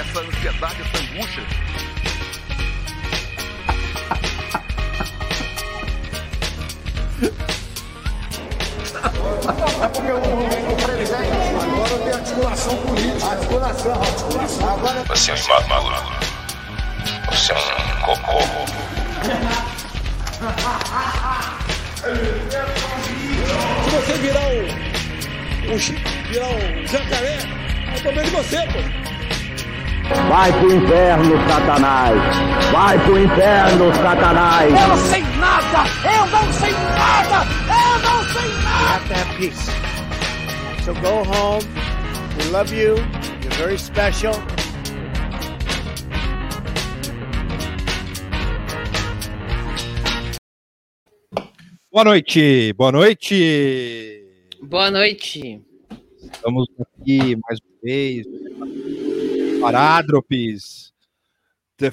essa ansiedade, essa angústia. Você é um imaturo. Você é um cocô. Se você virar um, um chi- virar um jacaré, eu tô vendo você, pô. Vai pro inferno, Satanás! Vai pro inferno, Satanás! Eu não sei nada! Eu não sei nada! Have to have peace. So go home. We love you. You're very special. Boa noite, boa noite. Boa noite. Estamos aqui mais uma vez. Parádropes. The,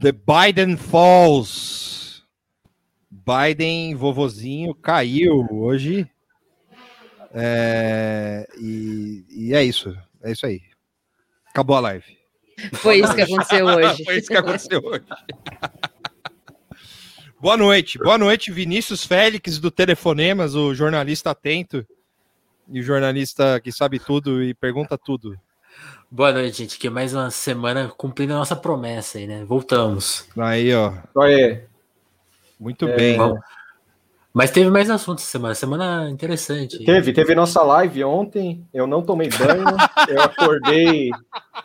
the Biden Falls. Biden, vovozinho, caiu hoje. É, e, e é isso. É isso aí. Acabou a live. Foi isso que aconteceu hoje. Foi isso que aconteceu hoje. Boa noite, boa noite, Vinícius Félix do Telefonemas, o jornalista atento e o jornalista que sabe tudo e pergunta tudo. Boa noite, gente. Que mais uma semana cumprindo a nossa promessa aí, né? Voltamos. Aí, ó. Aí. Muito É, bem. Bom, Mas teve mais assuntos essa semana. Semana interessante. Teve, teve nossa live ontem. Eu não tomei banho. eu acordei,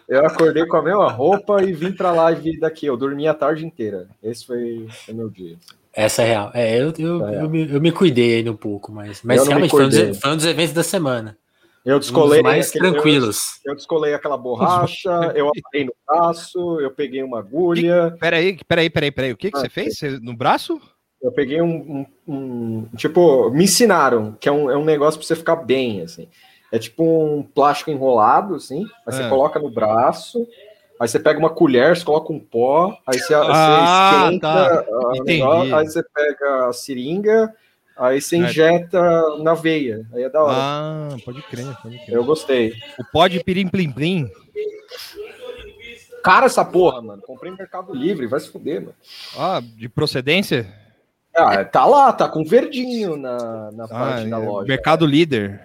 eu acordei com a mesma roupa e vim pra live daqui. Eu dormi a tarde inteira. Esse foi o meu dia. Essa é real. É, eu, eu, É. eu, me, eu me cuidei ainda um pouco, mas, mas realmente foi um, dos, foi um dos eventos da semana. Eu Um descolei mais aquele- tranquilos. Eu, eu descolei aquela borracha, eu amarrei no braço, eu peguei uma agulha, Peraí, peraí, peraí, peraí. O que, que Ah, você fez? Você- no braço? eu peguei um, um- um- Tipo, me ensinaram que é um, é um negócio pra você ficar bem, assim. É tipo um plástico enrolado, assim, aí você Ah. coloca no braço, aí você pega uma colher, você coloca um pó, aí você, Ah, você esquenta tá. ah, aí você pega a seringa, aí você É. injeta na veia. Aí é da hora. Ah, pode crer, pode crer. Eu gostei. O pó de pirim plim plim. Cara, essa porra, mano. Comprei no Mercado Livre, vai se fuder, mano. Ah, de procedência? Ah, tá lá, tá com verdinho na, na Ah, parte da é, loja. Mercado Líder.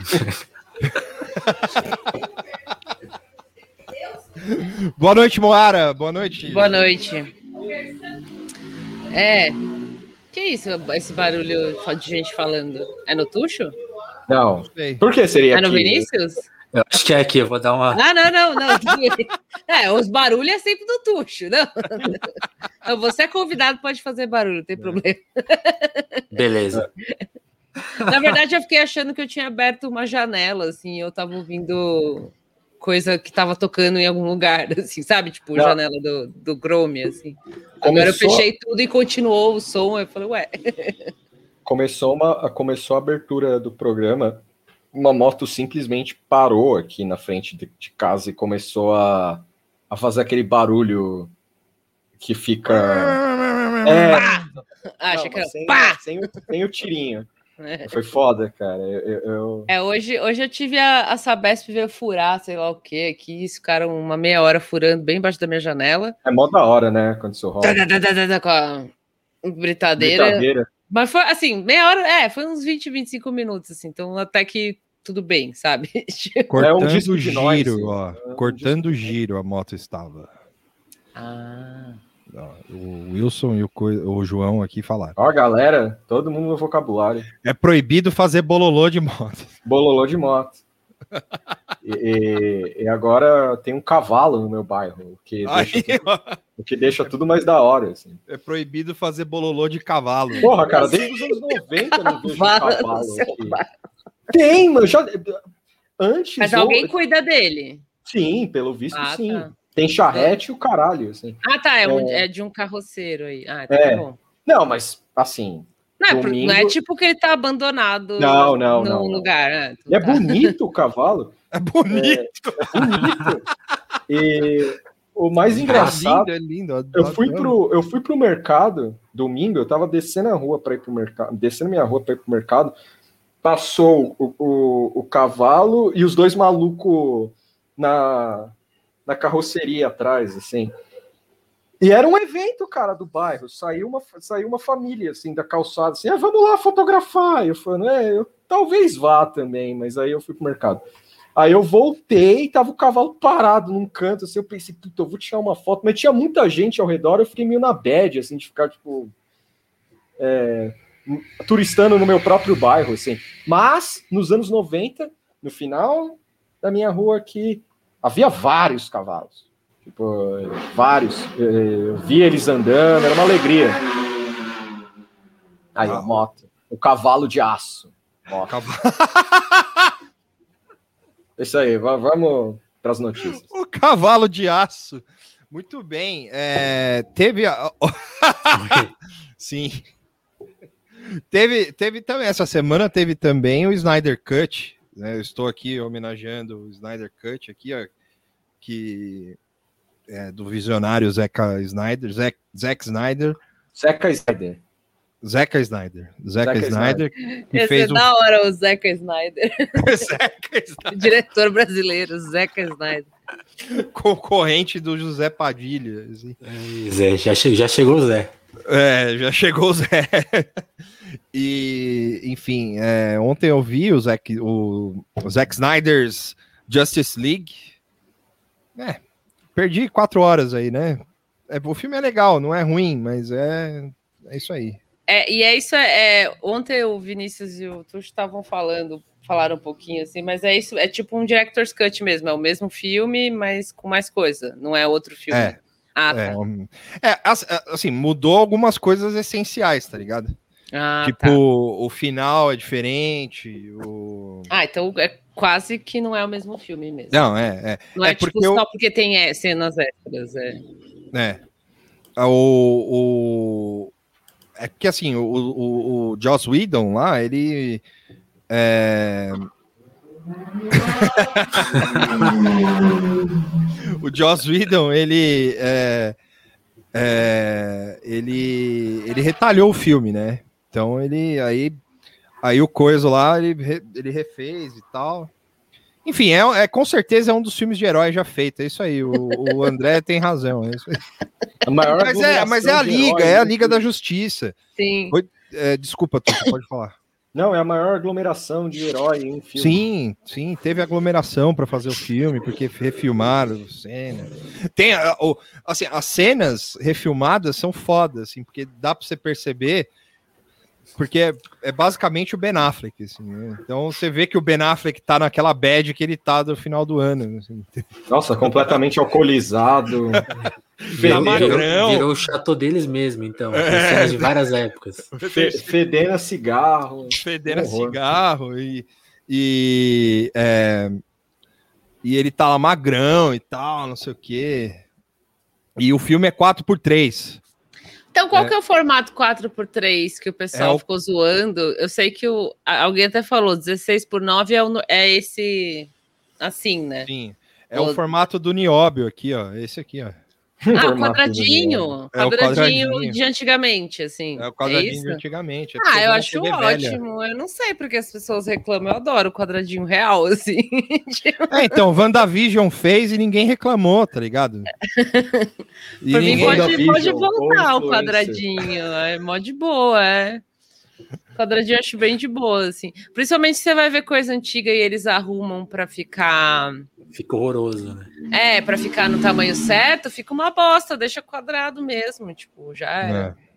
Boa noite, Moara. Boa noite. Boa noite. É. Que isso, esse barulho de gente falando? É no Tuxo? Não. Sei. Por que seria É no aqui? Vinícius? Eu acho que é aqui, eu vou dar uma. Ah, não, não, não. É, os barulhos é sempre do Tuxo, não. Não, Você é convidado, pode fazer barulho, não tem problema. Beleza. Na verdade, eu fiquei achando que eu tinha aberto uma janela, assim, eu tava ouvindo coisa que tava tocando em algum lugar, assim, sabe? Tipo, Não. janela do, do Chrome, assim. Agora eu Começou- fechei tudo e continuou o som, eu falei, ué. Começou, uma, começou a abertura do programa, uma moto simplesmente parou aqui na frente de, de casa e começou a, a fazer aquele barulho que fica. É, Ah, achei não, que era sem, pá! sem, o, sem o tirinho. É. Foi foda, cara. Eu, eu- eu- É, hoje, hoje eu tive a, a Sabesp veio furar, sei lá o que, aqui, esse cara uma meia hora furando bem embaixo da minha janela. É mó da hora, né? Quando isso rola. Tá, tá, tá, com a britadeira. Brincadeira. Mas foi assim, meia hora, é, foi uns 20, 25 minutos, assim, então até que tudo bem, sabe? Tipo, Cortando É um o giro, noise. ó. É um Cortando o giro a moto estava. ah, O Wilson e o, co- o João aqui falaram. Ó, galera, todo mundo no vocabulário. É proibido fazer bololô de moto. Bololô de moto. E, e- agora tem um cavalo no meu bairro, o que, Aí, deixa, o que deixa tudo mais da hora. Assim. é proibido fazer bololô de cavalo. Porra, cara, desde os anos 90 eu não vejo um Cavalo aqui. Tem, mano. Já, antes. mas ou- alguém cuida dele. Sim, pelo visto, Ah, sim. tá. Tem charrete e o caralho, assim. Ah, tá, é, um- É. é de um carroceiro aí. Ah, tá É. bom. Não, mas assim, Não, é Domingo- não é tipo que ele tá abandonado Não, não, num não, não. lugar. né? E é Tá. bonito o cavalo. É bonito. bonito. E o mais engraçado, É lindo, é lindo. eu fui pro, eu fui pro mercado domingo, eu tava descendo a rua para ir pro mercado, descendo minha rua para ir pro mercado, passou o, o, o cavalo e os dois malucos na, na carroceria atrás, assim. E era um evento, cara, do bairro. Saiu uma, saiu uma família, assim, da calçada, assim, ah, vamos lá fotografar. Eu falando, é, eu talvez vá também, mas aí eu fui pro mercado. Aí eu voltei, tava o cavalo parado num canto, assim, eu pensei, puta, eu vou tirar uma foto, mas tinha muita gente ao redor, eu fiquei meio na bad, assim, de ficar, tipo, é, turistando no meu próprio bairro, assim. Mas, nos anos 90, no final da minha rua aqui, havia vários cavalos. Tipo, vários. Eh, Eu vi eles andando, era uma alegria. Aí, a moto. O cavalo de aço. Moto. Isso aí, va- vamos para as notícias. O cavalo de aço. Muito bem. é, teve. A... Sim. Teve, teve também. Essa semana teve também o Snyder Cut. Né? Eu estou aqui homenageando o Snyder Cut aqui, ó, que é do visionário Zeca Snyder, Zack, Zack Snyder, Zeca Snyder. Zeca Snyder, Zeca Zeca Snyder, que Ia ser fez um da hora o Zeca Snyder, Zeca Snyder, diretor brasileiro, Zeca Snyder. concorrente do José Padilha. assim. Aí, Zé, já, che- já chegou o Zé. É, já chegou o Zé. E, enfim, é, ontem eu vi o Zack, o, o Zack Snyder's Justice League. É, perdi quatro horas aí, né? É, o filme é legal, não é ruim, mas é, é isso aí. É, e é isso, é, é, ontem o Vinícius e o Tuxo estavam falando, falaram um pouquinho assim, mas é isso, é tipo um director's cut mesmo, é o mesmo filme, mas com mais coisa, não é outro filme. É, ah, é, tá. é, as- assim, mudou algumas coisas essenciais, tá ligado? Ah, tipo, tá. o final é diferente, o... Ah, então é quase que não é o mesmo filme mesmo. Não, é, é. Não é, é tipo porque eu- só porque tem é, cenas extras, é. É. Ah, O, o, é porque assim, o, o, o Joss Whedon lá, ele. É... o Joss Whedon, ele. É, é, ele, ele retalhou o filme, né? Então ele. Aí, aí o coisa lá, ele, ele refez e tal. Enfim, é, é com certeza é um dos filmes de herói já feito. É isso aí. O, o André tem razão. É isso aí. A maior Mas é, mas é a Liga, é a Liga da. Justiça. Sim. Oi, é, desculpa, tu pode falar. Não, é a maior aglomeração de herói em filme. Sim, sim, teve aglomeração para fazer o filme, porque refilmaram cena. Tem, assim, as cenas refilmadas são fodas, assim, porque dá para você perceber, porque é, é basicamente o Ben Affleck, assim, né? Então você vê que o Ben Affleck tá naquela bad que ele tá do final do ano. assim. Nossa, completamente alcoolizado. Fedendo. Virou o chateau deles mesmo, então. É. De várias épocas. fe- fedendo a cigarro. fedendo a cigarro e, e, é, e ele tá lá magrão e tal, não sei o quê. E o filme é 4x3. Então, qual É. que é o formato 4x3 que o pessoal É o- ficou zoando? Eu sei que o, alguém até falou, 16 por 9 é, o é esse assim, né? Sim. É O- o formato do Nióbio aqui, ó. Esse aqui, ó. Ah, o Formato quadradinho. É o quadradinho, quadradinho. de antigamente, assim. É o quadradinho isso? de antigamente. é Ah, eu não acho TV velha. ótimo. Eu não sei porque as pessoas reclamam. Eu adoro o quadradinho real, assim. É, então, WandaVision fez e ninguém reclamou, tá ligado? E Por mim, pode, pode voltar o quadradinho. É mó de boa, é. Quadradinho eu acho bem de boa, assim. Principalmente se você vai ver coisa antiga e eles arrumam pra ficar. Fica horroroso, né? É, pra ficar no tamanho certo, fica uma bosta, deixa quadrado mesmo. Tipo, já era. É.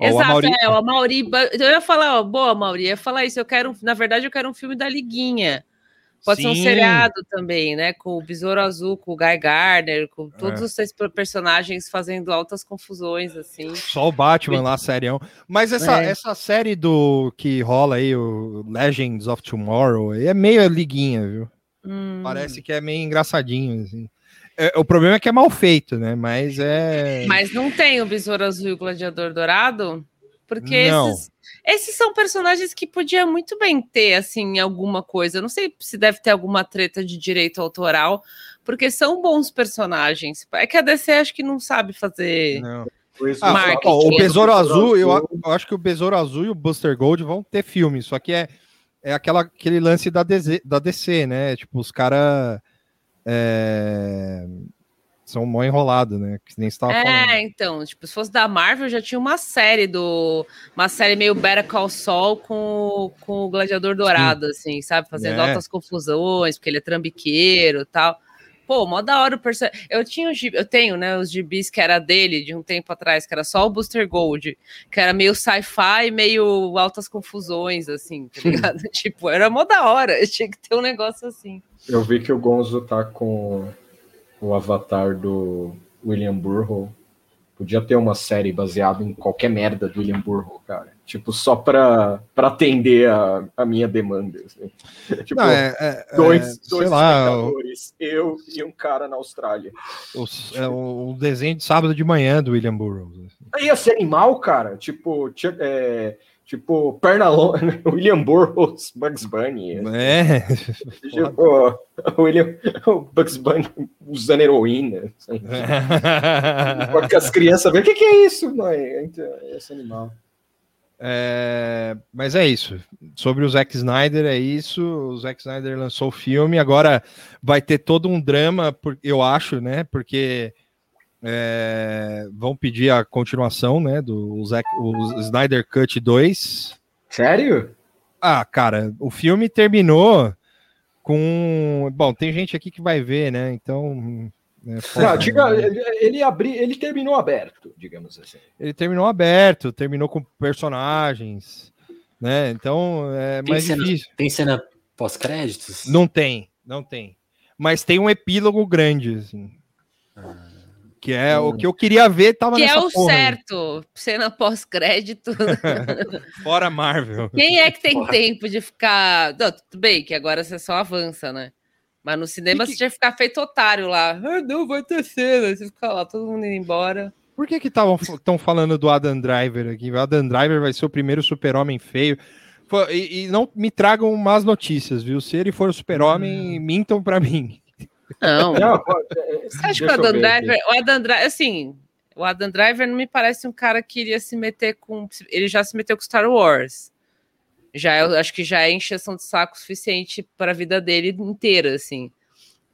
Ó, Exato, Amauri- é, o Amauri. Eu ia falar, ó, boa, Mauri, eu ia falar isso. Eu quero, na verdade, eu quero um filme da Liguinha. Pode ser um Sim. seriado também, né? Com o Besouro Azul, com o Guy Gardner, com todos É. os seis personagens fazendo altas confusões, assim. Só o Batman lá, serião. Mas essa, É. essa série do que rola aí, o Legends of Tomorrow, é meio liguinha, viu? Hum. Parece que é meio engraçadinho, assim. É, o problema é que é mal feito, né? Mas é. Mas não tem o Besouro Azul e o Gladiador Dourado? Porque Não. esses, Esses são personagens que podia muito bem ter, assim, alguma coisa. Não sei se deve ter alguma treta de direito autoral, porque são bons personagens. É que a DC acho que não sabe fazer. Não. Ah, ó, o Besouro Azul, eu, eu, acho que o Besouro Azul e o Buster Gold vão ter filme, só que é, é aquela, aquele lance da DC, da DC né? Tipo, os caras é, são mó enrolados, né? Que nem estava é, falando. então, tipo, se fosse da Marvel, já tinha uma série do. Uma série meio Better Call Saul com, com o Gladiador Dourado, Sim. assim, sabe? Fazendo é. altas confusões, porque ele é trambiqueiro e tal. Pô, mó da hora o personagem. Eu tinha os eu tenho, né, os gibis que era dele de um tempo atrás, que era só o Booster Gold, que era meio sci-fi, meio altas confusões, assim, tá ligado? tipo, era mó da hora, tinha que ter um negócio assim. Eu vi que o Gonzo tá com o avatar do William Burroughs. Podia ter uma série baseada em qualquer merda do William Burroughs, cara. Tipo, só pra, pra atender a, a minha demanda. Assim. Tipo, Não, é, é, dois, é, dois lá, eu e um cara na Austrália. O, é, o desenho de sábado de manhã do William Burroughs. Assim. Ia ser animal, cara. Tipo, é, Tipo, Pernalonga, William Burroughs, Bugs Bunny. É. Tipo, William, o Bugs Bunny usando heroína. Porque as crianças veem, o que, que é isso, mãe? Então, esse animal. É, mas é isso. Sobre o Zack Snyder, é isso. O Zack Snyder lançou o filme. Agora vai ter todo um drama, eu acho, né? Porque é, vão pedir a continuação, né, do Zack, o Snyder Cut 2. Sério? Ah, cara, o filme terminou com. Bom, tem gente aqui que vai ver, né? Então. É, Não, diga, ele, ele, abri, ele terminou aberto, digamos assim. Ele terminou aberto, terminou com personagens, né? Então é tem mais cena, difícil. Tem cena pós-créditos? Não tem, não tem. Mas tem um epílogo grande, assim. Ah. Que é hum. o que eu queria ver, tava Que é o certo, aí. cena pós-crédito. Fora Marvel. Quem é que tem Porra. tempo de ficar. Não, tudo bem, que agora você só avança, né? Mas no cinema que... você tinha que ficar feito otário lá. Ah, não, vai ter cena. Você fica lá, todo mundo indo embora. Por que que estão falando do Adam Driver aqui? O Adam Driver vai ser o primeiro super-homem feio. E, e, não me tragam más notícias, viu? Se ele for o super-homem, hum. mintam para mim. Não. não Você acha que o Adam Driver, o Adam Driver, assim, o Adam Driver não me parece um cara que iria se meter com. Ele já se meteu com Star Wars. Já eu acho que já é encheção de saco suficiente para a vida dele inteira, assim.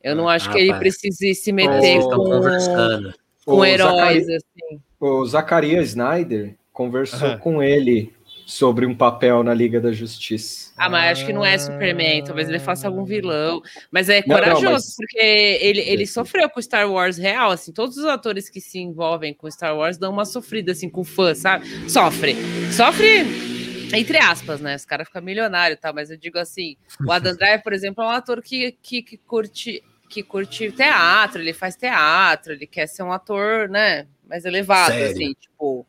Eu não ah, acho que ele precise se meter oh, com, com heróis, assim. O Zacarias Snyder conversou uhum. com ele sobre um papel na Liga da Justiça. Ah, mas acho que não é Superman, talvez ele faça algum vilão. Mas é corajoso, não, não, mas... porque ele, ele sofreu com Star Wars real, assim, todos os atores que se envolvem com Star Wars dão uma sofrida, assim, com fã, sabe? Sofre. Sofre entre aspas, né? Os caras ficam milionários, tá? Mas eu digo assim, o Adam Driver, por exemplo, é um ator que, que, que curte que curte teatro, ele faz teatro, ele quer ser um ator, né, mais elevado, Sério? assim, tipo,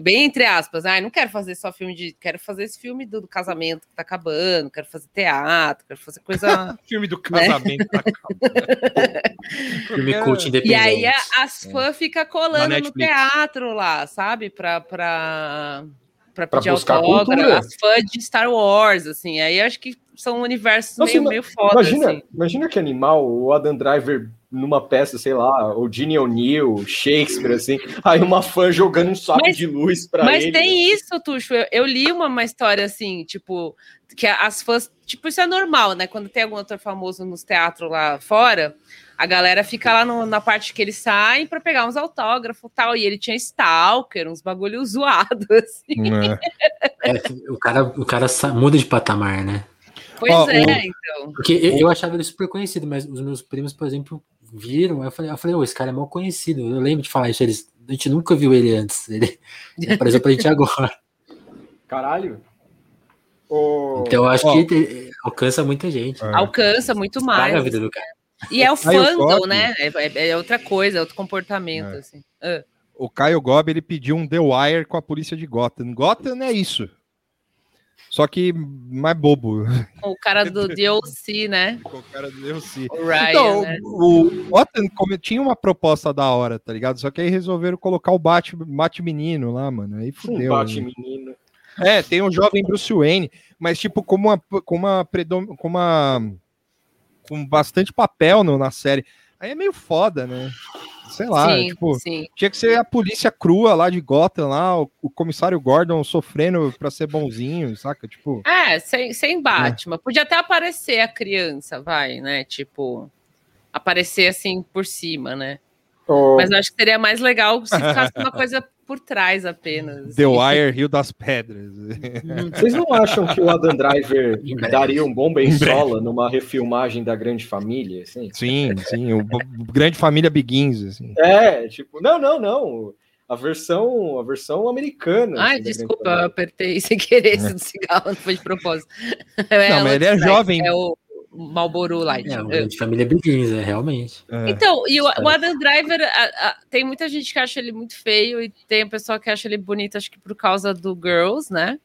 bem entre aspas, ah, não quero fazer só filme de. Quero fazer esse filme do, do casamento que tá acabando, quero fazer teatro, quero fazer coisa. filme do né? casamento né? tá acabando. filme cult independente. E aí a, as fãs é. ficam colando no teatro lá, sabe? Pra. pra... Pra pedir autógrafo, as fãs de Star Wars, assim, aí acho que são universos Nossa, meio, meio foda. Imagina, assim. imagina que animal o Adam Driver numa peça, sei lá, o Gene O'Neill, Shakespeare, assim, aí uma fã jogando um saco mas, de luz para ele. Mas tem isso, Tuxo. Eu, eu, li uma, uma história assim, tipo, que as fãs. Tipo, isso é normal, né? Quando tem algum ator famoso nos teatros lá fora, a galera fica lá no, na parte que eles saem para pegar uns autógrafos e tal. E ele tinha Stalker, uns bagulho zoados, assim. É. é, o, cara, o cara muda de patamar, né? Pois oh, é, o... então. Porque eu, eu achava ele super conhecido, mas os meus primos, por exemplo, viram, eu falei, eu falei, oh, esse cara é mal conhecido. Eu lembro de falar isso, eles, a gente nunca viu ele antes. Ele, apareceu pra gente agora. Caralho. Oh, então eu acho oh. que alcança muita gente. É. Alcança muito mais. a vida do cara. E é o fandom, né? É, é, é, outra coisa, é outro comportamento, é. assim. Uh. O Caio Gobi, ele pediu um The Wire com a polícia de Gotham. Gotham é isso. Só que mais bobo. O cara do DLC, né? O cara do DLC. O Ryan, então, né? o Gotham tinha uma proposta da hora, tá ligado? Só que aí resolveram colocar o Bate, Bate Menino lá, mano. Aí fudeu. Bate Menino. É, tem um jovem Bruce Wayne, mas tipo, como uma, com uma, predom... com uma, com bastante papel no, na série. Aí é meio foda, né? Sei lá, sim, tipo, sim. tinha que ser a polícia crua lá de Gotham, lá, o, o comissário Gordon sofrendo pra ser bonzinho, saca? Tipo, É, sem, sem Batman. Podia até aparecer a criança, vai, né? Tipo, aparecer assim por cima, né? Ô, Mas eu acho que seria mais legal se ficasse uma coisa por trás apenas. The assim. Wire, Rio das Pedras. Vocês não acham que o Adam Driver daria um bom Ben Em breve. Sola numa refilmagem da Grande Família? Assim? Sim, sim, o, Grande Família Begins, assim. É, tipo, não, não, não. A versão, a versão americana. Ai, assim, desculpa, eu apertei sem querer esse do cigarro, não foi de propósito. É Não, mas ele é jovem. É o Marlboro Light. É, o Eu- grande família Begins, é, realmente. É. Então, e o, o Adam Driver, a- a- tem muita gente que acha ele muito feio e tem a pessoa que acha ele bonito, acho que por causa do Girls, né?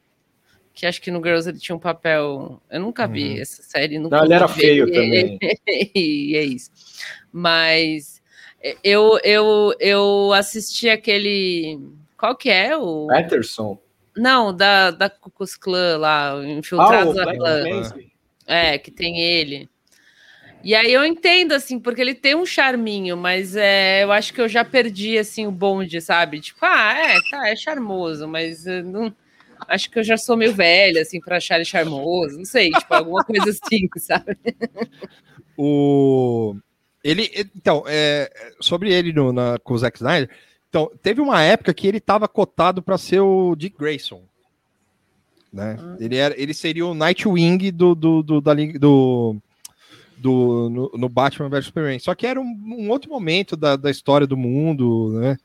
Que acho que no Girls ele tinha um papel. Eu nunca vi Uhum. essa série. Nunca Não, ele era vi. feio também. e é isso. Mas eu, eu, eu assisti aquele. Qual que é? O... Patterson. Não, da, da Klux Klan lá, Ah, Infiltrados o da Black Klan. Panther. É, que tem ele. E aí eu entendo, assim, porque ele tem um charminho, mas é, eu acho que eu já perdi, assim, o bonde, sabe? Tipo, ah, é, tá, é charmoso, mas eu não... Acho que eu já sou meio velha, assim, pra achar ele charmoso, não sei, tipo, alguma coisa assim, sabe? O ele então é, sobre ele no, na, com o Zack Snyder. Então teve uma época que ele estava cotado para ser o Dick Grayson, né? Ele era ele seria o Nightwing do do do da do, do no, no Batman vs Superman. Só que era um, um outro momento da, da história do mundo, né?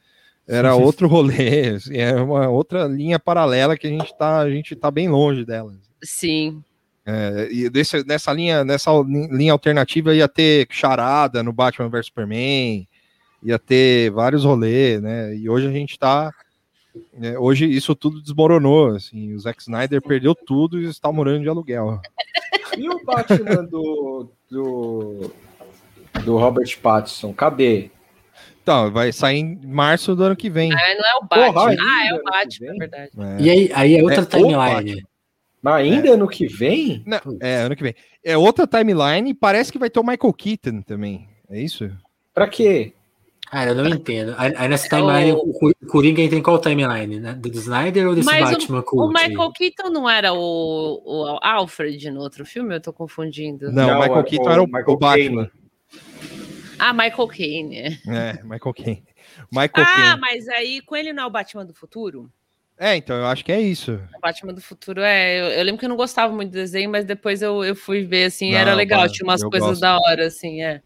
Era outro rolê, assim, é uma outra linha paralela que a gente tá a gente tá bem longe dela. Sim. É, e desse- nessa linha, nessa linha alternativa ia ter charada no Batman vs Superman, ia ter vários rolês, né? E hoje a gente tá. Né, hoje isso tudo desmoronou. Assim, o Zack Snyder perdeu tudo e está morando de aluguel. E o Batman do, do, do Robert Pattinson? Cadê? Então, vai sair em março do ano que vem. Ah, não é o Batman. Porra, ah, é o Batman, é verdade. É. E aí, aí é outra É, timeline. Mas ainda ano que vem? Não, é, ano que vem. É outra timeline e parece que vai ter o Michael Keaton também. É isso? Pra quê? Cara, eu não entendo. Aí, nessa timeline, O- o Coringa entra em qual timeline? Né? Do Snyder ou desse Mas Batman o, cult? o Michael Keaton não era o, o Alfred no outro filme? Eu tô confundindo. Não, Não, o Michael é Keaton era o, Michael o Batman. Ah, Michael Caine. é. É, Michael Caine. Michael Ah, Caine. mas aí com ele não é o Batman do futuro? É, então eu acho que é isso. O Batman do futuro é. Eu, eu lembro que eu não gostava muito do desenho, mas depois eu, eu fui ver assim, Não, era legal, tinha umas coisas gosto. da hora, assim, é.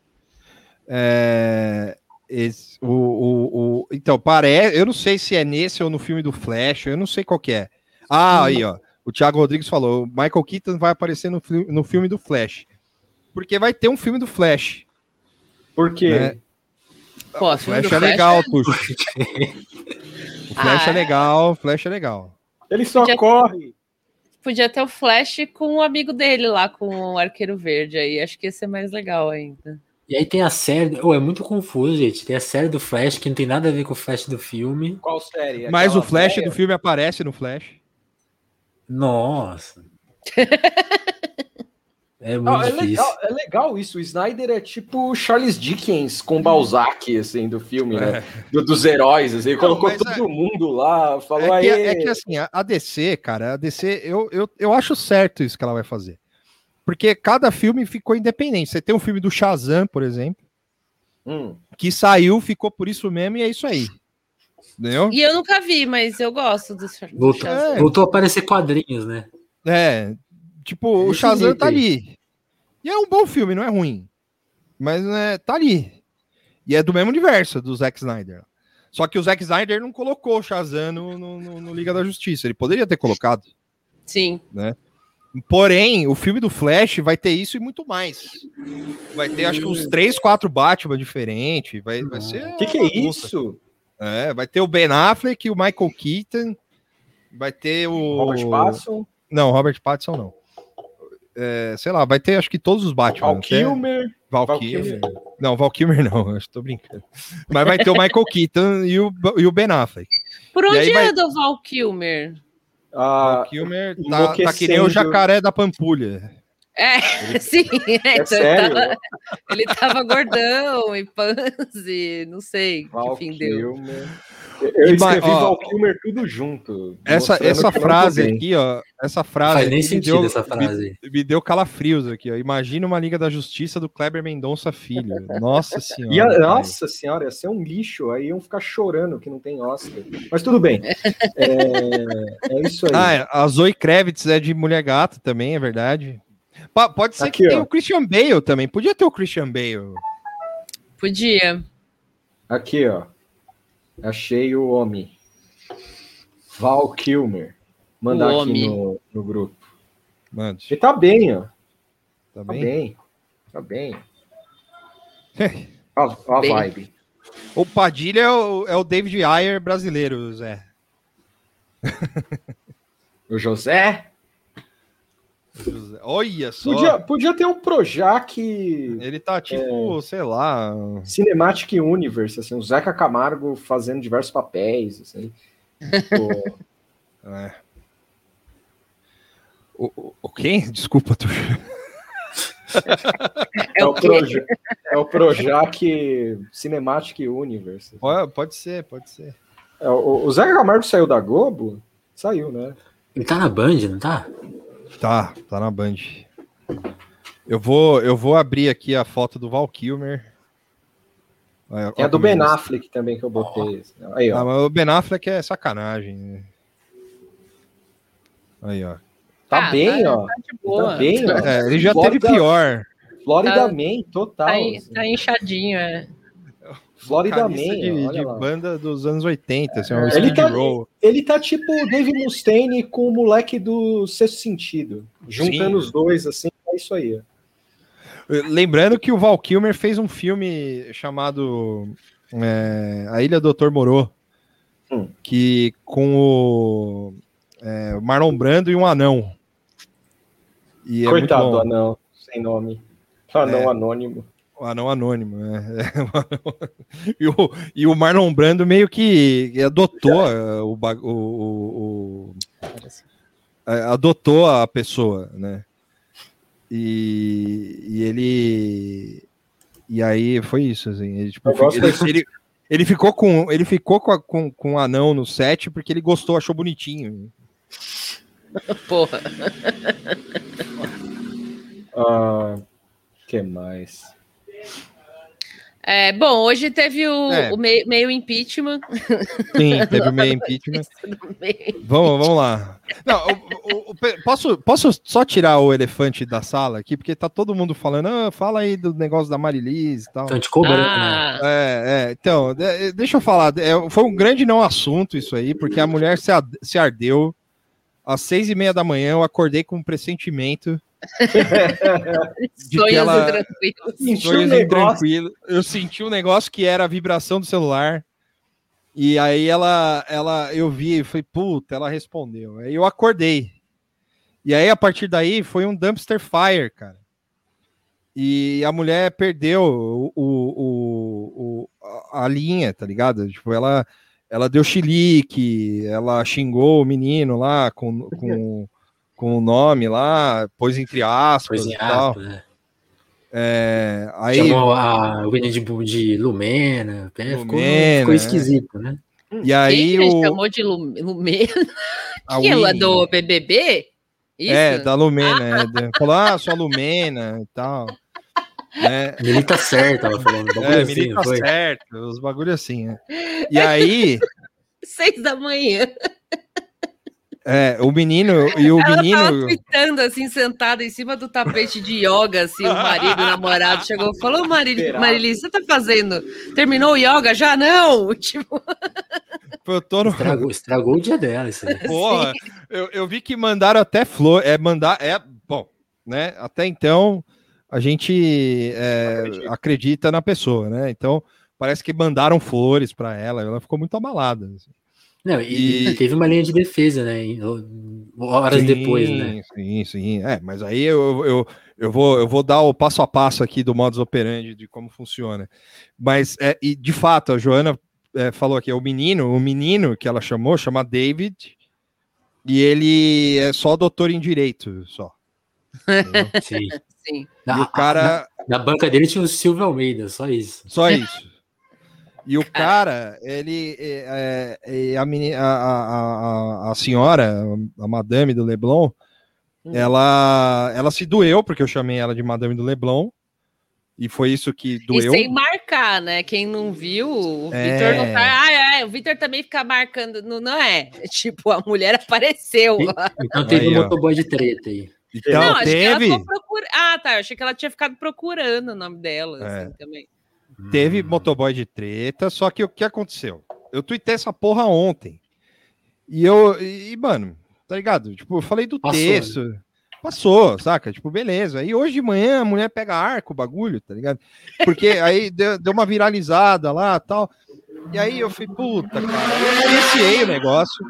É, esse- o, o, o- então, parece. Eu não sei se é nesse ou no filme do Flash, eu não sei qual que é. Ah, aí, ó. O Thiago Rodrigues falou: o Michael Keaton vai aparecer no, no filme do Flash. Porque vai ter um filme do Flash. Por quê? Né? Pô, O Flash do é Flash legal, Tuxo. O Flash Ah, é legal, o Flash é legal. Ele só Podia- corre. Podia ter o Flash com o amigo dele lá, com o Arqueiro Verde aí. Acho que ia ser mais legal ainda. E aí tem a série. Oh, é muito confuso, gente. Tem a série do Flash que não tem nada a ver com o Flash do filme. Qual série? Mas o Aquela Flash velha? do filme aparece no Flash. Nossa. é muito Não, é, difícil. legal, é legal isso. O Snyder é tipo Charles Dickens com Balzac, assim, do filme, né? Do- dos heróis, assim. É. Não, colocou mas todo mundo lá, falou É que, aí. é que assim, a, a DC, cara, a DC, eu, eu, eu acho certo isso que ela vai fazer. Porque cada filme ficou independente. Você tem um filme do Shazam, por exemplo, Hum. que saiu, ficou por isso mesmo e é isso aí. Entendeu? E eu nunca vi, mas eu gosto do, Voltou. É. voltou a aparecer quadrinhos, né? É, tipo, o Shazam tá ali. E é um bom filme, não é ruim. Mas né, tá ali. E é do mesmo universo do Zack Snyder. Só que o Zack Snyder não colocou o Shazam no, no, no- no Liga da Justiça. Ele poderia ter colocado. Sim. Porém, o filme do Flash vai ter isso e muito mais. Vai ter, acho que uns três, quatro Batman diferentes. Vai, vai ser. O que, que é isso? É, vai ter o Ben Affleck, o Michael Keaton. Vai ter o. Robert Pattinson, Não, Robert Pattinson não. É, sei lá, vai ter acho que todos os Batman. Val até- Kilmer. Val Val Kilmer. Não, Val Kilmer não, acho que tô brincando. Mas vai ter o Michael Keaton e o, e o Ben Affleck. Por onde aí vai- anda o Val Kilmer? Ah, o Kilmer tá, tá que nem o jacaré da Pampulha. É, sim. É, é então sério? Ele, tava, ele tava gordão e panze, não sei Val que fim deu. Kilmer. Eu E escrevi ó, Val Kilmer tudo junto. Essa, essa eu frase aqui, ó. Essa frase. faz nem sentido deu- essa frase. Me, me deu calafrios aqui, ó. Imagina uma Liga da Justiça do Kleber Mendonça Filho. Nossa senhora. E a- nossa senhora, ia ser um lixo. Aí iam ficar chorando que não tem Oscar. Mas tudo bem. É, é isso aí. Ah, é, a Zoe Kravitz é de Mulher Gato também, é verdade. Pode ser Aqui, que tenha ó. o Christian Bale também. Podia ter o Christian Bale. Podia. Aqui, ó. Achei o homem. Val Kilmer. Mandar O aqui no, no grupo. Mano, Ele tá bem, ó. tá Tá bem? bem. Tá bem. Ó, ó a Bem. vibe. o Padilha é o, é o David Ayer brasileiro, Zé. O José. Olha só. Podia, podia ter um Projac Ele tá tipo, sei lá. Cinematic Universe, assim, o Zeca Camargo fazendo diversos papéis, assim. É. O, o, o quem? Desculpa, tu. É, o quê? Proja- é o Projac Cinematic Universe. Pode, pode ser, pode ser. É, o, o Zeca Camargo saiu da Globo? Saiu, né? Ele tá na Band, não tá? Tá, tá na Band. Eu vou, eu vou abrir aqui a foto do Val Kilmer. Olha- Tem a do Ben Affleck também que eu botei. Aí, Ah, ó. mas o Ben Affleck é sacanagem. né? Aí, ó. Tá Ah, bem, tá- ó. Tá de boa. Tá bem, ó. É, ele já Florida- teve pior. Florida Tá- Man, total. Tá, in- assim. tá inchadinho, é. Florida Man, de, de banda dos anos 80, assim, um Ele tá-. Ele tá tipo o Dave Mustaine com o moleque do Sexto Sentido. Juntando Sim. os dois, assim, é isso aí. ó. Lembrando que o Val Kilmer fez um filme chamado é, A Ilha do Dr. Moreau, Hum. que com o, é, Marlon Brando e um anão. E é Coitado muito do anão, sem nome. Anão É. anônimo. O anão anônimo, né? o anão- e, o, e o Marlon Brando meio que adotou eh, o, o- o- o- adotou a pessoa, né? E, e ele e aí foi isso, assim. Ele, tipo, ele, ele- ele ficou com ele ficou com, a- com, com o anão no set porque ele gostou, achou bonitinho. Porra. Ah, que mais? É, bom, hoje teve o, É. o meio, meio impeachment. Sim, teve o meio impeachment. Vamos, vamos lá. Não, o- o- posso, posso só tirar o elefante da sala aqui, porque tá todo mundo falando, ah, fala aí do negócio da Marilis e tal. Estão te cobrando, né? Ah, É, é, então, de- deixa eu falar, é, foi um grande não assunto isso aí, porque a mulher se, se ardeu. Às seis e meia da manhã eu acordei com um pressentimento sonhos ela- um sonhos tranquilo. Eu senti um negócio que era a vibração do celular. E aí ela, ela, eu vi e falei, puta, ela respondeu. Aí eu acordei. E aí, a partir daí, foi um dumpster fire, cara. E a mulher perdeu o, o, o- a- a linha, tá ligado? Tipo, ela, ela deu chilique, ela xingou o menino lá com, com, com o nome lá, pôs entre aspas e tal. aspas, né? É, aí, Chamou a, o menino de, de Lumena, é, ficou, Lumena, ficou é. esquisito, né? e aí Quem o, chamou de Lu- Lumena? a Que é o Winnie- do BBB? Isso? É, da Lumena. é, da- falou, ah, sua Lumena e tal. Né? Milita certo, ela falando. bagulho É, assim, milita não foi? certo, os bagulho assim, né? E aí, Seis da manhã. É, o menino e o Ela tava menino. tweetando, assim, sentada em cima do tapete de yoga, assim, o marido, o namorado, chegou e falou, Marili, Esperava. Marili, você tá fazendo? Terminou o yoga? Já não! Tipo, Eu tô no. Estragou, estragou o dia dela, isso aí. Porra, eu, eu vi que mandaram até flor. É mandar. É, bom, né? Até então a gente é, acredita na pessoa, né? Então parece que mandaram flores para ela. Ela ficou muito abalada. assim. Não, e, E- teve uma linha de defesa, né? Horas Sim, depois, né? Sim, sim. É, mas aí eu, eu, eu, vou, eu vou dar o passo a passo aqui do modus operandi de como funciona. Mas, é, e de fato, a Joana é, falou aqui, é o menino, o menino que ela chamou, chama David, E ele é só doutor em direito, só. Sim. Sim. E o cara. Na, na banca dele tinha o Silvio Almeida, só isso. Só isso. E o cara, ele. É, é, é a, menina, a, a, a, senhora, a madame do Leblon, Hum. ela, ela se doeu, porque eu chamei ela de madame do Leblon. E foi isso que E doeu. sem marcar, né? Quem não viu, o É. Vitor não tá. Ah, é, o Vitor também fica marcando. Não, não é. Tipo, a mulher apareceu. lá. Então teve Aí, um motoboy de treta aí. Então, não, acho que ela teve, ficou procurando. Ah, tá. Eu achei que ela tinha ficado procurando o nome dela, É. assim, também. Teve motoboy de treta, só que o que aconteceu? Eu tuitei essa porra ontem. E eu. E, mano, tá ligado? Tipo, eu falei do Passou, texto. Passou, saca? Tipo, beleza. E hoje de manhã a mulher pega arco, o bagulho, tá ligado? Porque aí deu, deu uma viralizada lá tal. E aí eu falei, puta, cara, eu iniciei o negócio.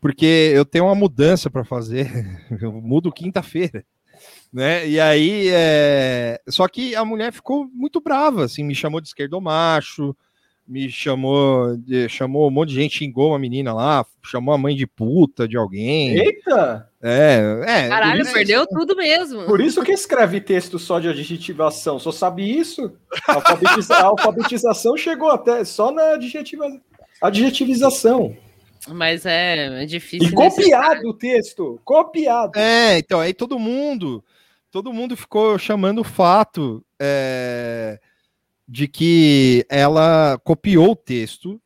Porque eu tenho uma mudança para fazer. Eu mudo quinta-feira. Né? E aí, é... só que a mulher ficou muito brava, assim, me chamou de esquerdomacho, me chamou, de... chamou um monte de gente, xingou uma menina lá, chamou a mãe de puta de alguém. Eita! É, é. Caralho, isso- perdeu tudo mesmo. Por isso que escreve texto só de adjetivação. Só sabe isso? A, alfabetiza- a alfabetização chegou até só na adjetiva... adjetivização. Mas é, é difícil. E copiado o texto. Copiado. É, então, aí todo mundo, todo mundo ficou chamando o fato é, de que ela copiou o texto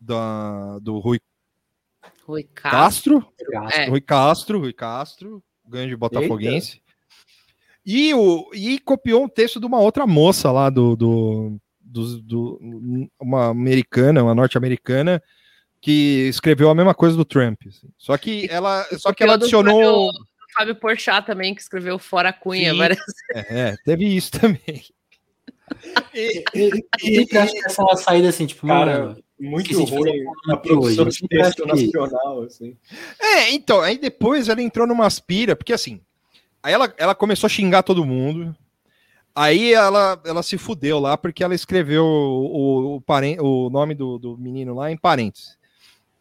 da, do Rui Rui Castro. Castro, É. Rui Castro, Rui Castro, grande botafoguense. E, o, e copiou um texto de uma outra moça lá do, do, do, do- uma americana, uma norte-americana, que escreveu a mesma coisa do Trump. assim. Só que ela, só que ela adicionou. Fábio, Fábio Porchat também, que escreveu Fora Cunha. Sim. várias- É, é, teve isso também. E- Eu sempre acho que essa é uma saída assim, tipo, Cara, mano, Muito ruim a produção hoje. de texto que- nacional, assim. É, então, aí depois ela entrou numa aspira, porque assim, aí ela, ela começou a xingar todo mundo. Aí ela, ela se fudeu lá porque ela escreveu o, o, paren- o nome do, do menino lá em parênteses,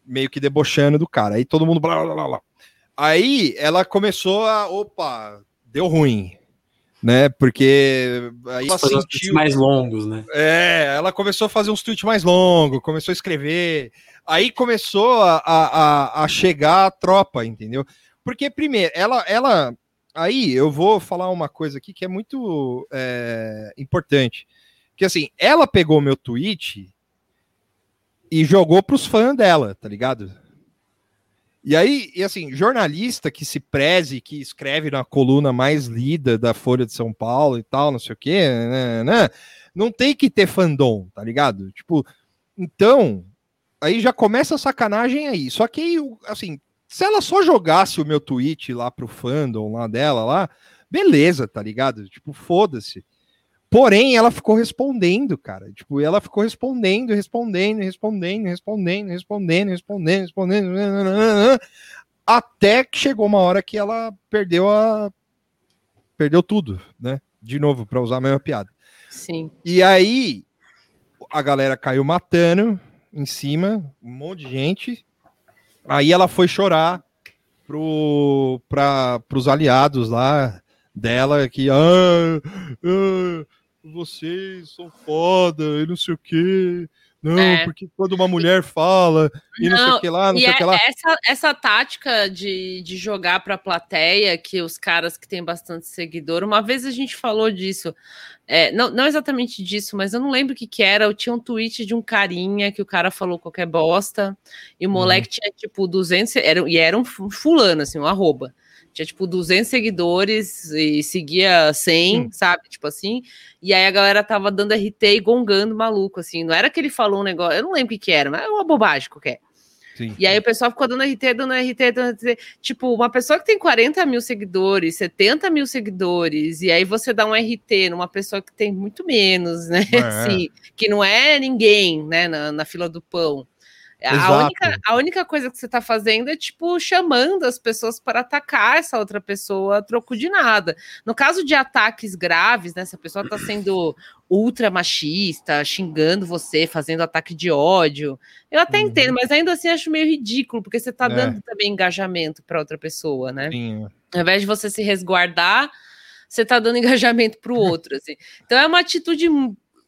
meio que debochando do cara. Aí todo mundo blá blá blá blá. Aí ela começou a, opa, deu ruim, né? Porque aí ela uns tweets sentiu mais longos, né? é, ela começou a fazer uns tweets mais longos, começou a escrever. Aí começou a, a, a- chegar a tropa, entendeu? Porque, primeiro, ela, ela. Aí eu vou falar uma coisa aqui que é muito é, importante. Que assim, ela pegou meu tweet e jogou pros fãs dela, tá ligado? E aí, e assim, jornalista que se preze, que escreve na coluna mais lida da Folha de São Paulo e tal, não sei o quê, né, né, não tem que ter fandom, tá ligado? Tipo, então, aí já começa a sacanagem aí. Só que aí, assim, se ela só jogasse o meu tweet lá pro fandom lá dela lá, beleza, tá ligado? Tipo, foda-se. Porém, ela ficou respondendo, cara. Tipo, ela ficou respondendo, respondendo, respondendo, respondendo, respondendo, respondendo, respondendo, até que chegou uma hora que ela perdeu a perdeu tudo, né? De novo, para usar a mesma piada. Sim. E aí a galera caiu matando em cima, um monte de gente. Aí ela foi chorar pro, pra, pros aliados lá dela que ah, ah, vocês são foda e não sei o que. Não, É. porque quando uma mulher fala e não, sei Não, o que lá, não E sei o é- que lá. essa, essa tática de, de jogar para a plateia, que os caras que têm bastante seguidor, uma vez a gente falou disso, é, não, não exatamente disso, mas eu não lembro o que, que era. Eu tinha um tweet de um carinha que o cara falou qualquer bosta, e o moleque tinha tipo 200, era, e era um fu- fulano, assim, um arroba. Tinha tipo 200 seguidores e seguia 100, sabe? Tipo assim. E aí a galera tava dando RT e gongando maluco, assim. Não era que ele falou um negócio, eu não lembro o que, que era, mas é uma bobagem qualquer. Sim. E aí o pessoal ficou dando RT, dando RT, dando RT. Tipo, uma pessoa que tem 40 mil seguidores, 70 mil seguidores, e aí você dá um RT numa pessoa que tem muito menos, né? É. Assim, que não é ninguém, né, na, na fila do pão. A única, a única coisa que você tá fazendo é, tipo, chamando as pessoas para atacar essa outra pessoa a troco de nada. No caso de ataques graves, né? Se a pessoa tá sendo ultra machista, xingando você, fazendo ataque de ódio, eu até uhum. entendo, mas ainda assim acho meio ridículo, porque você tá é. dando também engajamento para outra pessoa, né? Sim. Ao invés de você se resguardar, você tá dando engajamento para o outro, assim. Então é uma atitude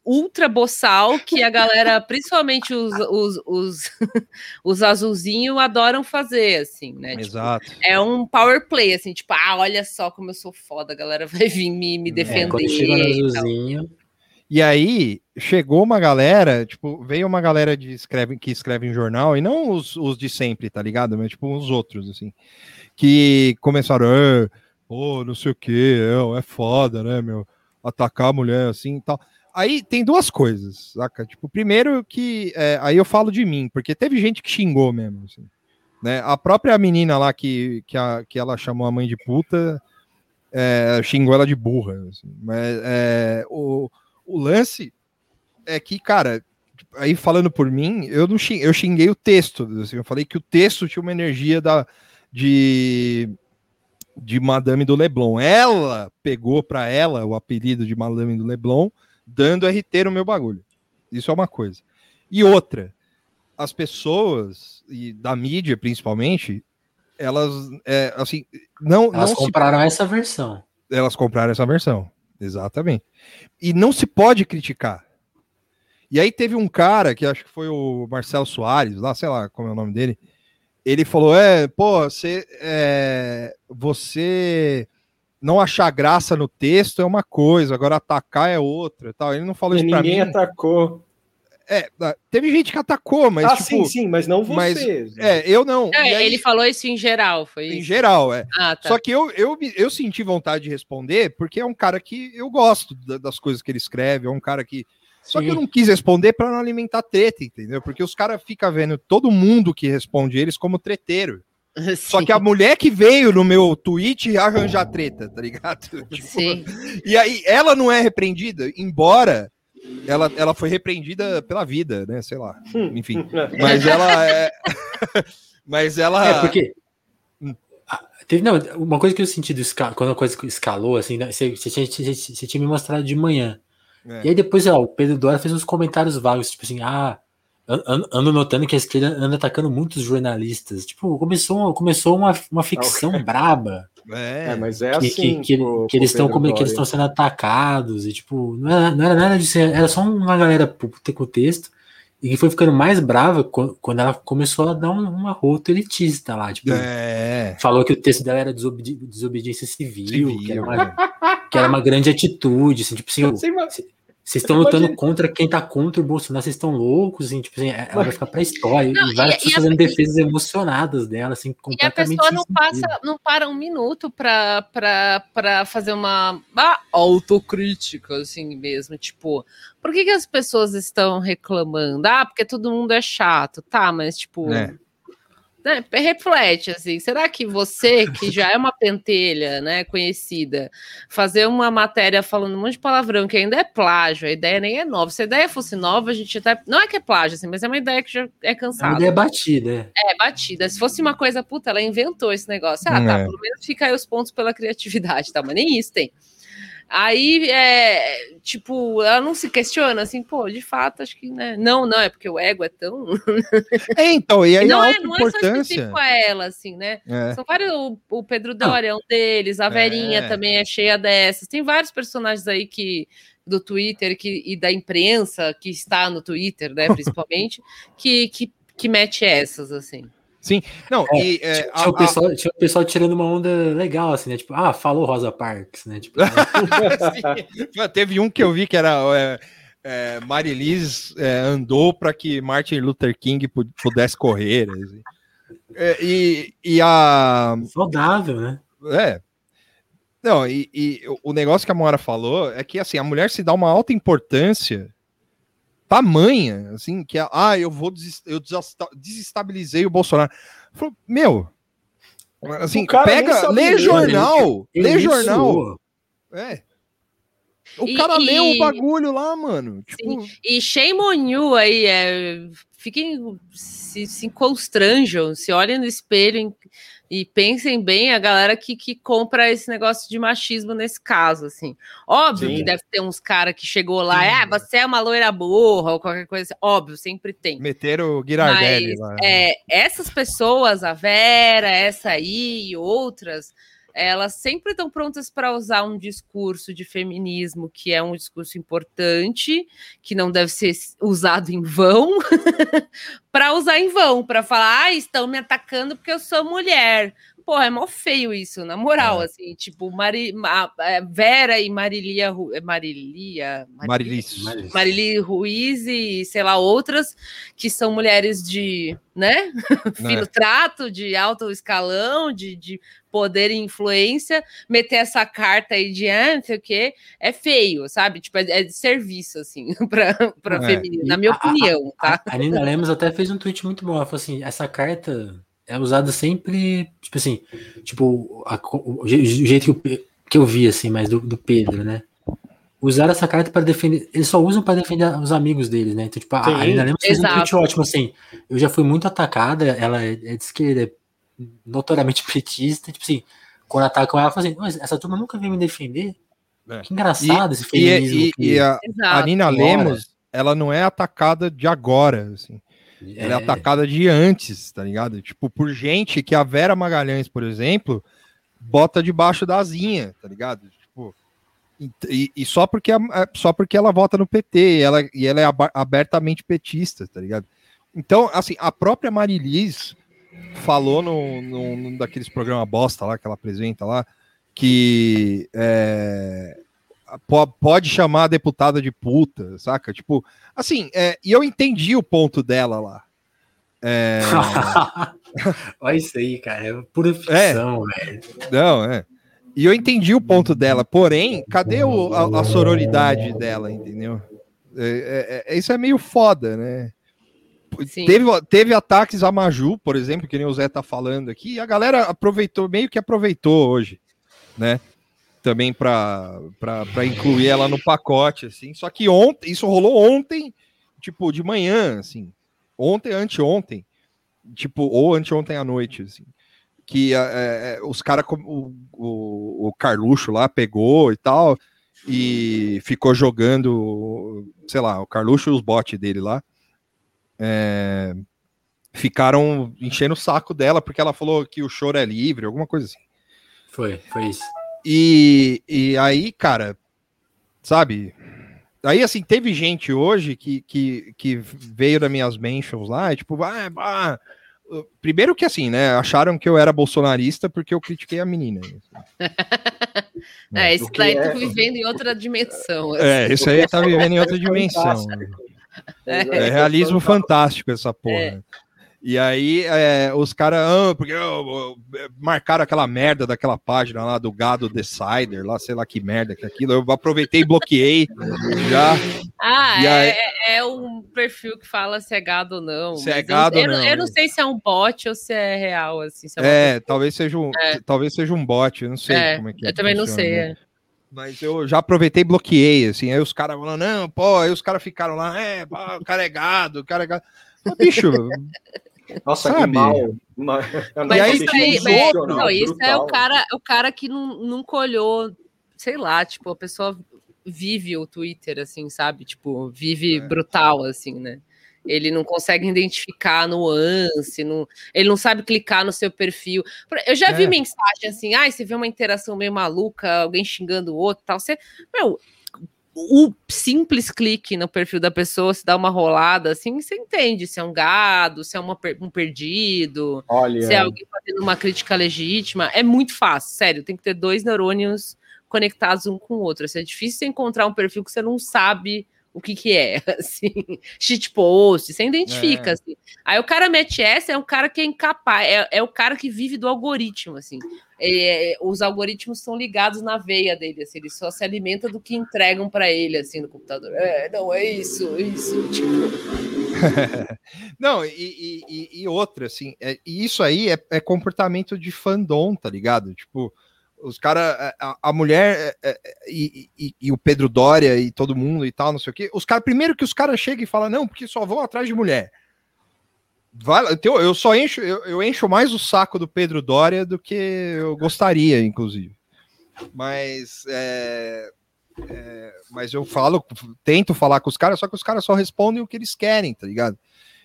ultra boçal que a galera, principalmente os, os, os, os azulzinhos, adoram fazer, assim, né? Tipo, Exato. Tipo, é um power play, assim, tipo, ah, olha só como eu sou foda, a galera vai vir me, me é, defender. É, chega no azulzinho. E aí, chegou uma galera, tipo, veio uma galera de escreve, que escreve em jornal, e não os, os de sempre, tá ligado? Mas, tipo, os outros, assim, que começaram, é, pô, não sei o que, é, é foda, né, meu, atacar a mulher assim e tal aí tem duas coisas, saca? Tipo, primeiro que é, aí eu falo de mim, porque teve gente que xingou mesmo, assim, né? A própria menina lá que, que, a, que ela chamou a mãe de puta é, xingou ela de burra, assim, mas é, o, o lance é que, cara, aí falando por mim, eu não xinguei, eu xinguei o texto, assim, eu falei que o texto tinha uma energia da de de Madame do Leblon. Ela pegou para ela o apelido de Madame do Leblon dando RT no meu bagulho. Isso é uma coisa. E outra, as pessoas, e da mídia principalmente, elas, é, assim, não. Elas não compraram se... essa versão. Elas compraram essa versão, exatamente. E não se pode criticar. E aí teve um cara, que acho que foi o Marcelo Soares, lá, sei lá como é o nome dele, ele falou: é, pô, você. É, você não achar graça no texto é uma coisa, agora atacar é outra. Tal. Ele não falou e isso pra mim. Ninguém atacou. É, teve gente que atacou, mas. Ah, tipo, sim, sim, mas não você. Mas, é, eu não. É, aí, ele falou isso em geral, foi Em geral, é. Ah, tá. Só que eu, eu, eu senti vontade de responder, porque é um cara que eu gosto das coisas que ele escreve, é um cara que. Só sim. que eu não quis responder para não alimentar treta, entendeu? Porque os caras ficam vendo todo mundo que responde eles como treteiro. Sim. Só que a mulher que veio no meu tweet arranjar treta, tá ligado? Tipo, Sim. E aí ela não é repreendida, embora ela, ela foi repreendida pela vida, né? Sei lá. Hum. Enfim. Mas ela é. Mas ela. É porque. Hum. Teve, não, uma coisa que eu senti do escal, quando a coisa escalou, assim, né, você, você, tinha, você, você tinha me mostrado de manhã. É. E aí depois, ó, o Pedro Dora fez uns comentários vagos, tipo assim, ah, ando notando que a esquerda anda atacando muitos jornalistas. Tipo, começou, começou uma, uma ficção okay. braba. É, é, mas é que, assim. Que, que, que eles estão que eles estão sendo atacados e tipo, não era, não era nada disso, era só uma galera com texto e que foi ficando mais brava quando ela começou a dar uma rota elitista lá, tipo, é. falou que o texto dela era desobedi desobediência civil, civil que, era uma, que, era uma, grande atitude, assim, tipo assim, vocês estão lutando contra quem tá contra o Bolsonaro, vocês estão loucos, assim, tipo assim, ela vai ficar pra história. Não, e várias pessoas fazendo defesas emocionadas dela, assim, completamente. E a pessoa não passa, não para um minuto pra, pra, pra fazer uma, uma autocrítica, assim mesmo. Tipo, por que, que as pessoas estão reclamando? Ah, porque todo mundo é chato, tá, mas tipo. É né, reflete assim, será que você, que já é uma pentelha, né, conhecida, fazer uma matéria falando um monte de palavrão que ainda é plágio, a ideia nem é nova. Se a ideia fosse nova, a gente até não é que é plágio assim, mas é uma ideia que já é cansada. É uma ideia batida. É, batida. Se fosse uma coisa puta, ela inventou esse negócio. Ah, tá, é. pelo menos fica aí os pontos pela criatividade, tá, mas nem isso tem. Aí, é, tipo, ela não se questiona assim, pô, de fato, acho que, né? Não, não, é porque o ego é tão. É, então, e aí não, é, não é só específico a ela, assim, né? É. São vários. O, o Pedro Doria é um deles, a Verinha é. também é cheia dessas. Tem vários personagens aí que do Twitter que, e da imprensa que está no Twitter, né, principalmente, que, que, que mete essas, assim. Sim, não, é, e, é, tinha, a, o pessoal, a... tinha o pessoal tirando uma onda legal, assim, né? Tipo, ah, falou Rosa Parks, né? Tipo, Teve um que eu vi que era é, é, Marilis é, andou para que Martin Luther King pudesse correr. Assim. É, e, e a. Saudável, né? É. Não, e, e o negócio que a Moara falou é que assim, a mulher se dá uma alta importância tamanha, assim, que ah, eu vou eu desestabilizei o Bolsonaro. Falou, meu, assim, pega, lê jornal, ele, lê ele jornal. É. O e, cara e, leu o bagulho lá, mano. Tipo... E shame on you aí, é, fiquem, se, se constranjam, se olhem no espelho e pensem bem a galera que, que compra esse negócio de machismo nesse caso, assim. Óbvio Sim. que deve ter uns cara que chegou lá, ah, você é uma loira burra ou qualquer coisa, assim. óbvio, sempre tem. Meteram o Girardelli lá. É, essas pessoas, a Vera, essa aí e outras, elas sempre estão prontas para usar um discurso de feminismo que é um discurso importante, que não deve ser usado em vão, para usar em vão, para falar, ah, estão me atacando porque eu sou mulher. Porra, é mó feio isso, na moral, é. assim, tipo, Mari, é, Vera e Marilia, é Marilia, Marilis. Marili Ruiz e, sei lá, outras, que são mulheres de, né, fino é. trato, de alto escalão, de, de poder e influência, meter essa carta aí de, ah, não sei o quê, é feio, sabe? Tipo, é, é de serviço, assim, para é. feminino, na minha opinião, tá? A, a Nina Lemos até fez um tweet muito bom, ela falou assim, essa carta é usada sempre, tipo assim, tipo, a, o, o, jeito que eu, que eu vi, assim, mais do, do Pedro, né? Usar essa carta para defender. Eles só usam para defender os amigos deles, né? Então, tipo, a Arina Lemos fez um tweet ótimo, assim. Eu já fui muito atacada, ela é, é de esquerda, é notoriamente petista, tipo assim, quando atacam ela, fazem, assim, essa turma nunca veio me defender. É. Que engraçado e, esse feminismo. E, e, e a, a Nina Lemos, ela não é atacada de agora, assim. É. Ela é atacada de antes, tá ligado? Tipo, por gente que a Vera Magalhães, por exemplo, bota debaixo da asinha, tá ligado? Tipo, e, e só, porque, só porque ela vota no PT e ela, e ela é abertamente petista, tá ligado? Então, assim, a própria Marilis falou no, no, no daqueles programas bosta lá que ela apresenta lá, que é, pode chamar a deputada de puta, saca? Tipo, assim, é, e eu entendi o ponto dela lá. É... Olha isso aí, cara, é pura ficção, é. velho. Não, é. E eu entendi o ponto dela, porém, cadê o, a, a sororidade dela, entendeu? É, é, é isso é meio foda, né? Teve, teve ataques a Maju, por exemplo, que nem o Zé tá falando aqui, e a galera aproveitou, meio que aproveitou hoje, né? também para incluir ela no pacote, assim. Só que ontem, isso rolou ontem, tipo, de manhã, assim. Ontem, anteontem, tipo, ou anteontem à noite, assim. Que é, é os caras, o, o, o Carluxo lá pegou e tal, e ficou jogando, sei lá, o Carluxo e os bots dele lá. É, ficaram enchendo o saco dela porque ela falou que o choro é livre, alguma coisa assim. Foi, foi isso. E, e aí, cara, sabe? Aí, assim, teve gente hoje que, que, que veio das minhas mentions lá, e, tipo, ah, ah, primeiro que assim, né? Acharam que eu era bolsonarista porque eu critiquei a menina. é, esse daí tá é... vivendo em outra dimensão. Assim. É, isso aí tá vivendo em outra dimensão. É, é realismo fantástico essa porra. É. E aí é, os caras, ah, porque oh, marcaram aquela merda daquela página lá do gado Decider, lá, sei lá que merda que é aquilo. Eu aproveitei e bloqueei já. Ah, aí... é, é, um perfil que fala se é gado ou não. Se é gado eu, ou não. Eu, eu, não sei se é um bot ou se é real, assim. é, é talvez seja um, é. talvez seja um bot, eu não sei como é que Eu também funciona, não sei, né? Mas eu já aproveitei e bloqueei, assim. Aí os caras falando, não, pô, aí os caras ficaram lá, é, pô, o cara é gado, o cara é gado. Mas, bicho, Nossa, Sabe? que mal. Mas, aí, isso, aí, é, não, isso é o cara, o cara que não, nunca olhou, sei lá, tipo, a pessoa vive o Twitter, assim, sabe? Tipo, vive é. brutal, assim, né? Ele não consegue identificar nuance, não, ele não sabe clicar no seu perfil. Eu já é. vi mensagem assim, ah, você vê uma interação meio maluca, alguém xingando o outro tal. Você, meu, o simples clique no perfil da pessoa, se dá uma rolada, assim, você entende se é um gado, se é uma, um perdido, Olha. se é alguém fazendo uma crítica legítima. É muito fácil, sério, tem que ter dois neurônios conectados um com o outro. Assim, é difícil encontrar um perfil que você não sabe o que que é, assim, shitpost, você identifica, é. assim. Aí o cara mete essa, é um cara que é incapaz, é, é o cara que vive do algoritmo, assim. É, os algoritmos estão ligados na veia dele, assim, ele só se alimenta do que entregam para ele, assim, no computador. É, não, é isso, é isso, tipo... não, e, e, e, outra, assim, é, isso aí é, é comportamento de fandom, tá ligado? Tipo, os caras, é, a, a, mulher é, é, e, e, e, o Pedro Dória e todo mundo e tal, não sei o quê. Os caras, primeiro que os caras chegam e falam, não, porque só vão atrás de mulher. Vai, eu, eu só encho, eu, eu, encho mais o saco do Pedro Dória do que eu gostaria, inclusive. Mas, é, é, mas eu falo, tento falar com os caras, só que os caras só respondem o que eles querem, tá ligado?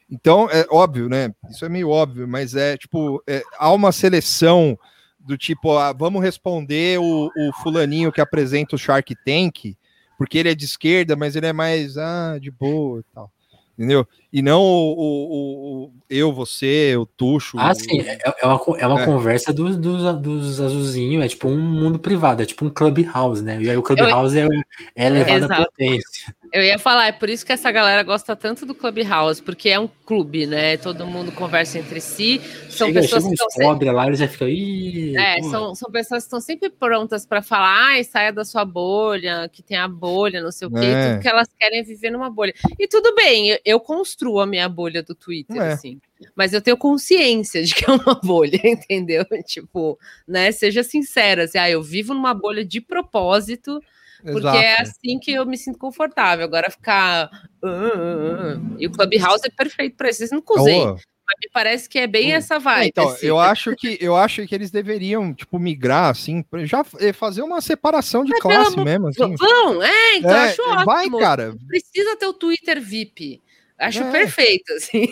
Então, é óbvio, né? Isso é meio óbvio, mas é tipo, é, há uma seleção do tipo, ah, vamos responder o, o, fulaninho que apresenta o Shark Tank, porque ele é de esquerda, mas ele é mais ah, de boa e tal entendeu? E não o, o, o, eu, você, o Tuxo. Ah, sim, é, é uma, é uma é. conversa dos, dos, dos azulzinhos, é tipo um mundo privado, é tipo um clubhouse, né? E aí o clubhouse eu... é, é elevado à potência. Eu ia falar, é por isso que essa galera gosta tanto do Clubhouse, porque é um clube, né? Todo mundo conversa entre si. São chega, pessoas chega que estão sempre... lá, eles já ficam. É, são, são pessoas que estão sempre prontas para falar, ai, saia da sua bolha, que tem a bolha, não sei o quê, é. tudo que elas querem é viver numa bolha. E tudo bem, eu, eu construo a minha bolha do Twitter, é. assim. Mas eu tenho consciência de que é uma bolha, entendeu? Tipo, né? Seja sincera, assim, ah, eu vivo numa bolha de propósito porque é Exato. assim que eu me sinto confortável. Agora ficar. Uh, uh, uh. E o Clubhouse é perfeito para isso. Vocês nunca usei. Oh. Mas me parece que é bem essa vibe. Então, assim. eu acho que eu acho que eles deveriam, tipo, migrar, assim, já eh, fazer uma separação de Mas classe pelo... mesmo. Assim. Vão, é, então é, acho ótimo. Vai, cara. Precisa ter o Twitter VIP. Acho é. perfeito, assim.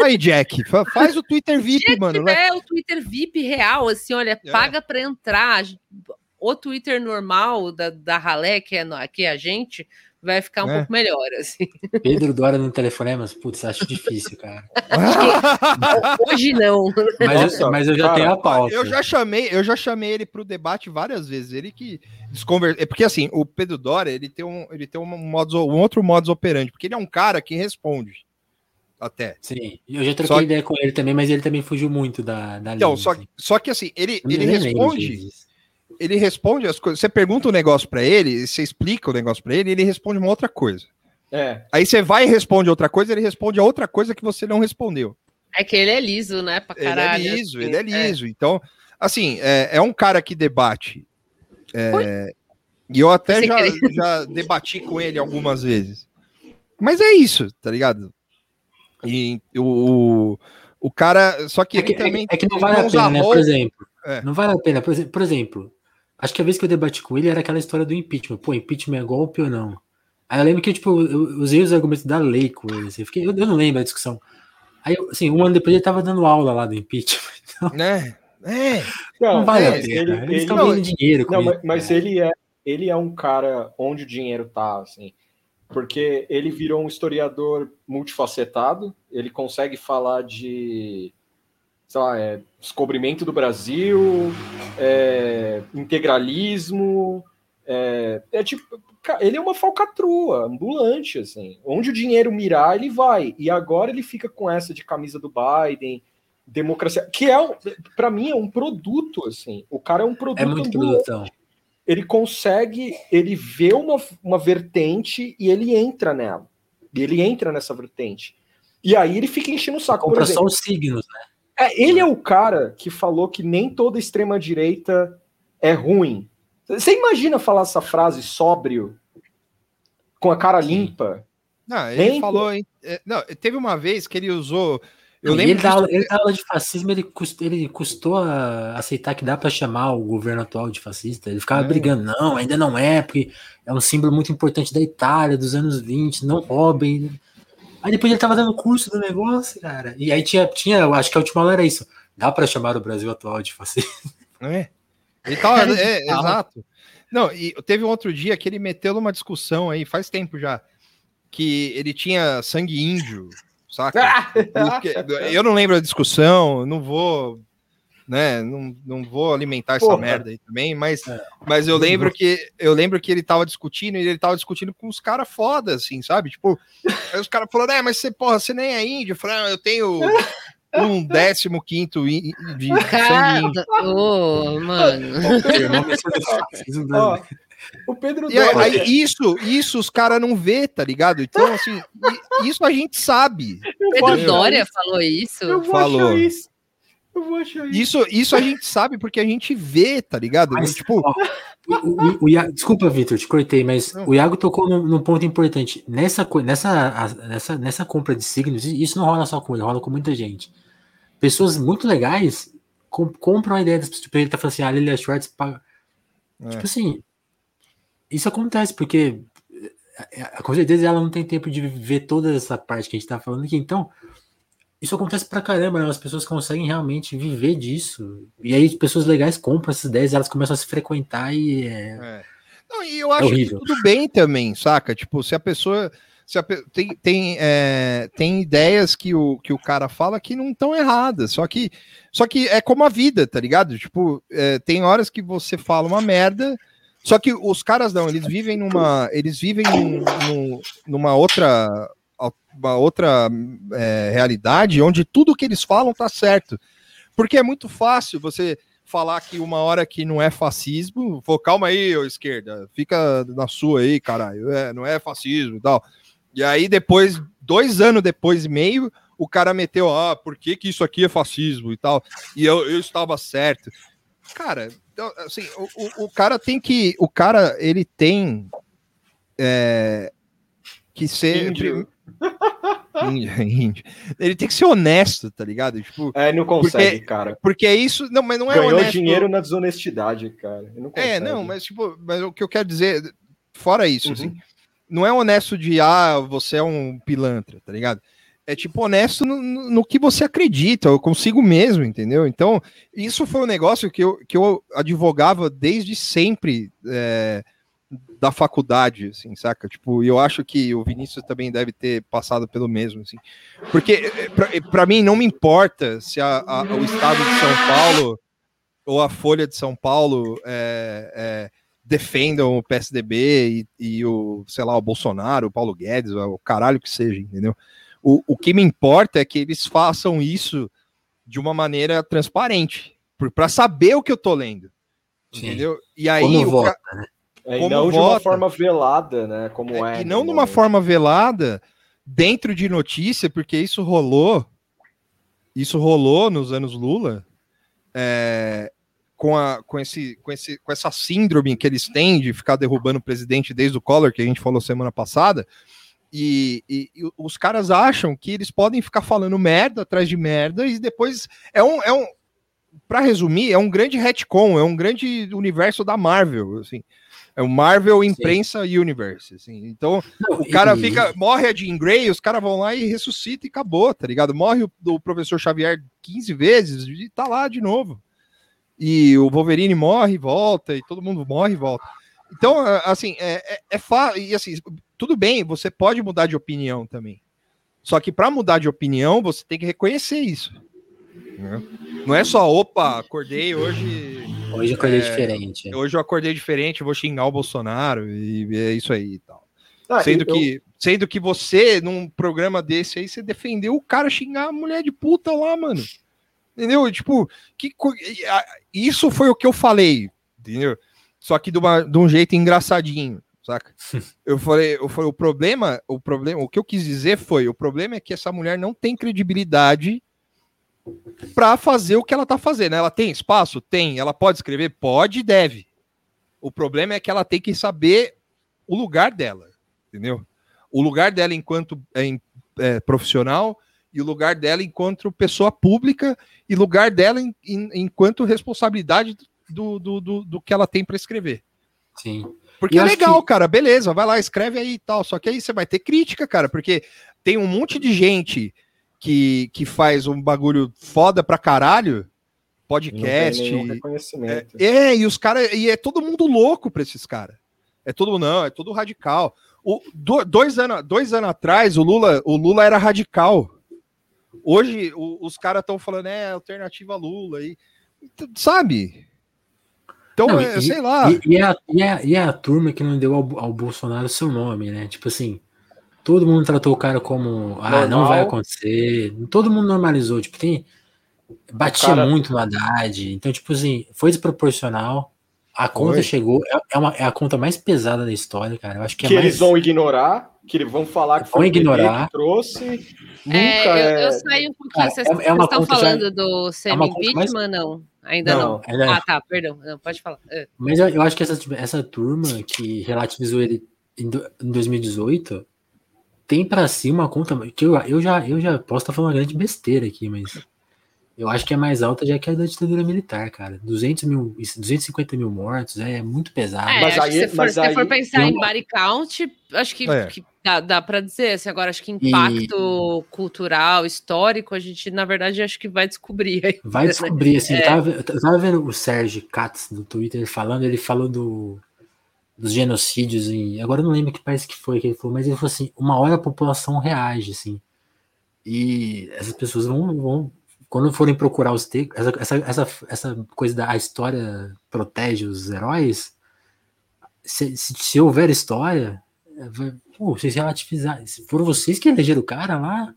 Aí, Jack, faz o Twitter VIP, mano. É, né? o Twitter VIP real, assim, olha, é. paga para entrar o Twitter normal da, da Ralé, que é, que é a gente, vai ficar um é. pouco melhor, assim. Pedro Dora no telefonemas, putz, acho difícil, cara. Hoje não. Mas, Nossa, eu, mas eu já cara, tenho a pauta. Eu já chamei, eu já chamei ele para o debate várias vezes. Ele que desconversa. É porque assim, o Pedro Dora, ele tem um, ele tem um, modo, um outro modus operandi, porque ele é um cara que responde. Até. Sim, eu já troquei só... ideia com ele também, mas ele também fugiu muito da, da então, linha. Só, assim. só que assim, ele, ele responde ele responde as coisas. Você pergunta um negócio para ele, você explica o negócio para ele, ele responde uma outra coisa. É. Aí você vai e responde outra coisa, ele responde a outra coisa que você não respondeu. É que ele é liso, né? Pra caralho, ele é liso, assim, ele é liso. É. Então, assim, é, é, um cara que debate. É, e eu até já, já debati com ele algumas vezes. Mas é isso, tá ligado? E o, o cara. Só que, é que ele também. É que não vale a pena, né? Por exemplo. Não vale a pena. Por exemplo, Acho que a vez que eu debati com ele era aquela história do impeachment. Pô, impeachment é golpe ou não? Aí eu lembro que, tipo, eu usei os argumentos da lei com ele. Assim, eu, fiquei, eu, eu, não lembro a discussão. Aí, assim, um ano depois ele tava dando aula lá do impeachment. Então, né? É. Não, não vale é, a pena. Ele, Eles estão ganhando dinheiro com não, ele. Mas, ele é, ele é um cara onde o dinheiro tá, assim. Porque ele virou um historiador multifacetado. Ele consegue falar de sei lá, é, descobrimento do Brasil, é, integralismo, é, é, tipo, ele é uma falcatrua, ambulante, assim. Onde o dinheiro mirar, ele vai. E agora ele fica com essa de camisa do Biden, democracia, que é, para mim, é um produto, assim. O cara é um produto. É muito produtão. Ele consegue, ele vê uma, uma vertente e ele entra nela. E ele entra nessa vertente. E aí ele fica enchendo o saco. Compra só os signos, né? É, ele é o cara que falou que nem toda extrema-direita é ruim. Você imagina falar essa frase sóbrio, com a cara limpa? Não, ele nem falou. Hein? É, não, teve uma vez que ele usou. Eu lembro ele, dá aula, ele dá aula de fascismo, ele custou, ele custou a aceitar que dá para chamar o governo atual de fascista. Ele ficava é. brigando, não, ainda não é, porque é um símbolo muito importante da Itália, dos anos 20, não roubem. Aí depois ele tava dando curso do negócio, cara. E aí tinha, tinha eu acho que a última aula era isso. Dá para chamar o Brasil atual de fascista? É. Ele tava, é, é, exato. Não, e teve um outro dia que ele meteu numa discussão aí, faz tempo já, que ele tinha sangue índio, saca? eu não lembro a discussão, não vou né? Não, não vou alimentar essa Porra. merda aí também, mas, é. mas eu lembro que eu lembro que ele tava discutindo e ele tava discutindo com os caras foda, assim, sabe? Tipo, aí os caras falaram, é, mas você, porra, você nem é índio. Eu falei, ah, eu tenho um décimo quinto de sangue Ô, oh, mano. O Pedro e aí, isso, isso os caras não vê, tá ligado? Então, assim, isso a gente sabe. Pedro Dória falou isso. Eu falou. isso. Eu vou achar isso. isso. Isso a gente sabe porque a gente vê, tá ligado? Mas, tipo, O, o, o Iago, desculpa, Vitor, te cortei, mas não. o Iago tocou num, ponto importante. Nessa, nessa, nessa, nessa compra de signos, isso não rola só com ele, rola com muita gente. Pessoas muito legais com, compram a ideia das pessoas. Tipo, ele tá falando assim, a Lilia Schwartz paga. É. Tipo assim, isso acontece porque com certeza ela não tem tempo de ver toda essa parte que a gente tá falando aqui. Então, isso acontece pra caramba, né? As pessoas conseguem realmente viver disso. E aí, pessoas legais compram essas ideias, elas começam a se frequentar e é. é. Não, e eu acho é que tudo bem também, saca? Tipo, se a pessoa. Se a, tem, tem, é, tem ideias que o, que o cara fala que não estão erradas, só que, só que é como a vida, tá ligado? Tipo, é, tem horas que você fala uma merda, só que os caras não, eles vivem numa. Eles vivem num, num, numa outra uma outra é, realidade onde tudo que eles falam tá certo. Porque é muito fácil você falar que uma hora que não é fascismo, pô, calma aí, ô esquerda, fica na sua aí, caralho, é, não é fascismo e tal. E aí depois, dois anos depois e meio, o cara meteu, ah, por que que isso aqui é fascismo e tal, e eu, eu estava certo. Cara, então, assim, o, o, o cara tem que, o cara, ele tem é, que ser... Índio. Ele tem que ser honesto, tá ligado? Tipo, é, não consegue, porque, cara. Porque é isso. Não, mas não é Ganhou honesto. dinheiro na desonestidade, cara. Não é, não, mas tipo, mas o que eu quero dizer, fora isso, uhum. assim, não é honesto de ah, você é um pilantra, tá ligado? É tipo honesto no, no, que você acredita, eu consigo mesmo, entendeu? Então, isso foi um negócio que eu, que eu advogava desde sempre. É, da faculdade, assim, saca? Tipo, eu acho que o Vinícius também deve ter passado pelo mesmo, assim. Porque, eh, para mim, não me importa se a, a, o estado de São Paulo ou a Folha de São Paulo é, é, defendam o PSDB e, e, o, sei lá, o Bolsonaro, o Paulo Guedes, o caralho que seja, entendeu? O, o que me importa é que eles façam isso de uma maneira transparente, para saber o que eu tô lendo. Sim. Entendeu? E aí. Como vota, né? É, e não vota, de uma forma velada, né? Como é. é e não de uma forma velada dentro de notícia, porque isso rolou. Isso rolou nos anos Lula. É, com, a, com, esse, com, esse, com essa síndrome que eles têm de ficar derrubando o presidente desde o Collor, que a gente falou semana passada, e, e, e, os caras acham que eles podem ficar falando merda atrás de merda, e depois é um. É um para resumir, é um grande retcon, é um grande universo da Marvel, assim. É o Marvel Imprensa Sim. Universe, assim. Então, Não, o cara e... fica, morre a Jean Grey, os caras vão lá e ressuscita e acabou, tá ligado? Morre o, o, professor Xavier 15 vezes e tá lá de novo. E o Wolverine morre e volta, e todo mundo morre e volta. Então, assim, é, é, é fácil. E assim, tudo bem, você pode mudar de opinião também. Só que para mudar de opinião, você tem que reconhecer isso. Não é só, opa, acordei hoje. Hoje eu acordei é, diferente. Hoje eu acordei diferente, vou xingar o Bolsonaro e é isso aí e tal. Ah, sendo, eu... que, sendo que você, num programa desse aí, você defendeu o cara xingar a mulher de puta lá, mano. Entendeu? Tipo, que, isso foi o que eu falei, entendeu? Só que de, uma, de um jeito engraçadinho, saca? eu falei, eu falei, o problema, o problema, o que eu quis dizer foi, o problema é que essa mulher não tem credibilidade para fazer o que ela está fazendo. Ela tem espaço? Tem. Ela pode escrever? Pode e deve. O problema é que ela tem que saber o lugar dela, entendeu? O lugar dela enquanto é, é, profissional e o lugar dela enquanto pessoa pública e lugar dela em, em, enquanto responsabilidade do, do, do, do que ela tem para escrever. Sim. Porque é legal, que... cara, beleza, vai lá, escreve aí e tal. Só que aí você vai ter crítica, cara, porque tem um monte de gente que, que faz um bagulho foda pra caralho, podcast. É, é, e os caras. E é todo mundo louco pra esses caras. É todo não, é todo radical. O, do, dois, anos, dois anos atrás, o Lula, o Lula era radical. Hoje, o, os caras estão falando, é alternativa Lula. E, sabe? Então, não, é, e, sei lá. E, e, é a, e, é, e é a turma que não deu ao, ao Bolsonaro seu nome, né? Tipo assim, Todo mundo tratou o cara como, ah, Normal. não vai acontecer. Todo mundo normalizou, tipo, tem batia cara... muito no Haddad. Então, tipo assim, foi desproporcional. A conta Foi. chegou, é, é, uma, é a conta mais pesada da história, cara. Eu acho que, é que mais... eles vão ignorar, que eles vão falar que vão ignorar. que trouxe. Nunca é, eu, eu saí um pouquinho. Vocês, é, é estão falando já... do semi-impeachment, mais... não? Ainda não. não. Ah, tá, perdão. Não, pode falar. É. Mas eu, eu, acho que essa, essa turma que relativizou ele em, em 2018 tem para si uma conta que eu, eu, já, eu já posso estar falando uma grande besteira aqui, mas eu acho que é mais alta já que a da ditadura militar, cara. 200 mil, 250 mil mortos é muito pesado. É, mas aí, se for, mas se aí, for pensar em body count, acho que, é. que dá, dá para dizer. Assim, agora, acho que impacto e... cultural, histórico, a gente, na verdade, acho que vai descobrir. Ainda, vai descobrir, né? assim. É. Eu, tava, eu tava vendo o Sérgio Katz no Twitter falando, ele falou do, dos genocídios em. Agora eu não lembro que país que foi que ele falou, mas ele falou assim: uma hora a população reage, assim. E essas pessoas vão, vão quando forem procurar os textos, essa, essa, essa, coisa da história protege os heróis, se, se, se houver história, vai, pô, vocês relativizar, se foram vocês que elegeram o cara lá.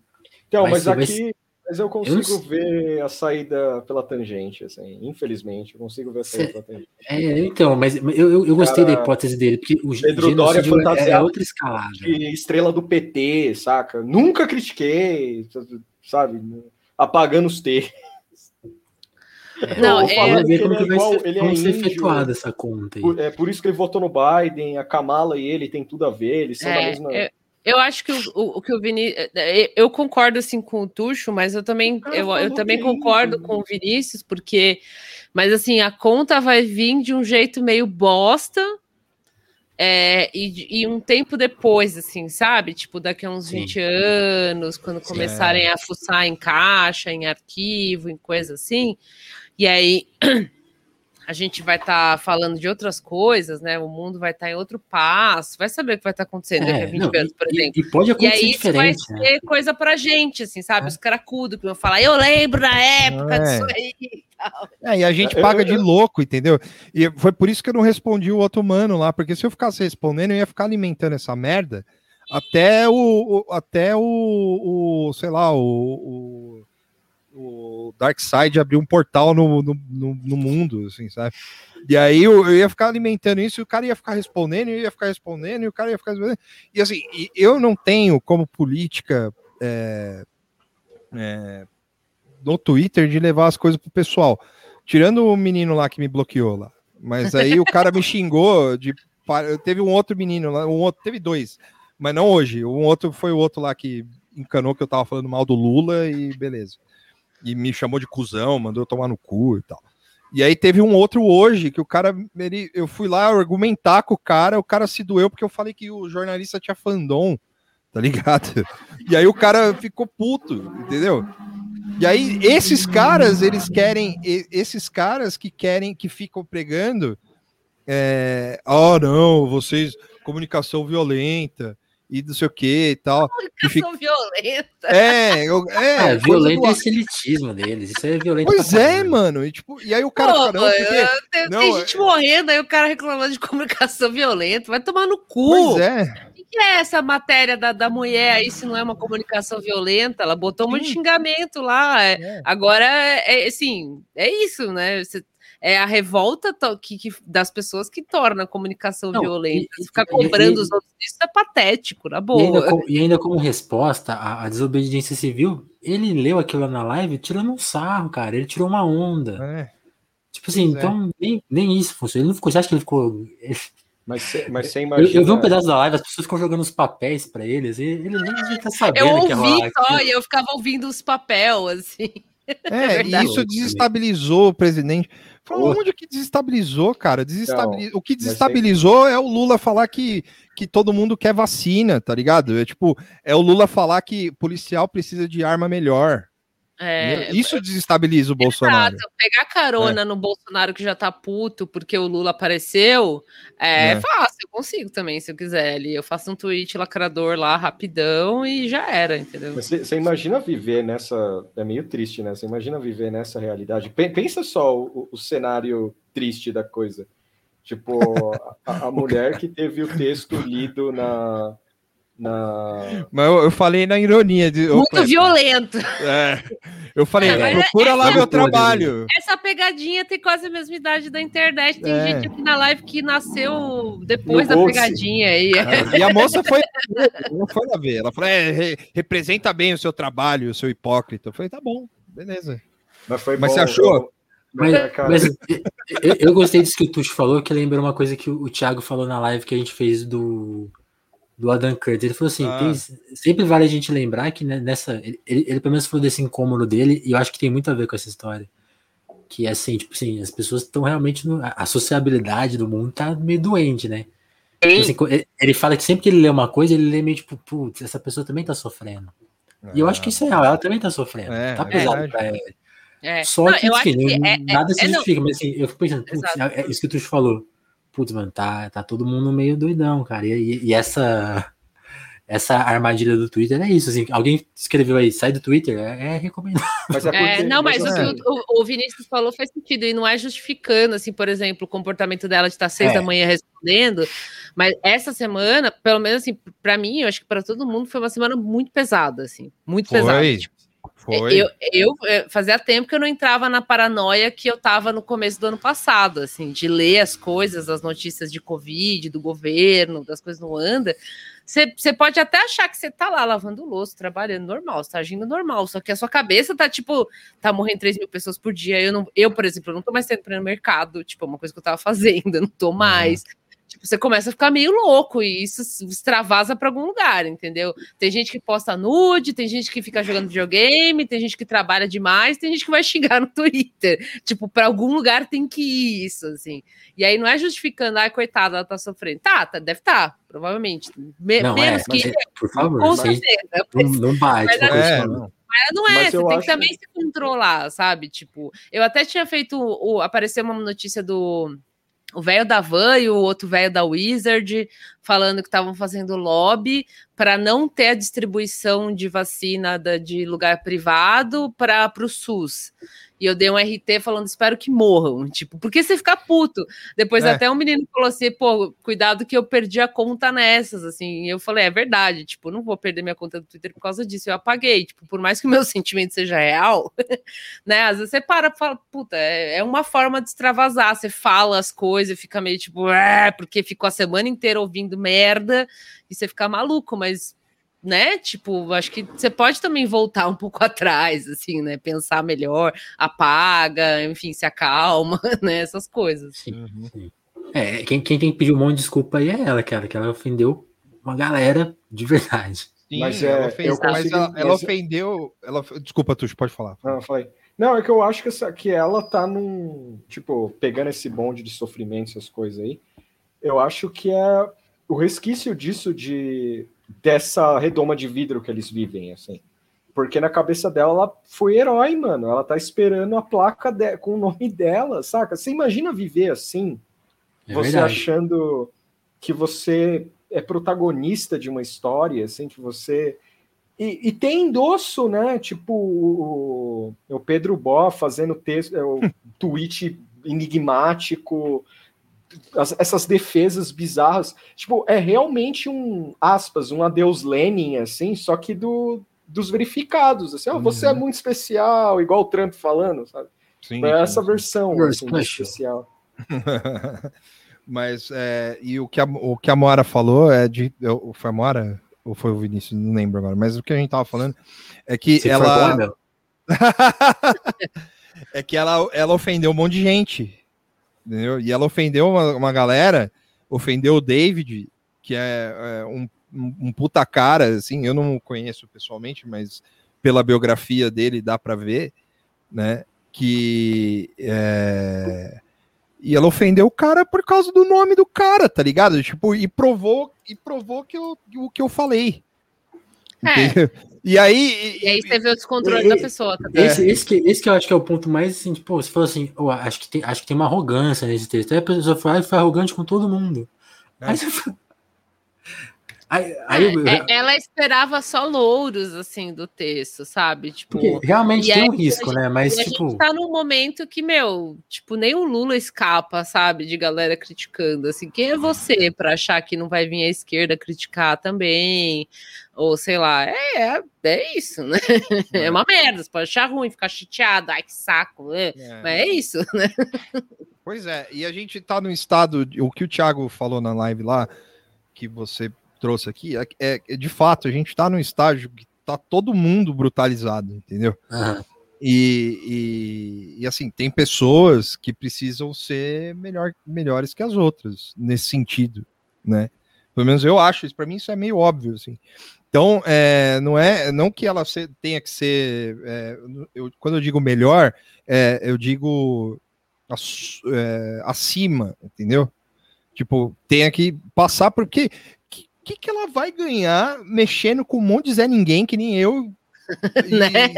Então, mas aqui, mas eu consigo eu ver a saída pela tangente, assim, infelizmente, eu consigo ver a saída pela tangente. É, então, mas eu, eu, eu gostei cara, da hipótese dele, porque o Pedro Dória é, é outra escalada. Estrela do PT, saca? Nunca critiquei, sabe? apagando os T. Não, é, ver como que vai ser, ele é ser efetuada essa conta. Por, é por isso que ele votou no Biden, a Kamala e ele tem tudo a ver, eles são é, da mesma. Eu, eu acho que o, o, que o Vinícius. É, é, eu concordo assim com o Tuxo, mas eu também, eu, eu também concordo com o Vinícius, porque. Mas assim, a conta vai vir de um jeito meio bosta, é, e, e, um tempo depois, assim, sabe? Tipo, daqui a uns Sim. 20 anos, quando começarem é. a fuçar em caixa, em arquivo, em coisa assim. E aí a gente vai estar tá falando de outras coisas, né? O mundo vai estar tá em outro passo, vai saber o que vai estar tá acontecendo é, daqui a 20 não, anos, por exemplo. E, e pode acontecer e aí isso vai ser né? coisa pra gente, assim, sabe? É. Os caracudos que vão falar, eu lembro da época disso aí É, e a gente paga de louco, entendeu? E foi por isso que eu não respondi o outro mano lá, porque se eu ficasse respondendo, eu ia ficar alimentando essa merda até o, o até o, o, sei lá, o, o, o Darkseid abrir um portal no, no, no, no, mundo, assim, sabe? E aí eu, eu, ia ficar alimentando isso e o cara ia ficar respondendo, eu ia ficar respondendo, e o cara ia ficar respondendo. E assim, eu não tenho como política é, é, no Twitter de levar as coisas pro pessoal. Tirando o menino lá que me bloqueou lá. Mas aí o cara me xingou de. Teve um outro menino lá, um outro, teve dois, mas não hoje. Um outro foi o outro lá que encanou que eu tava falando mal do Lula e beleza. E me chamou de cuzão, mandou eu tomar no cu e tal. E aí teve um outro hoje que o cara, ele, eu fui lá argumentar com o cara, o cara se doeu porque eu falei que o jornalista tinha fandom, tá ligado? E aí o cara ficou puto, entendeu? E aí, esses caras, eles querem, esses caras que querem, que ficam pregando, é, oh não, vocês, comunicação violenta, e não sei o que e tal. Comunicação fica... violenta. É, eu, é, é violento do... é esse elitismo deles. Isso é violento. Pois é, mano. E, tipo, e aí o cara. Pô, caramba, porque... tem, não, tem gente é... morrendo, aí o cara reclamando de comunicação violenta. Vai tomar no cu. Pois é que é essa matéria da, da mulher aí, se não é uma comunicação violenta? Ela botou um monte de xingamento lá. É, é. Agora, é, assim, é isso, né? Você, é a revolta que, que, das pessoas que torna a comunicação não, violenta. E, Ficar cobrando e, os outros, isso é patético, na boa. E ainda, com, e ainda como resposta à, à, desobediência civil, ele leu aquilo na live tirando um sarro, cara. Ele tirou uma onda. É. Tipo assim, pois é. então nem, nem isso funciona. Ele não ficou, você acha que ele ficou. Mas, cê, mas você imagina. Eu, eu, vi um pedaço da live, as pessoas ficam jogando os papéis para eles, e ele nem devia estar sabendo. Eu ouvi só, e eu ficava ouvindo os papéis, assim. É, é isso desestabilizou o presidente. Foi onde que desestabilizou, cara? Desestabiliz... Então, o que desestabilizou é o Lula falar que, que todo mundo quer vacina, tá ligado? É tipo, é o Lula falar que policial precisa de arma melhor. É, Isso desestabiliza o Bolsonaro. Exato. Pegar carona é. no Bolsonaro que já tá puto porque o Lula apareceu é, é, fácil, eu consigo também, se eu quiser. Ali, eu faço um tweet lacrador lá rapidão e já era, entendeu? Você, imagina viver nessa. É meio triste, né? Você imagina viver nessa realidade. Pensa só o, o cenário triste da coisa. Tipo, a, a mulher que teve o texto lido na, Na... Mas eu, eu falei na ironia. De, Muito Cleber, violento. é, eu falei, É, mas procura lá meu trabalho. Essa pegadinha tem quase a mesma idade da internet. Tem É. gente aqui na live que nasceu depois No da pegadinha aí. É, E a moça foi, não foi lá ver. Ela falou: é, re- representa bem o seu trabalho, o seu hipócrita. Eu falei: tá bom, beleza. Mas foi Mas bom, você achou? eu- Mas, É, mas eu, eu gostei disso que o Tuxo falou, que lembrou uma coisa que o, o Thiago falou na live que a gente fez do, do Adam Curtis. Ele falou assim: Ah. tem- sempre vale a gente lembrar que né, nessa. Ele, ele, ele pelo menos falou desse incômodo dele, e eu acho que tem muito a ver com essa história. Que é assim, tipo assim, as pessoas estão realmente. No, a sociabilidade do mundo tá meio doente, né? Tipo assim, ele- fala que sempre que ele lê uma coisa, ele lê meio tipo, putz, essa pessoa também tá sofrendo. E eu acho que isso é real, ela também tá sofrendo. É, tá é pesado verdade. pra ela. É. Só Não, que, enfim, que não- é- nada se é- é, não. justifica, mas assim, eu fico pensando, putz, é, é isso que tu falou. Putz, mano, tá, tá todo mundo meio doidão, cara. E, e- e essa, essa armadilha do Twitter é isso, assim. Alguém escreveu aí, sai do Twitter, é, é recomendado. Mas é É, porque- não, mas, mas o assim, que o, o- Vinícius falou faz sentido, e não é justificando, assim, por exemplo, o comportamento dela de estar seis É. da manhã respondendo, mas essa semana, pelo menos assim, para mim, eu acho que para todo mundo foi uma semana muito pesada, assim, muito pesada. Foi. Tipo, Foi. Eu, eu eh, fazia tempo que eu não entrava na paranoia que eu tava no começo do ano passado, assim, de ler as coisas, as notícias de Covid, do governo, das coisas não anda. Você pode até achar que você tá lá lavando louça, trabalhando normal, você tá agindo normal, só que a sua cabeça tá tipo, tá morrendo 3 mil pessoas por dia. Eu, não, eu, por exemplo, eu não tô mais tendo pra ir no mercado, tipo, é uma coisa que eu tava fazendo, eu não tô mais. Tipo, você começa a ficar meio louco e isso extravasa para algum lugar, entendeu? Tem gente que posta nude, tem gente que fica jogando videogame, tem gente que trabalha demais, tem gente que vai xingar no Twitter. Tipo, para algum lugar tem que ir isso, assim. E aí não é justificando, ai, coitada, ela tá sofrendo. Tá, tá deve estar, tá, provavelmente. Me Não, menos é, mas que é, por favor, com certeza. não, não bate. Mas né, É, não. Mas não é, Mas você tem que também se controlar, sabe? Tipo, eu até tinha feito. O, apareceu uma notícia do. O velho da Van e o outro velho da Wizard falando que estavam fazendo lobby para não ter a distribuição de vacina da, de lugar privado para o SUS. E eu dei um RT falando, espero que morram. Tipo, porque você fica puto. Depois É. até um menino falou assim, pô, cuidado que eu perdi a conta nessas, assim. E eu falei, é verdade, tipo, não vou perder minha conta do Twitter por causa disso. Eu apaguei, tipo, por mais que o meu sentimento seja real, né? Às vezes você para e fala, puta, é, é uma forma de extravasar. Você fala as coisas e fica meio tipo, é, porque ficou a semana inteira ouvindo merda e você fica maluco, mas né? Tipo, acho que você pode também voltar um pouco atrás, assim, né? Pensar melhor, apaga, enfim, se acalma, né? Essas coisas. Sim, sim. É, quem, quem tem que pedir um monte de desculpa aí é ela, cara, que ela ofendeu uma galera de verdade. Sim, Mas, ela é, ofendeu, eu mas ela, ela ofendeu. Ela, desculpa, Tuxo, pode falar. Não, falei. Não, é que eu acho que, essa, que ela tá num. Tipo, pegando esse bonde de sofrimento, essas coisas aí. Eu acho que é o resquício disso de dessa redoma de vidro que eles vivem, assim. Porque na cabeça dela, ela foi herói, mano. Ela tá esperando a placa de- com o nome dela, saca? Você imagina viver assim, É você verdade. achando que você é protagonista de uma história, assim, que você. E, e tem endosso, né? Tipo o, o Pedro Bó fazendo texto, é, o tweet enigmático, as- essas defesas bizarras. Tipo, é realmente um, aspas, um adeus Lenin, assim, só que do, dos verificados. Assim, ó, você é Uhum. muito especial, igual o Trump falando, sabe? Sim, É essa sim. versão assim, especial. Mas, é, e o que, a, o que a Moara falou é de. eu- Foi a Moara? Ou foi o Vinícius? Não lembro agora. Mas o que a gente tava falando é que ela. é que ela, ela ofendeu um monte de gente. Entendeu? E ela ofendeu uma, uma galera, ofendeu o David, que é, é, um, um, puta cara, assim, eu não conheço pessoalmente, mas pela biografia dele dá pra ver, né? Que. é, E ela ofendeu o cara por causa do nome do cara, tá ligado? Tipo, e provou, e provou que eu, o que eu falei. É. E aí. E aí você vê o descontrole E- da pessoa. Tá? Esse, esse, que, esse que eu acho que é o ponto mais assim, tipo, você falou assim, "Ô, acho, que tem, acho que tem uma arrogância nesse texto. Aí a pessoa foi, "Ah, foi arrogante com todo mundo. É. Aí, você fala- Aí, aí eu... É, ela esperava só louros, assim, do texto, sabe? Tipo, Porque realmente tem um risco, né? Mas, tipo... A gente tá num momento que, meu, tipo, nem o Lula escapa, sabe? De galera criticando, assim. Quem é você para achar que não vai vir a esquerda criticar também? Ou, sei lá, é, é, é isso, né? É. é uma merda, você pode achar ruim, ficar chateado, ai, que saco, né? É. Mas é isso, né? Pois é, e a gente tá no estado, o que o Thiago falou na live lá, que você trouxe aqui, é, é, é de fato, a gente está num estágio que tá todo mundo brutalizado, entendeu? Uhum. E, e, e, assim, tem pessoas que precisam ser melhor, melhores que as outras, nesse sentido, né? Pelo menos eu acho, isso para mim isso é meio óbvio, assim. Então, é, não é não que ela se, tenha que ser. É, eu, quando eu digo melhor, é, eu digo é, acima, entendeu? Tipo, tenha que passar, porque que, que ela vai ganhar mexendo com um monte de Zé Ninguém, que nem eu? E, né?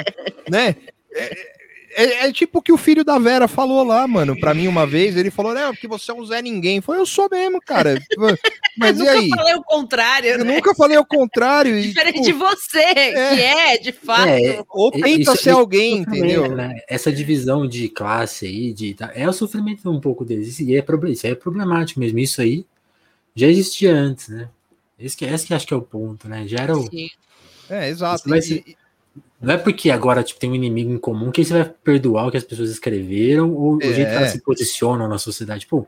né? É, é, é, tipo o que o filho da Vera falou lá, mano, pra mim uma vez. Ele falou, né, porque você é um Zé Ninguém. Foi, eu sou mesmo, cara. Mas e aí? Eu nunca falei o contrário. Eu né? nunca falei o contrário. Diferente tipo, de você, é, que é, de fato. É, ou tenta isso, ser isso alguém, entendeu? Né? Essa divisão de classe aí, de, é o sofrimento um pouco deles. E é, isso é problemático mesmo. Isso aí já existia antes, né? Esse que, esse que acho que é o ponto, né? Já era o. Sim. É, exato. Ser, não é porque agora tipo, tem um inimigo em comum que você vai perdoar o que as pessoas escreveram ou é. o jeito que elas se posicionam na sociedade. Pô,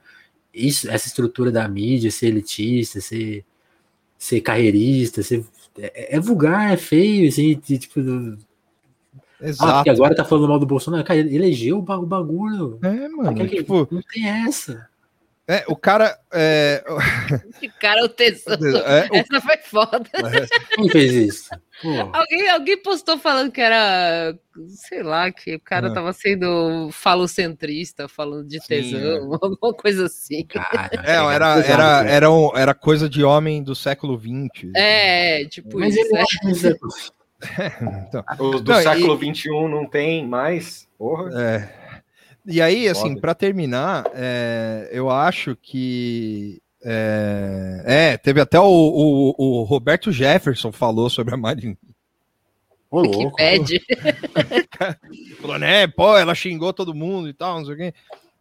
isso, essa estrutura da mídia, ser elitista, ser, ser carreirista, ser, é, é vulgar, é feio, assim, tipo. Exato. Ah, porque agora tá falando mal do Bolsonaro. Cara, elegeu o bagulho. É, mano. Tipo, não tem essa. É, o cara. É... Esse cara é o tesouro. É, Essa foi foda. Quem fez isso? Alguém, alguém postou falando que era. Sei lá, que o cara é. tava sendo falocentrista, falando de tesão, Sim, é. alguma coisa assim. Cara, é, era, era, era, um, era coisa de homem do século XX. É, tipo Mas isso. Ele é. então, o do não, século XXI não tem mais. Porra. É. E aí, assim, para terminar, é, eu acho que. É, é teve até o, o, o, Roberto Jefferson falou sobre a Marina. Ô, louco. Que pede. Falou, né? Pô, ela xingou todo mundo e tal, não sei o quê.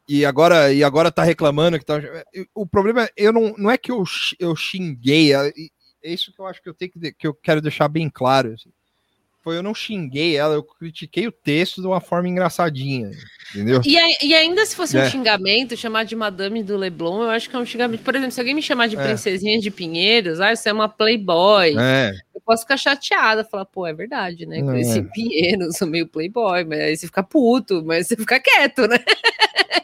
E agora, e agora tá reclamando que tá. O problema é, eu não, não é que eu, eu xinguei, é, é isso que eu acho que eu tenho que, que eu quero deixar bem claro. Assim foi eu não xinguei ela, eu critiquei o texto de uma forma engraçadinha, entendeu? E, e ainda se fosse é. um xingamento, chamar de Madame do Leblon, eu acho que é um xingamento. Por exemplo, se alguém me chamar de é. Princesinha de Pinheiros, ah, você é uma Playboy. É. Eu posso ficar chateada, falar, pô, é verdade, né? Cresci é. em Pinheiros, sou meio Playboy, mas aí você fica puto, mas você fica quieto, né?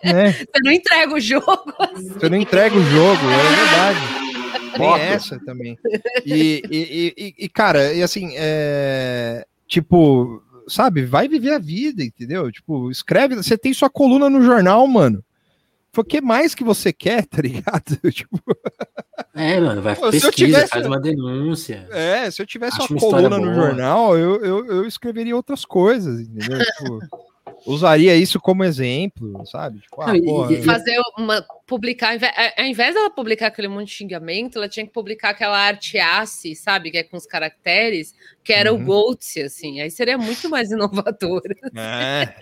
É. Você não entrega o jogo. Assim. Você não entrega o jogo, é verdade. Tem essa também. E, e, e, e, cara, e assim, é... tipo, sabe, vai viver a vida, entendeu? Tipo, escreve, você tem sua coluna no jornal, mano. O que mais que você quer, tá ligado? tipo... É, mano, vai Pô, pesquisa, tivesse... faz uma denúncia. É, se eu tivesse Acho uma coluna no jornal, eu, eu, eu escreveria outras coisas, entendeu? tipo usaria isso como exemplo, sabe? Tipo, ah, porra, fazer uma publicar, ao invés dela publicar aquele monte de xingamento, ela tinha que publicar aquela arte ace, sabe, que é com os caracteres, que era uhum. o Goats, assim. Aí seria muito mais inovador. É.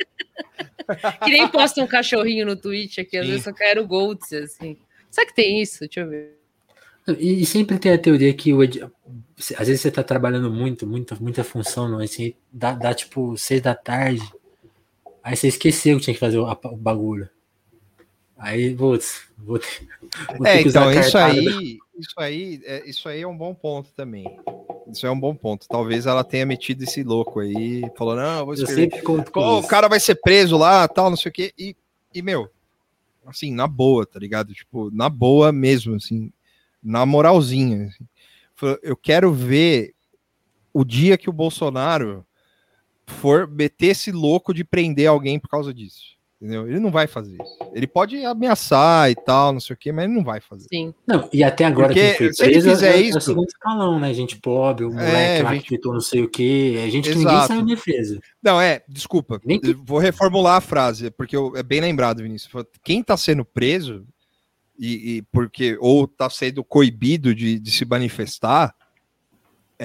que nem posta um cachorrinho no Twitch aqui, às Sim. vezes só quero o Goats, assim. Será que tem isso? Deixa eu ver. E, sempre tem a teoria que o ed... às vezes você tá trabalhando muito, muita, muita função, não, assim, dá, dá tipo seis da tarde, Aí você esqueceu que tinha que fazer o, o bagulho. Aí, putz, vou ter, vou é, ter então, isso aí, isso aí, é, isso aí é um bom ponto também. Isso é um bom ponto. Talvez ela tenha metido esse louco aí, falou, não, vou escrever. o cara vai ser preso lá, tal, não sei o quê. E, e, meu, assim, na boa, tá ligado? Tipo, na boa mesmo, assim, na moralzinha. Assim. Eu quero ver o dia que o Bolsonaro for meter esse louco de prender alguém por causa disso. Entendeu? Ele não vai fazer isso. Ele pode ameaçar e tal, não sei o quê, mas ele não vai fazer. Sim. Não, e até agora Porque, quem foi preso fizer é, isso, é o segundo escalão, né? Gente pobre, o é, moleque é, lá gente... que gritou não sei o quê. A gente que ninguém saiu em defesa. Não, é, desculpa. Nem que... Vou reformular a frase, porque eu, é bem lembrado, Vinícius. Quem tá sendo preso, e, e porque ou tá sendo coibido de, de se manifestar,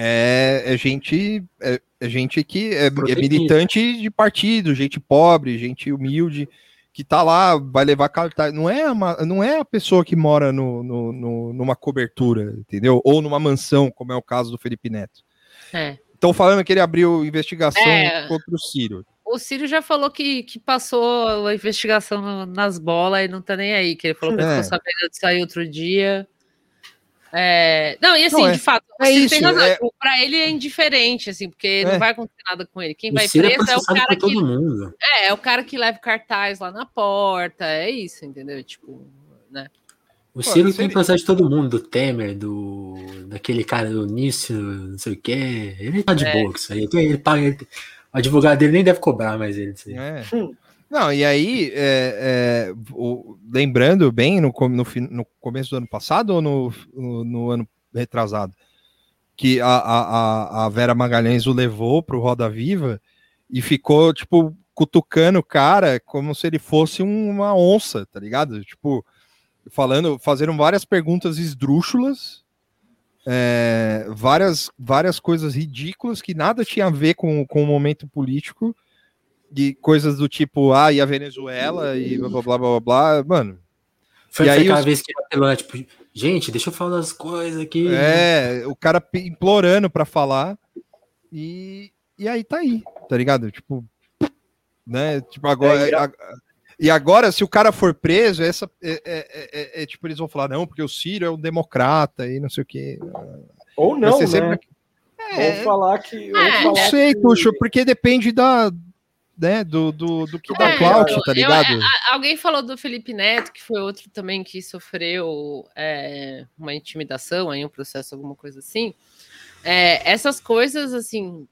é, é gente é, é gente que é, é, militante de partido, gente pobre, gente humilde, que tá lá, vai levar cartaz. Não é, uma, não é a pessoa que mora no, no, no, numa cobertura, entendeu? Ou numa mansão, como é o caso do Felipe Neto. É. Estão falando que ele abriu investigação é. contra o Ciro. O Ciro já falou que, que passou a investigação nas bolas e não tá nem aí, que ele falou que é. ficou sabendo disso aí outro dia. É... Não, e assim, não, é, de fato, é isso, tem razão. É... Pra ele é indiferente, assim, porque não é. vai acontecer nada com ele. Quem o vai é preso é, o cara que. Mundo. É, é o cara que leva cartaz lá na porta. É isso, entendeu? Tipo, né? O Ciro tem processo de todo mundo, do Temer, do daquele cara do Nício, não sei o quê. Ele tá de é. boa com isso aí. Ele paga, ele, o advogado dele nem deve cobrar mais ele. É. Não, e aí, é, é, o, lembrando bem, no, no, no, começo do ano passado ou no, no, no ano retrasado, que a, a, a, Vera Magalhães o levou pro Roda Viva e ficou, tipo, cutucando o cara como se ele fosse uma onça, tá ligado? Tipo, falando, fazendo várias perguntas esdrúxulas, é, várias, várias coisas ridículas que nada tinha a ver com, com o momento político de coisas do tipo, ah, e a Venezuela e blá blá blá blá, blá. mano. Foi, e aí aquela os... vez que ele apelou, tipo, gente, deixa eu falar as coisas aqui. É, o cara implorando para falar e, e aí tá aí, tá ligado? Tipo, né, tipo, agora... É, a, e agora, se o cara for preso, essa é, é, é, é, tipo, eles vão falar, não, porque o Ciro é um democrata e não sei o quê. Ou não, né? Sempre... É, Vou falar que. É, não sei, que... Tuxo, porque depende da, né, do, do, do que é, clout, tá ligado? Eu, alguém falou do Felipe Neto, que foi outro também que sofreu é, uma intimidação, aí um processo, alguma coisa assim. É, essas coisas, assim,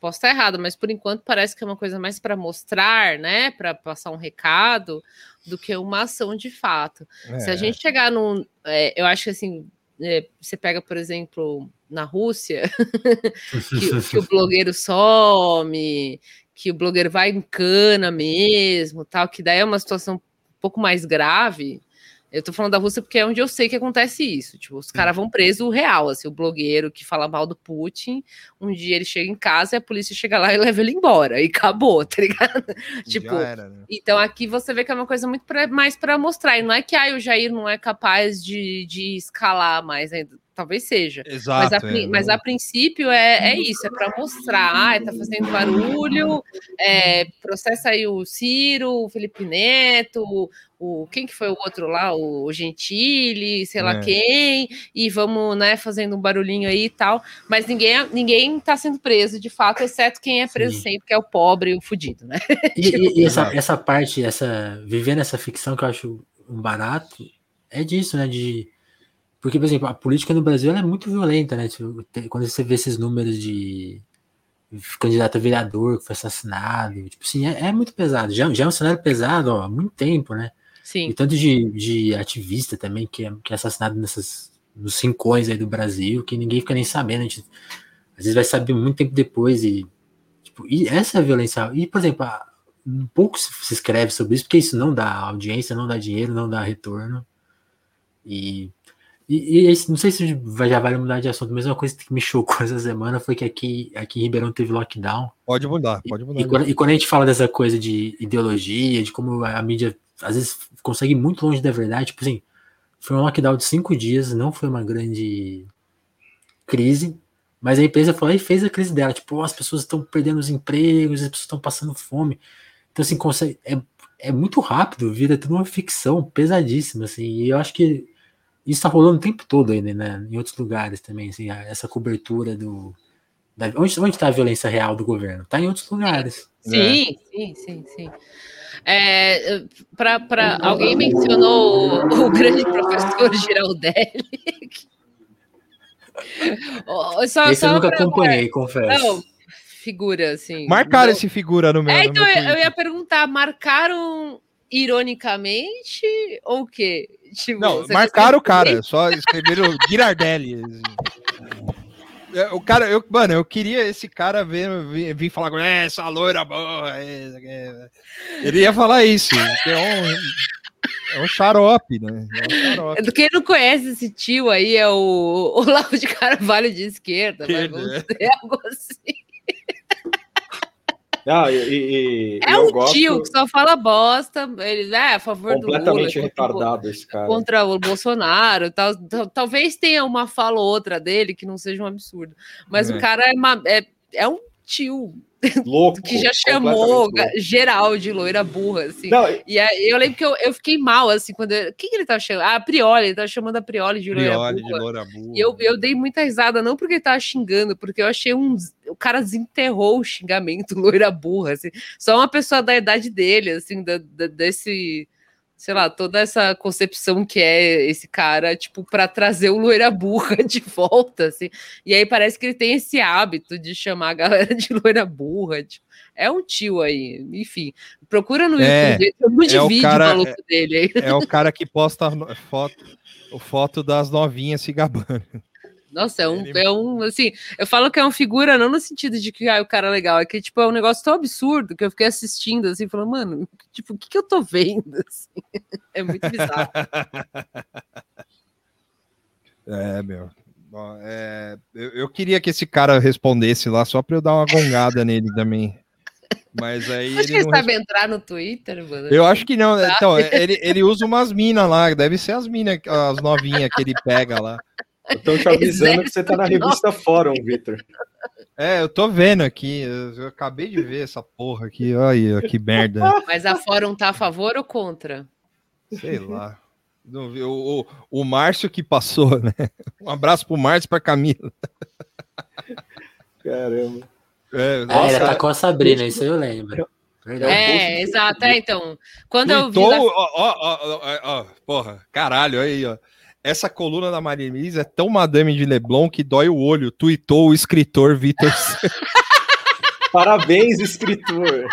posso estar errado, mas por enquanto parece que é uma coisa mais para mostrar, né, para passar um recado, do que uma ação de fato. Se a é. gente chegar num, é, eu acho que assim, é, você pega, por exemplo, na Rússia, que, que, o blogueiro some, que o blogueiro vai em cana mesmo, tal, que daí é uma situação um pouco mais grave. Eu tô falando da Rússia porque é onde eu sei que acontece isso. Tipo, os caras vão preso real, assim, o blogueiro que fala mal do Putin, um dia ele chega em casa e a polícia chega lá e leva ele embora. E acabou, tá ligado? tipo, era, né? então aqui você vê que é uma coisa muito pra, mais para mostrar. E não é que ah, o Jair não é capaz de, de escalar mais ainda talvez seja. Exato, mas, a, é, mas a princípio é, é isso, é para mostrar, ah, tá fazendo barulho, é, processa aí o Ciro, o Felipe Neto, o, quem que foi o outro lá, o Gentili, sei lá é. quem, e vamos, né, fazendo um barulhinho aí e tal, mas ninguém, ninguém tá sendo preso, de fato, exceto quem é preso Sim. sempre, que é o pobre e o fudido, né? E, tipo... e, essa, essa parte, essa, vivendo essa ficção que eu acho um barato, é disso, né, de porque, por exemplo, a política no Brasil é muito violenta, né? Tipo, quando você vê esses números de candidato a vereador que foi assassinado, tipo assim, é, é muito pesado. Já, já é um cenário pesado ó, há muito tempo, né? Sim. E tanto de, de ativista também que é, que é assassinado nessas, nos cincões aí do Brasil, que ninguém fica nem sabendo. Gente, às vezes vai saber muito tempo depois. E, tipo, e essa é a violência. E, por exemplo, um pouco se escreve sobre isso, porque isso não dá audiência, não dá dinheiro, não dá retorno. E e, e, não sei se já vale mudar de assunto, mas uma coisa que me chocou essa semana foi que aqui, aqui em Ribeirão teve lockdown. Pode mudar, pode mudar. E, e, quando, e, quando, a gente fala dessa coisa de ideologia, de como a mídia às vezes consegue ir muito longe da verdade, tipo assim, foi um lockdown de cinco dias, não foi uma grande crise, mas a empresa foi lá e fez a crise dela. Tipo, oh, as pessoas estão perdendo os empregos, as pessoas estão passando fome. Então, assim, consegue, é, é muito rápido, vira tudo uma ficção pesadíssima, assim, e eu acho que isso tá rolando o tempo todo ainda, né? Em outros lugares também, assim, essa cobertura do. Da, onde, onde tá a violência real do governo? Tá em outros lugares. Sim, né? sim, sim, sim. É, para alguém mencionou o, o grande professor Giraldelli. só, esse só eu nunca acompanhei, confesso. Não, figura, assim. Marcaram esse figura no meu. É, então eu, eu ia perguntar: marcaram ironicamente ou o quê? Tipo, não, marcaram o cara, só escreveram Girardelli. É, o cara, eu, mano, eu queria esse cara vir, vir falar com essa loira boa. É, é. Ele ia falar isso. Então, É um xarope, né? É um xarope. Quem não conhece esse tio aí é o Olavo de Carvalho de esquerda, mas vamos é. dizer algo assim. Ah, e, e- É um gosto tio que só fala bosta, ele é a favor do Lula, completamente contra o- retardado esse cara. contra o Bolsonaro, Tal- talvez tenha uma fala ou outra dele que não seja um absurdo, mas É. o cara é, uma- é, é um tio Louco. que já chamou geral de loira burra, assim. Não, E aí, eu lembro que eu, eu fiquei mal, assim, quando. eu- O que, que ele tava chamando? Ah, a Prioli, ele tava chamando a Prioli de loira Prioli de burra. loura burra. E eu, eu dei muita risada, não porque ele tava xingando, porque eu achei um. O cara desenterrou o xingamento, loira burra, assim. Só uma pessoa da idade dele, assim, da, da- desse. Sei lá, toda essa concepção que é esse cara, tipo, para trazer o loira burra de volta, assim. E aí parece que ele tem esse hábito de chamar a galera de loira burra. tipo, é um tio aí, enfim. Procura no É, YouTube, tem um monte é o de vídeo cara- maluco dele aí. É o cara que posta foto, o foto das novinhas se gabando. Nossa, é um, Ele- é um, assim, eu falo que é uma figura não no sentido de que ah, o cara é legal, é que, tipo, é um negócio tão absurdo que eu fiquei assistindo, assim, falando, mano, tipo, o que que eu tô vendo, assim? É muito bizarro. É, meu. Ó, é, eu, eu queria que esse cara respondesse lá só pra eu dar uma gongada nele também. Mas aí Acho que ele ele não sabe entrar no Twitter, mano. Eu acho que não. né? Então, ele, ele usa umas minas lá, deve ser as minas, as novinhas que ele pega lá. Estão te avisando que você tá na revista Fórum, Vitor. É, eu tô vendo aqui, eu, eu acabei de ver essa porra aqui, olha que merda. Mas a Fórum tá a favor ou contra? Sei lá. Não vi, O, o, o Márcio que passou, né? Um abraço pro Márcio e pra Camila. Caramba. É, Ah, Nossa, atacou a Sabrina, isso eu lembro. Verdade. É, exato. É, então, quando eu vi. Lá- ó, ó, ó, ó, porra, caralho, aí, ó. Essa coluna da Maria Elisa é tão Madame de Leblon que dói o olho. Tuitou o escritor Vitor. Parabéns, escritor.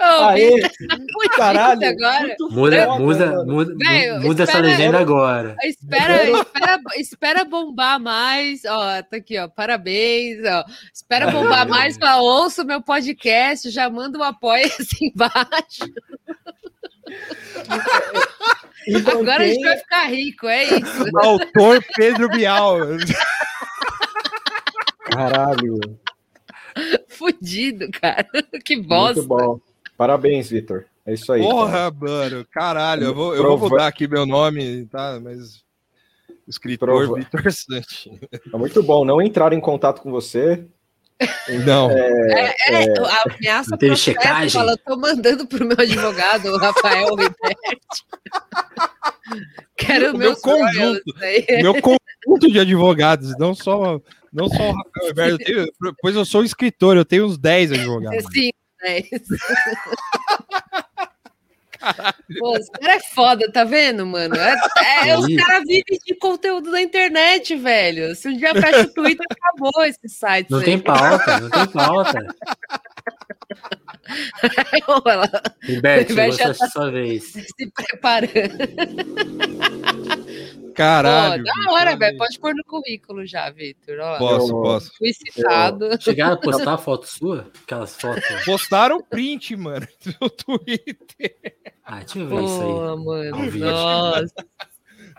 Ô, Aê, muito caralho. agora. Muda, foda, muda, muda, Velho, muda essa espera- legenda agora. Espera, espera, espera bombar mais. Ó, tá aqui, ó. Parabéns. Ó. Espera bombar mais para ouça o meu podcast. Já manda um apoio assim embaixo. Então Agora a gente vai ficar rico, é isso. Autor Pedro Bial. Caralho, Fudido, cara. Que muito bosta. bom. Parabéns, Vitor. É isso aí. cara. Porra, mano, caralho, eu vou, eu vou Prova- mudar aqui meu nome, tá? Mas. Escritor Prova- Vitor Santos. É muito bom. Não entrar em contato com você. Não. É, é, a ameaça teve checagem? fala, tô mandando pro meu advogado, o Rafael Ribetti. Quero O meu conjunto. Aí. meu conjunto de advogados, não só, não só o Rafael Weber, eu tenho, pois eu sou escritor, eu tenho uns 10 advogados. Sim, é isso. Pô, os caras é foda, tá vendo, mano? É, é, os Aí. caras vivem de conteúdo na internet, velho. Se um dia fecha o Twitter, acabou esse site. Não tem pauta, não tem pauta. Vai chegou já sua, vez. se preparando. Caralho. Pô, da hora, velho. Pode pôr no currículo já, Vitor. Posso, Eu- posso. Fui citado. Chegaram a postar a foto sua? Aquelas fotos. Postaram o print, mano, no Twitter. Ah, deixa eu ver isso aí. Pô, mano. Nossa.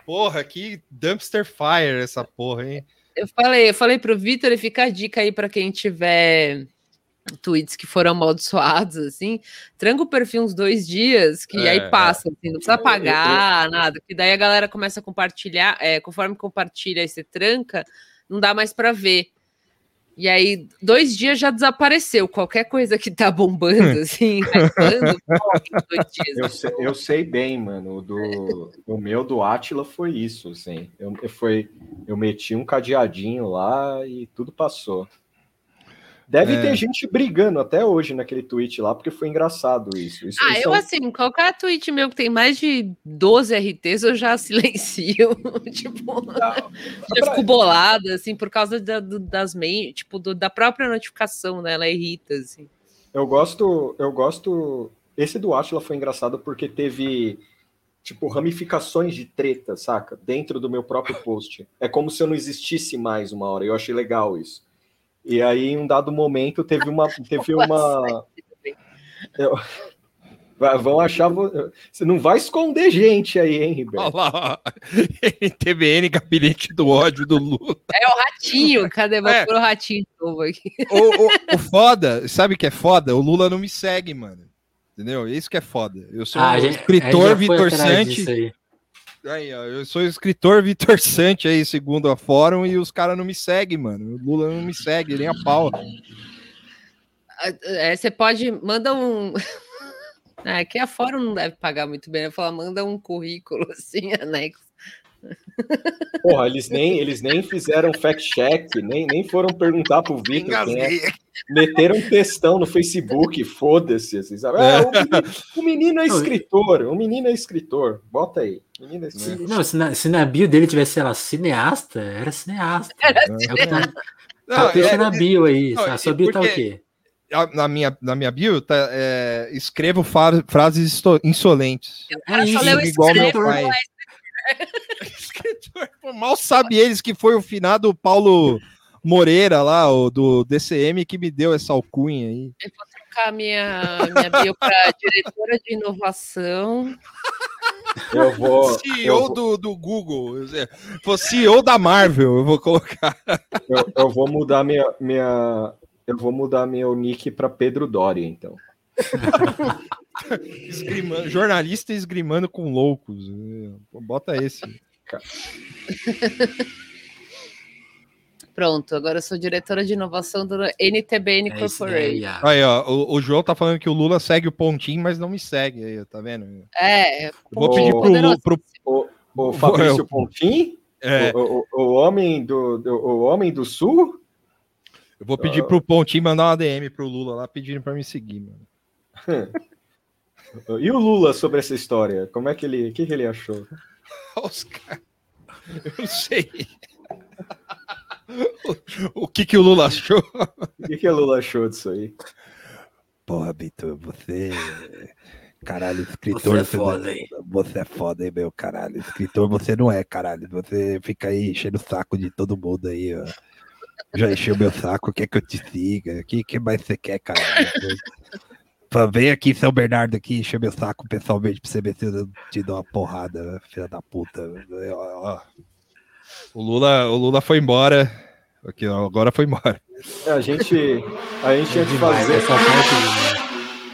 Porra, que dumpster fire essa porra, hein? Eu falei, eu falei pro Vitor e fica a dica aí para quem tiver tweets que foram amaldiçoados, assim, tranca o perfil uns dois dias, que É, aí passa, assim, não precisa pagar nada, que daí a galera começa a compartilhar, é, conforme compartilha e você tranca, não dá mais para ver. E aí, dois dias já desapareceu. Qualquer coisa que tá bombando, assim, hypando, em dois dias. Eu sei, eu sei bem, mano. O, do, o meu do Atila foi isso, assim. Eu, eu, foi, eu meti um cadeadinho lá e tudo passou. Deve É. ter gente brigando até hoje naquele tweet lá, porque foi engraçado isso. isso Ah, isso eu é um- assim, qualquer tweet meu que tem mais de 12 RTs, eu já silencio. tipo, já fico bolada, assim, por causa da, do- das main, tipo, do- da própria notificação, né? Ela irrita, assim. Eu gosto, eu gosto. Esse do Atila foi engraçado porque teve tipo ramificações de treta, saca? Dentro do meu próprio post. É como se eu não existisse mais uma hora. Eu achei legal isso. E aí, em um dado momento, teve uma, teve uma, eu- Vão achar. Você não vai esconder gente aí, hein, Ribeiro? Olha lá, TBN, gabinete do ódio do Lula. É o ratinho, cadê? Vou é. pôr o ratinho novo aqui. O, o, o, foda, sabe o que é foda? O Lula não me segue, mano. Entendeu? Isso que é foda. Eu sou ah, um gente, escritor Vitor Sante. Aí, eu sou escritor Vitor Sante aí, segundo a fórum, e os caras não me seguem, mano. O Lula não me segue, nem a pau. É, você pode. Manda um. É que a fórum não deve pagar muito bem. Eu falo, manda um currículo assim, anexo. Porra, eles nem, eles nem fizeram fact-check, nem, nem foram perguntar pro Vitor quem é. Meteram um textão no Facebook, foda-se. Assim, sabe? Ah, o, menino, o, menino, é escritor, o menino é escritor. Bota aí. É escritor. Não, se na, se na bio dele tivesse, sei lá, cineasta, era cineasta. Era é cineasta. Tá, deixa é, na bio aí. Não, a sua bio porque... tá o quê? na minha, na minha bio, tá, é, escrevo frases insolentes. É isso, igual meu pai. escritor. Mal sabe eles que foi o finado Paulo Moreira lá, o do DCM, que me deu essa alcunha aí. Eu vou trocar minha, minha bio para diretora de inovação. Eu vou. CEO eu vou... Do, do Google. For CEO da Marvel, eu vou colocar. Eu, eu vou mudar minha, minha. Eu vou mudar meu nick para Pedro Doria, então. esgrimando, jornalista esgrimando com loucos. Bota esse. Pronto, agora eu sou diretora de inovação do NTBN é Corporation. Aí, ó, o, o, João tá falando que o Lula segue o pontinho, mas não me segue aí, tá vendo? É. Vou pedir pro, pro, o, o Fabrício Pontim, é. o, o, o, homem do, do, o homem do Sul. Eu vou pedir pro Pontinho mandar uma DM pro Lula lá pedindo para me seguir, mano. E o Lula sobre essa história? Como é que ele, o que, que ele achou? Oscar. Eu não sei. o, o que que o Lula achou? O que que o Lula achou disso aí? Porra, Vitor, você. Caralho, escritor. Você é foda, hein? Você é foda, hein, meu caralho. Escritor você não é, caralho. Você fica aí enchendo o saco de todo mundo aí, ó. Já encheu meu saco, quer que eu te siga? O que, que mais você quer, caralho? Vem aqui, São Bernardo, aqui, encher meu saco pessoalmente pra você ver se eu te dou uma porrada, filha da puta. O Lula, o Lula foi embora. Aqui, agora foi embora. É, a gente, a gente tinha que fazer essa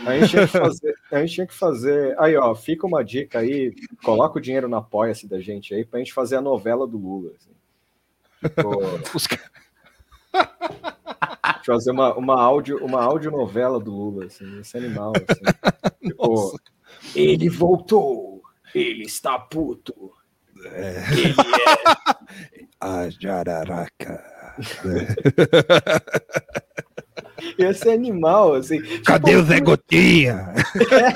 A gente, tinha que fazer, a gente tinha que fazer. Aí, ó, fica uma dica aí. Coloca o dinheiro na apoia-se da gente aí pra gente fazer a novela do Lula. Assim. Os fazer uma, uma, áudio, uma audionovela do Lula, assim, esse animal. Assim. tipo, ele voltou, ele está puto. É. Ele é. A jararaca. Esse animal, assim. Cadê tipo, o Zé Gotinha? É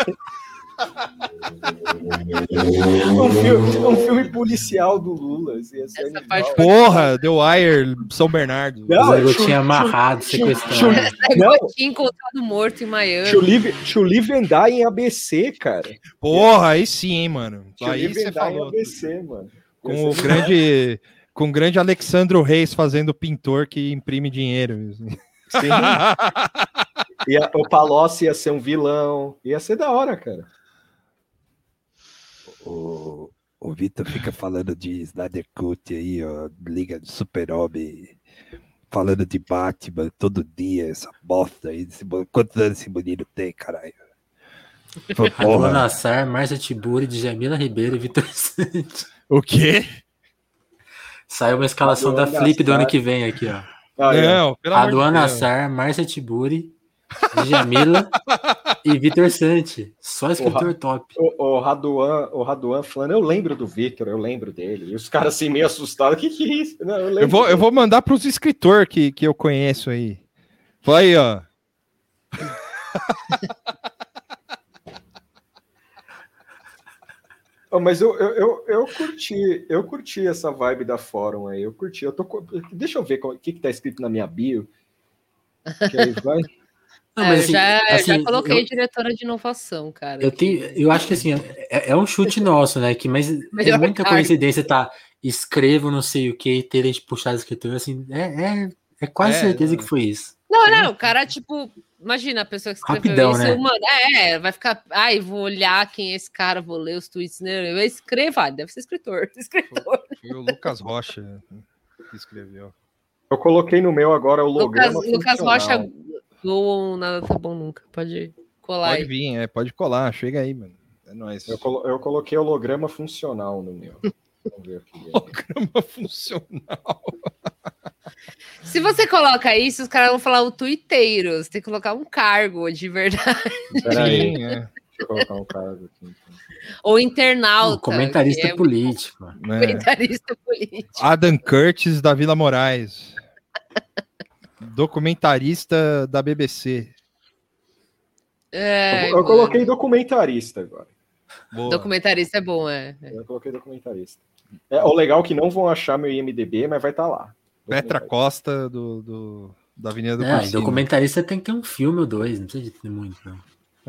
um, filme, um, filme, policial do Lula. Assim, Essa parte Porra, The Wire, São Bernardo. Não, eu tinha amarrado, sequestrado. Tinha encontrado morto em Miami. Chuli vendar em ABC, cara. Porra, aí sim, hein, mano. Aí você falou. Em ABC, mano. Com o grande, com o grande Alexandro Reis fazendo pintor que imprime dinheiro. Sim. e a, o Palocci ia ser um vilão. Ia ser da hora, cara o, o Vitor fica falando de Snyder Cut aí, ó, Liga de Super-Homem, falando de Batman todo dia, essa bosta aí. Esse, quantos anos esse menino tem, caralho? Porra. Nassar, Márcia Tiburi, Djamila Ribeiro e Vitor Santos. O quê? Saiu uma escalação da Flip do ano que vem aqui, ó. Ah, Não, pelo Aduan Nassar, Márcia Tiburi, Djamila e Vitor Santi. Só escritor o, top. O, o, Raduan, o Raduan falando, eu lembro do Vitor, eu lembro dele. E os caras assim meio assustados. O que, que é isso? Não, eu, eu, vou, eu vou mandar para os escritores que, que eu conheço aí. Foi aí, ó. Oh, mas eu, eu, eu, eu, curti, eu curti essa vibe da fórum aí. Eu curti. Eu tô, deixa eu ver o que, que tá escrito na minha bio. Que aí vai. Não, mas, é, assim, já, assim, já coloquei eu, diretora de inovação, cara. Eu, tenho, eu acho que assim, é, é um chute nosso, né? Que, mas é muita coincidência tá escrevo não sei o que, terem puxado escritor, assim, é, é, é quase é, certeza que foi isso. Não, não, o cara, tipo, imagina a pessoa que escreveu Rapidão, isso, né? mano, é, vai ficar, ai, vou olhar quem é esse cara, vou ler os tweets, né? Eu escreva, deve ser escritor, escritor. Foi o Lucas Rocha que escreveu. Eu coloquei no meu agora o Lucas, holograma Lucas funcional. Rocha, ou nada tá bom nunca, pode colar Pode aí. vir, é, pode colar, chega aí, mano. É nóis. Eu, colo- eu coloquei holograma funcional no meu. Vamos ver aqui. Holograma funcional. Se você coloca isso, os caras vão falar o tuiteiro, você tem que colocar um cargo de verdade, Peraí, é. deixa eu colocar um caso aqui. então. ou internauta. O comentarista é político. né? comentarista político. Adam Curtis da Vila Moraes. Documentarista da BBC. É, eu, eu coloquei documentarista agora. Boa. Documentarista é bom, é. Eu coloquei documentarista. É, o legal é que não vão achar meu IMDB, mas vai estar lá. Petra Costa do, do- da Avenida do É, documentarista tem que ter um filme ou dois, não precisa de ter muito, não.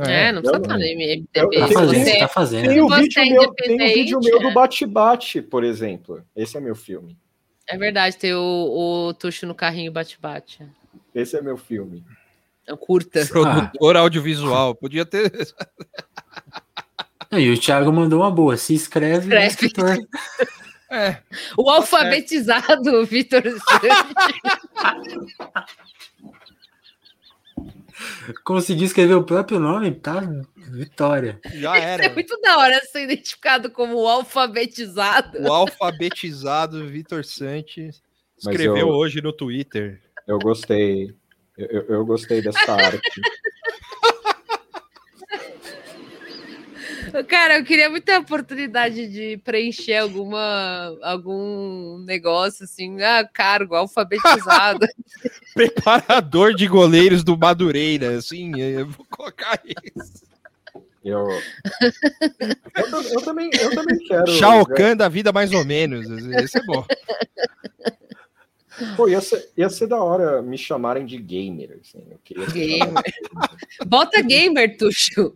É, não precisa estar no MDB. eu- eu Tá tenho- fazendo, tem- tá fazendo. Tem o, Você vídeo é meu, tem o vídeo meu do é. Bate-Bate, por exemplo. Esse é meu filme. É verdade, tem o, o Tuxo no carrinho bate-bate. Esse é meu filme. É curta. Produtor audiovisual. Podia ter. E o Thiago mandou uma boa. Se inscreve, no Escreve. escritor. É, O alfabetizado Vitor Santos. Conseguiu escrever o próprio nome, tá? Vitória. já É era. muito da hora ser identificado como o alfabetizado. O alfabetizado Vitor Santos escreveu eu- hoje no Twitter. Eu gostei. Eu, eu- eu gostei dessa arte. Cara, eu queria muito ter a oportunidade de preencher alguma, algum negócio assim, ah, cargo, alfabetizado. Preparador de goleiros do Madureira. Assim, eu vou colocar isso. Eu, eu, eu também, eu também quero. Shao Kahn da vida mais ou menos. Esse é bom. Pô, ia ser, ia ser da hora me chamarem de gamer. Assim. Eu queria ser Gamer. Bota gamer, Tuxo.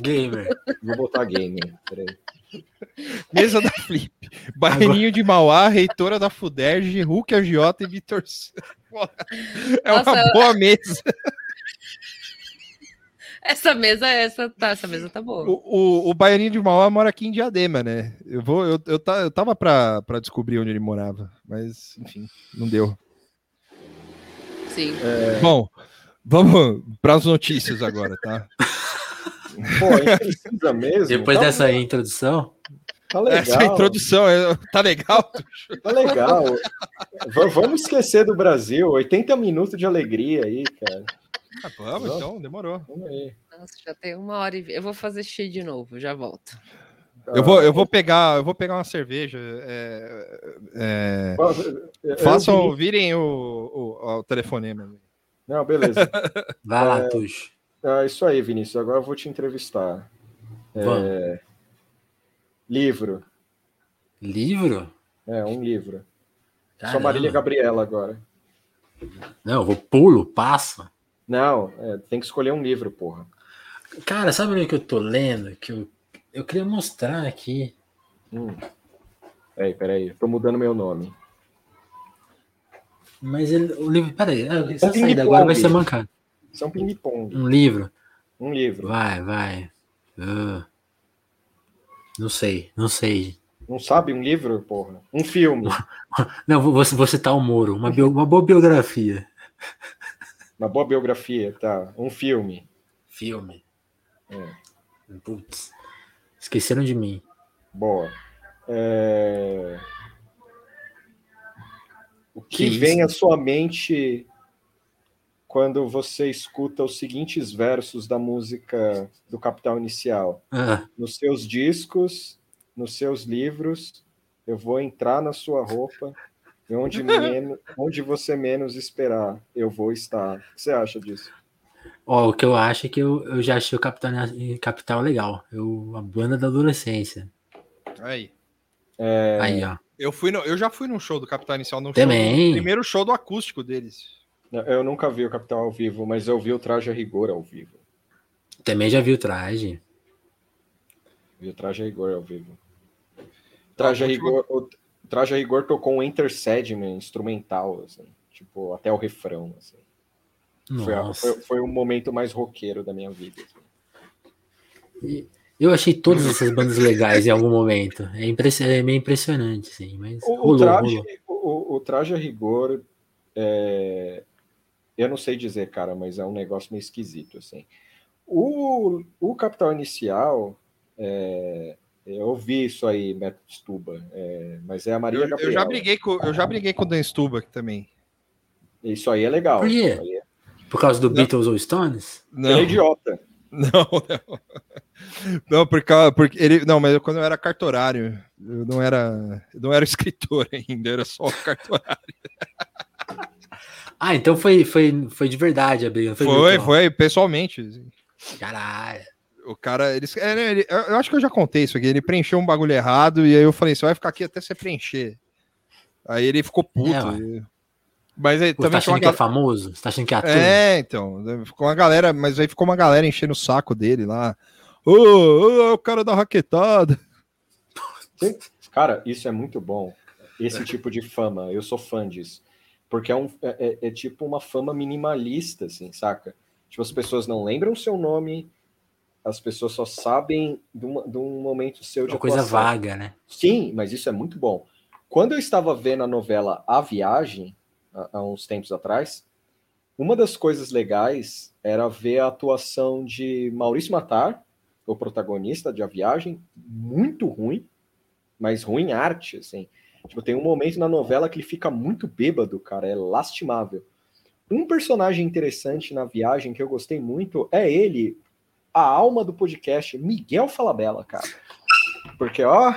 Gamer. Vou botar gamer. Peraí. Mesa da Flip. Baianinho de Mauá, reitora da FUDERJ, Hulk Agiota e Vitor. É uma Nossa, boa mesa. Essa mesa, essa, tá, essa mesa tá boa. O, o, o Baianinho de Mauá mora aqui em Diadema, né? Eu, vou, eu, eu, ta- eu tava pra, pra descobrir onde ele morava, mas enfim, não deu. Sim. Bom, vamos para as notícias agora, tá? Pô, a gente precisa mesmo. Depois tá, dessa introdução, Tá legal. Essa introdução é- tá legal? Tá legal. V- vamos esquecer do Brasil. 80 minutos de alegria aí, cara. Ah, vamos, então, demorou. Vamos aí. Nossa, já tem uma hora e Eu vou fazer xixi de novo, já volto. Eu vou, eu vou pegar, eu vou pegar uma cerveja. é, é, façam, eu- virem o, o, o telefonema. Não, beleza. vai lá, Tuxo. Ah, isso aí, Vinícius. Agora eu vou te entrevistar. É, Vamos. Livro. Livro? É, um livro. Sou Caramba. Marília Gabriela agora. Não, eu vou pulo, passo. Não, é, tem que escolher um livro, porra. Cara, sabe o que eu tô lendo? Que eu, eu queria mostrar aqui. Hum. Peraí, peraí. Tô mudando meu nome. Mas ele, o livro. Peraí, ah, essa Um saída agora vai ser mancada. Isso é um ping-pong. Um livro. Um livro. Vai, vai. Ah. Não sei, não sei. Não sabe um livro, porra? Um filme. Não, vou, vou vou citar o Moro. Uma, bio- uma boa biografia. Uma boa biografia, tá. Um filme. Filme. É. Putz. Esqueceram de mim. Boa. É, O que, Que vem à sua mente quando você escuta os seguintes versos da música do Capital Inicial? Ah, Nos seus discos, nos seus livros, eu vou entrar na sua roupa e onde, menos, onde você menos esperar, eu vou estar. O que você acha disso? ó, o que eu acho é que eu, eu já achei o Capital, Capital legal. Eu, a banda da adolescência. Aí. É, Aí, ó. Eu, fui no, eu já fui num show do Capital Inicial, no Também. show, primeiro show do acústico deles. Eu nunca vi o Capital ao vivo, mas eu vi o Traje a Rigor ao vivo. Também já vi o traje. Vi o Traje a Rigor ao vivo. Traje a Rigor, o Traje a Rigor tocou um Enter Sandman instrumental, assim, tipo, até o refrão, assim. Foi, a- foi, foi o momento mais roqueiro da minha vida. E Eu achei todas essas bandas legais em algum momento. É, impress- é meio impressionante, assim, mas O, o rolou, traje, rolou. o, o traje a rigor, é, eu não sei dizer, cara, mas é um negócio meio esquisito, assim. O, o Capital Inicial, é, eu ouvi isso aí, Beto Stuba, é, mas é a Maria Eu, eu já briguei com, eu já briguei com o Dan Stuba também. Isso aí é legal. Por quê? É- Por causa do Beatles ou Stones? Ele é idiota. Não, não. Não, porque, porque ele. Não, mas eu, quando eu era cartorário, eu não era. Eu não era escritor ainda, era só cartorário. Ah, então foi, foi, foi de verdade a briga. Foi, Foi, foi, pessoalmente. Caralho. O cara, eles, é, ele- eu acho que eu já contei isso aqui. Ele preencheu um bagulho errado e aí eu falei: você vai ficar aqui até você preencher. Aí ele ficou puto. É, e- mas aí Pô, tá também achando tinha uma que é famoso? Você tá achando que é ator? É, então. Ficou uma galera, mas aí ficou uma galera enchendo o saco dele lá. Ô, ô, o cara da raquetada. Cara, isso é muito bom. Esse tipo de fama, eu sou fã disso. Porque é, um, é, é- é tipo uma fama minimalista, assim, saca? Tipo, as pessoas não lembram o seu nome, as pessoas só sabem de, uma- de um momento seu de Uma coisa atuação. vaga, né? Sim, mas isso é muito bom. Quando eu estava vendo a novela A Viagem, há, há uns tempos atrás, uma das coisas legais era ver a atuação de Maurício Matar, o protagonista de A Viagem, muito ruim, mas ruim arte, assim. Tipo, tem um momento na novela que ele fica muito bêbado, cara, é lastimável. Um personagem interessante na viagem que eu gostei muito é ele, a alma do podcast, Miguel Falabella, cara. Porque, ó, O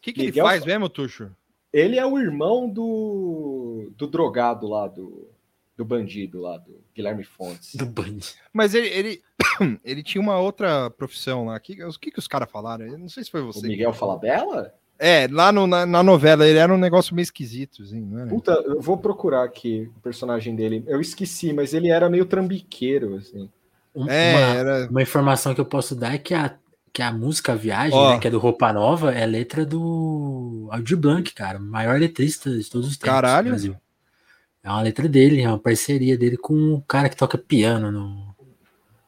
que, que ele Miguel faz Fa- mesmo, Tuxo? ele é o irmão do, do drogado lá, do, do bandido lá, do Guilherme Fontes. Do Band. Mas ele, ele, ele tinha uma outra profissão lá. Que- O que, que os caras falaram? Eu não sei se foi O você. Miguel Falabella? É, lá no- na, na novela ele era um negócio meio esquisito, assim, não era? Puta, eu vou procurar aqui o personagem dele. Eu esqueci, mas ele era meio trambiqueiro, assim. Um- É, uma, era. uma informação que eu posso dar é que a, que a música Viagem, né, que é do Roupa Nova, é letra do Aldir Blanc, cara, o maior letrista de todos os tempos Caralho. do Brasil. É uma letra dele, é uma parceria dele com um cara que toca piano no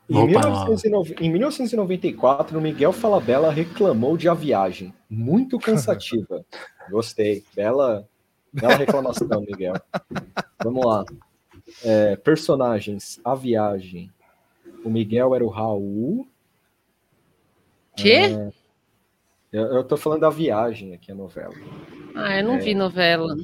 Em, Roupa Nova. 1909 em 1994, o Miguel Falabella reclamou de A Viagem. Muito cansativa. Gostei. Bela, bela reclamação, Miguel. Vamos lá. É, personagens. A Viagem. O Miguel era o Raul. Quê? Eu, eu tô falando da Viagem aqui, a novela. Ah, eu não vi novela.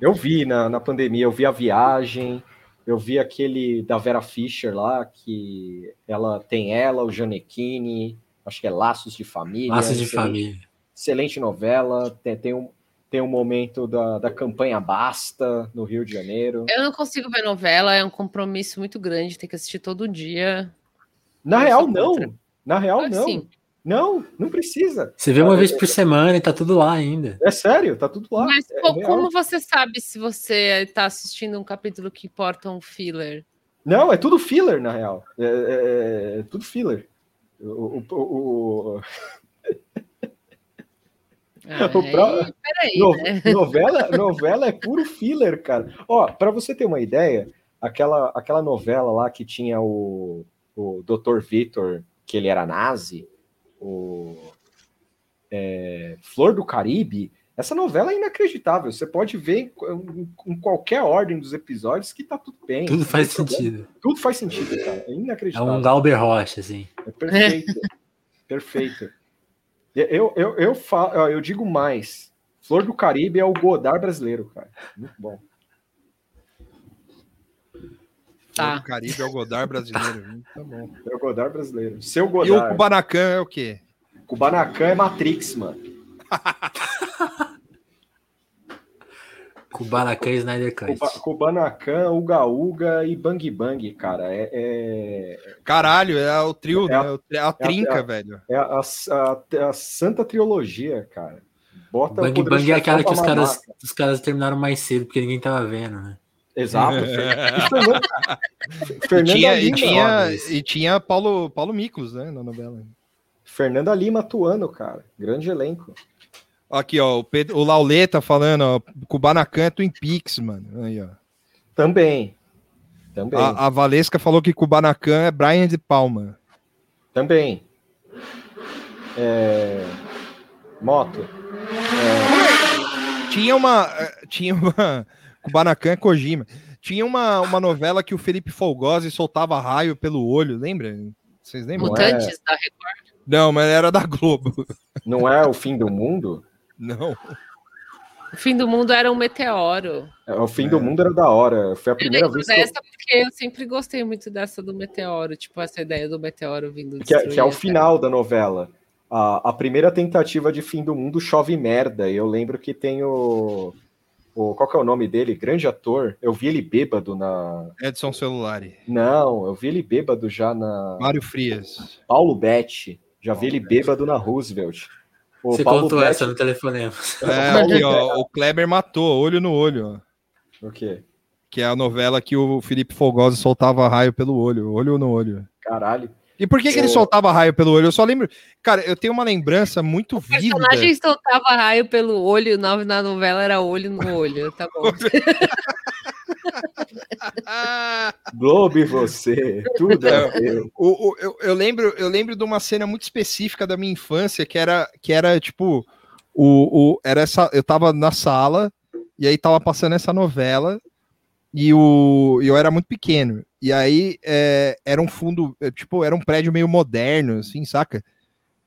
Eu vi na, na pandemia, eu vi a viagem, eu vi aquele da Vera Fischer lá, que ela tem ela, o Janequine, acho que é Laços de Família. Laços de excelente- Família. Excelente novela, tem, tem, um, tem um momento da, da campanha Basta, no Rio de Janeiro. Eu não consigo ver novela, é um compromisso muito grande, tem que assistir todo dia. Na eu real, não. contra. Na real, Ah, não. sim. Não, não precisa. Você vê uma É, vez por semana e tá tudo lá ainda. É sério, tá tudo lá. Mas é pô, como você sabe se você está assistindo um capítulo que porta um filler? Não, é tudo filler, na real. É, é- é tudo filler. O, o- o- o- Ah, O peraí, No- né? novela, novela é puro filler, cara. Ó, para você ter uma ideia, aquela, aquela novela lá que tinha o, o Dr. Vitor, que ele era nazi, o é, Flor do Caribe, essa novela é inacreditável. Você pode ver em, em qualquer ordem dos episódios que tá tudo bem. Tudo faz sentido. Tudo faz sentido, cara. É É inacreditável. um Galber Rocha, assim. É perfeito. perfeito. Eu, eu, eu, falo, eu digo mais. Flor do Caribe é o Godard brasileiro, cara. Muito bom. Tá. O Caribe é o Godard brasileiro. Tá bom. É o Godard brasileiro. Seu E o Godard. Kubanacan é o quê? Kubanacan é Matrix, mano. Kubanacan e Snyder Cut. Kuba- Kubanacan, Uga Uga e Bang Bang, cara. É, é, Caralho, é o trio, É né? a- a trinca, é a- velho. é a, a- a Santa Trilogia, cara. Bota Bang Bang é aquela que os caras, os caras terminaram mais cedo porque ninguém tava vendo, né? Exato. E Fernando, E Fernanda tinha, e Lima, tinha, ó, e tinha Paulo, Paulo Miklos, né, na novela. Fernanda Lima atuando, cara. Grande elenco. Aqui, ó, o, Pedro, o Lauleta falando, ó, Kubanacan é Twin Peaks, mano. Aí, ó. Também. Também. A, a Valesca falou que Kubanacan é Brian de Palma. Também. É... Moto. Tinha uma. eh, Tinha uma. Kubanacan é Kojima. Tinha uma, uma novela que o Felipe Folgosi soltava raio pelo olho, lembra? Vocês lembram? Não é- Mutantes da Record. Não, mas era da Globo. Não é o fim do mundo? Não. O fim do mundo era um meteoro. É, O fim do mundo era da hora. Foi a Eu primeira lembro vez que, eu- porque eu sempre gostei muito dessa do meteoro, tipo essa ideia do meteoro vindo que, é, que é o final da novela. A, a primeira tentativa de fim do mundo chove merda. E eu lembro que tem o, o. Qual que é o nome dele? Grande ator. Eu vi ele bêbado na. Edson Celulari. Não, eu vi ele bêbado já na. Mário Frias. Paulo Betti. Já vi ele bêbado na Roosevelt. O Você Paulo contou Betti- essa no telefonema. É, aqui, ó, o Kleber matou, olho no olho, ó. O quê? Que é a novela que o Felipe Folgosi soltava raio pelo olho, olho no olho. Caralho. E por que, que ele soltava raio pelo olho? Eu só lembro. Cara, eu tenho uma lembrança muito O vívida. personagem soltava raio pelo olho, e o nome na novela era olho no olho, tá bom. Globo e você. Tudo é meu. O, o- eu, eu lembro, eu lembro de uma cena muito específica da minha infância que era, que era tipo, o, o, era essa, eu tava na sala e aí tava passando essa novela e o, eu era muito pequeno e aí é, era um fundo, é, tipo, era um prédio meio moderno, assim, saca?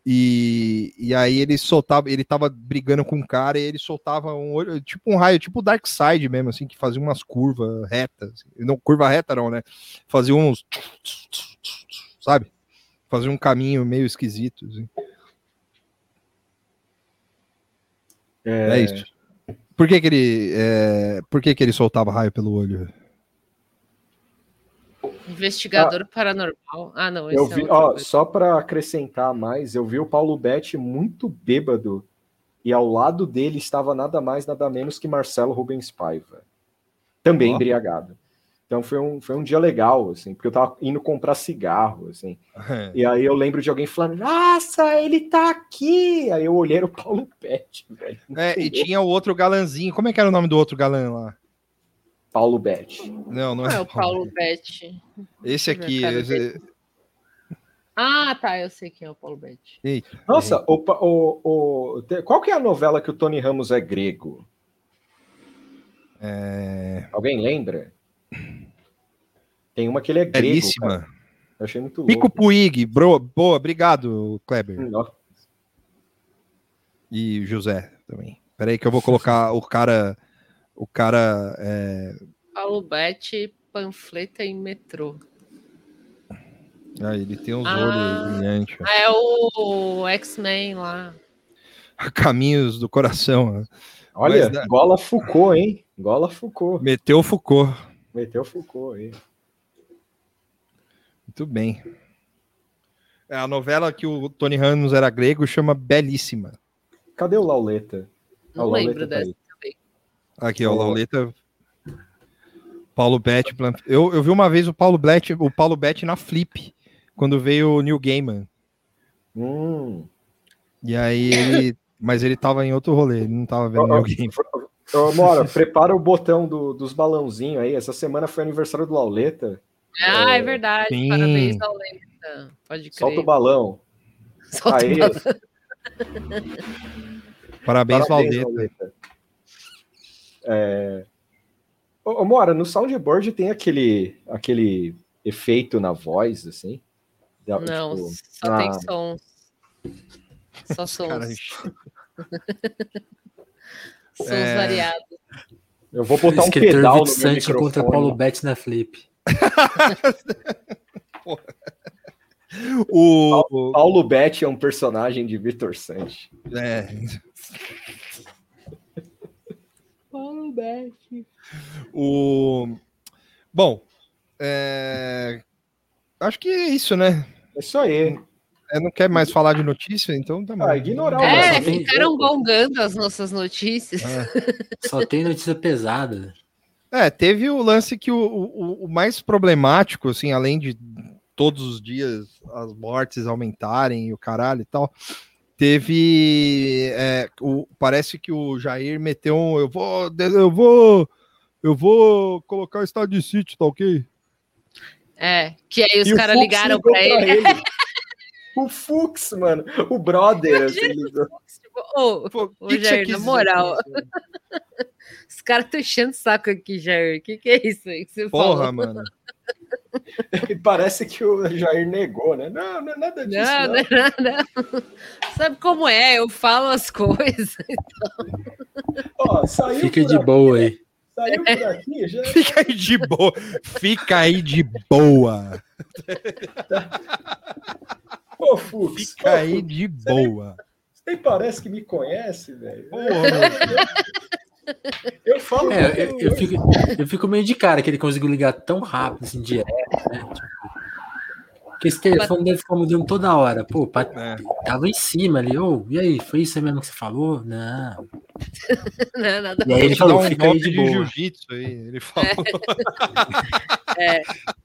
E, e aí ele soltava, ele tava brigando com um cara e ele soltava um olho, tipo um raio, tipo o Dark Side mesmo, assim, que fazia umas curvas retas. assim. Não, curva reta não, né? Fazia uns. Sabe? Fazia um caminho meio esquisito. assim. É, isso. Por que, que ele. é, por que, que ele soltava raio pelo olho? Investigador paranormal. Ah, não, esse Eu é vi, outra ó, só para acrescentar mais, eu vi o Paulo Betti muito bêbado e ao lado dele estava nada mais, nada menos que Marcelo Rubens Paiva, também Ó. embriagado. Então foi um, foi um dia legal, assim, porque eu tava indo comprar cigarro, assim. E aí eu lembro de alguém falando, nossa, ele tá aqui! Aí eu olhei o Paulo Betti, velho. É, e tinha o outro galanzinho. Como é que era o nome do outro galã lá? Paulo Betti. Não, não Ah, é. é o Paulo Betti. Esse Deixa eu aqui. esse- Ah, tá, eu sei quem é o Paulo. Eita. Nossa, o, o, o- qual que é a novela que o Tony Ramos é grego? É... Alguém lembra? Tem uma que ele é grego. Belíssima. cara. Eu achei muito Pico louco. Puig. Bro, boa, obrigado, Kleber. Nossa, E José também. Peraí que eu vou colocar o cara. O cara. é, Paulo Betti, panfleta em metrô. Ah, ele tem os Ah. olhos brilhantes. Ah, é o X-Men lá. Caminhos do coração. né? Olha, Mas, né? Gola Foucault, hein? Gola Foucault. Meteu o Foucault. Meteu Foucault aí. Muito bem. É, A novela que o Tony Ramos era grego chama Belíssima. Cadê o Lauleta? Ah, Não o lembro Lauleta tá dessa. aí. Aqui, ó, Oh. Lauleta. Paulo Betti. Plan- Eu, eu vi uma vez o Paulo Betti, o Paulo Betti na Flip, quando veio o New Gaiman. Hum. E aí ele. Mas ele tava em outro rolê, ele não tava vendo ó, Gaiman. Ô, Mora, prepara o botão do- dos balãozinhos aí. Essa semana foi aniversário do Lauleta. Ah, é verdade. Sim. Parabéns ao Lenta. Pode crer. Solta o balão. Solta o Aí. balão. Parabéns, Parabéns, Lauleta. Lauleta. É... Ô, ô, Mora, no soundboard tem aquele, aquele efeito na voz, assim? Não, tipo, só na- tem sons. Só sons. Cara, Sons É. variados. Eu vou botar um pedal no meu microfone. contra Paulo Betti na Flip. o, o- Paulo Betti é um personagem de Vitor Santi. é, Paulo Betti. o bom, é, acho que é isso, né? É isso aí. É, não quer mais falar de notícia, então tá bom. Ah, ignorar o É, ficaram gongando as nossas notícias. Só tem notícia pesada. É, teve o lance que o, o, o mais problemático, assim, além de todos os dias as mortes aumentarem e o caralho e tal, teve. é, o, parece que o Jair meteu um. Eu vou. Eu vou. Eu vou colocar o estado de sítio, tá ok? É, que aí os caras ligaram pra ele. ele. o Fux, mano, o brother. Assim, tipo, ô, Pô, ô, Jair, na moral. Os caras estão enchendo o saco aqui, Jair. O que, que é isso aí que você Porra, falou? mano. Parece que o Jair negou, né? Não, não é nada disso. Não, não. não, não. Sabe como é? Eu falo as coisas. Então. Ó, Fica de aqui, boa aí. Saiu por aqui, já. Fica aí de boa. Fica aí de boa. Ô, Fux. Fica aí de boa. Você nem parece que me conhece, velho. Eu falo. É, eu, eu, fico, eu fico meio de cara que ele conseguiu ligar tão rápido, assim, direto, né? Tipo, porque esse telefone deve ficar mudando toda hora. Pô, é. tava em cima ali. Ô, oh, e aí, foi isso mesmo que você falou? Não. Não, nada e aí ele falou, um fica aí de, boa. jiu-jitsu aí. Ele falou. É.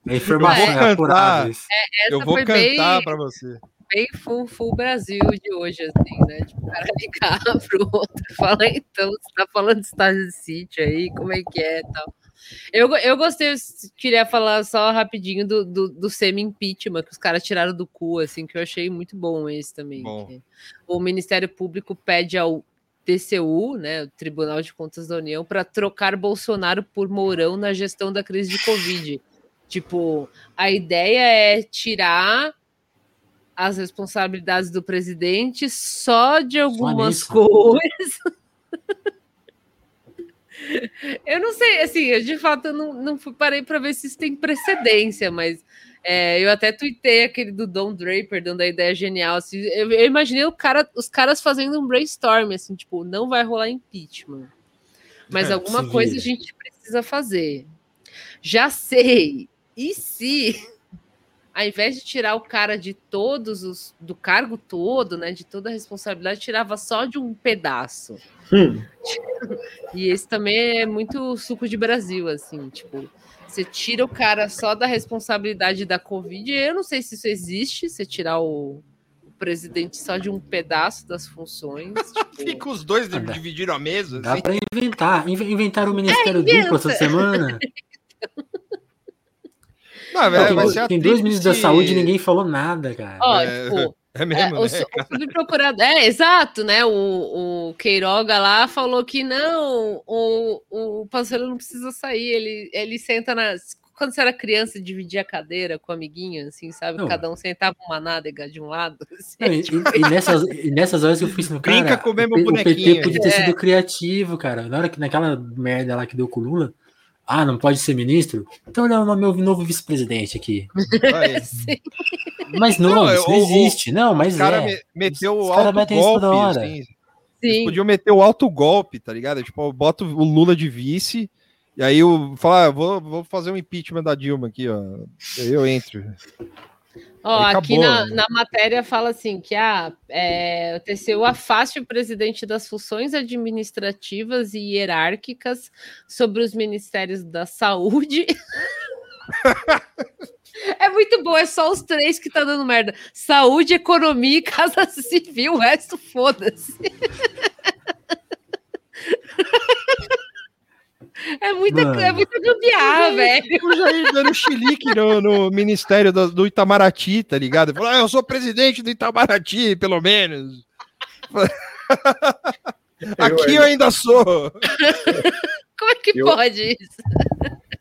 é. informação eu vou é cantar, é, eu vou cantar bem... para você bem full, full Brasil de hoje, assim, né? Tipo, o cara ligar pro outro e falar, então, você tá falando de estágio de sítio aí, como é que é e tal. Eu, eu gostei, eu queria falar só rapidinho do, do, do semi-impeachment que os caras tiraram do cu, assim, que eu achei muito bom esse também. O Ministério Público pede ao TCU, né, o Tribunal de Contas da União, para trocar Bolsonaro por Mourão na gestão da crise de Covid. Tipo, a ideia é tirar as responsabilidades do presidente só de algumas só coisas. eu não sei, assim, eu de fato não, não parei para ver se isso tem precedência, mas é, eu até tuitei aquele do Don Draper dando a ideia genial. Assim, eu, eu, imaginei cara, os caras fazendo um brainstorm, assim, tipo, não vai rolar impeachment. Mas é, alguma coisa a gente precisa fazer. Já sei. E se ao invés de tirar o cara de todos os do cargo todo, né, de toda a responsabilidade, tirava só de um pedaço. Hum. E esse também é muito suco de Brasil, assim, tipo, você tira o cara só da responsabilidade da Covid. Eu não sei se isso existe, você tirar o, o presidente só de um pedaço das funções. Tipo... Fica os dois ah, dividiram a mesa. Dá assim. para inventar. Inventaram o Ministério é, Duplo essa semana. Não, vai ser tem dois ministros da saúde e ninguém falou nada, cara. Ó, é, tipo, é mesmo, é, né, o, o subprocurador, é, exato, né? O, o Queiroga lá falou que não, o, o parceiro não precisa sair, ele, ele senta nas. Quando você era criança, dividia a cadeira com o amiguinho, assim, sabe? Não. Cada um sentava uma nádega de um lado. Assim, não, e, tipo... e, nessas, e nessas horas eu fui assim, cara, Brinca com o mesmo bonequinho. O PT podia ter sido criativo, cara. Na hora que naquela merda lá que deu com o Lula, ah, não pode ser ministro? Então ele é o meu novo vice-presidente aqui. mas não, não isso não existe. não, mas cara é. meteu o alto golpe. Assim, Sim. podiam meter o alto golpe, tá ligado? Tipo, bota o Lula de vice, e aí eu falo, ah, vou, vou fazer um impeachment da Dilma aqui, ó. Aí eu entro. Ó, aqui na, né? na, matéria fala assim que ah, é, o TCU afaste o presidente das funções administrativas e hierárquicas sobre os ministérios da saúde. é muito bom, é só os três que tá dando merda: saúde, economia e casa civil, o resto foda-se. É muita, é muita gambiarra, velho. O Jair dando chilique no, no Ministério do, do, Itamaraty, tá ligado? Falou, ah, eu sou presidente do Itamaraty, pelo menos. Aqui eu ainda sou. Como é que eu, pode isso?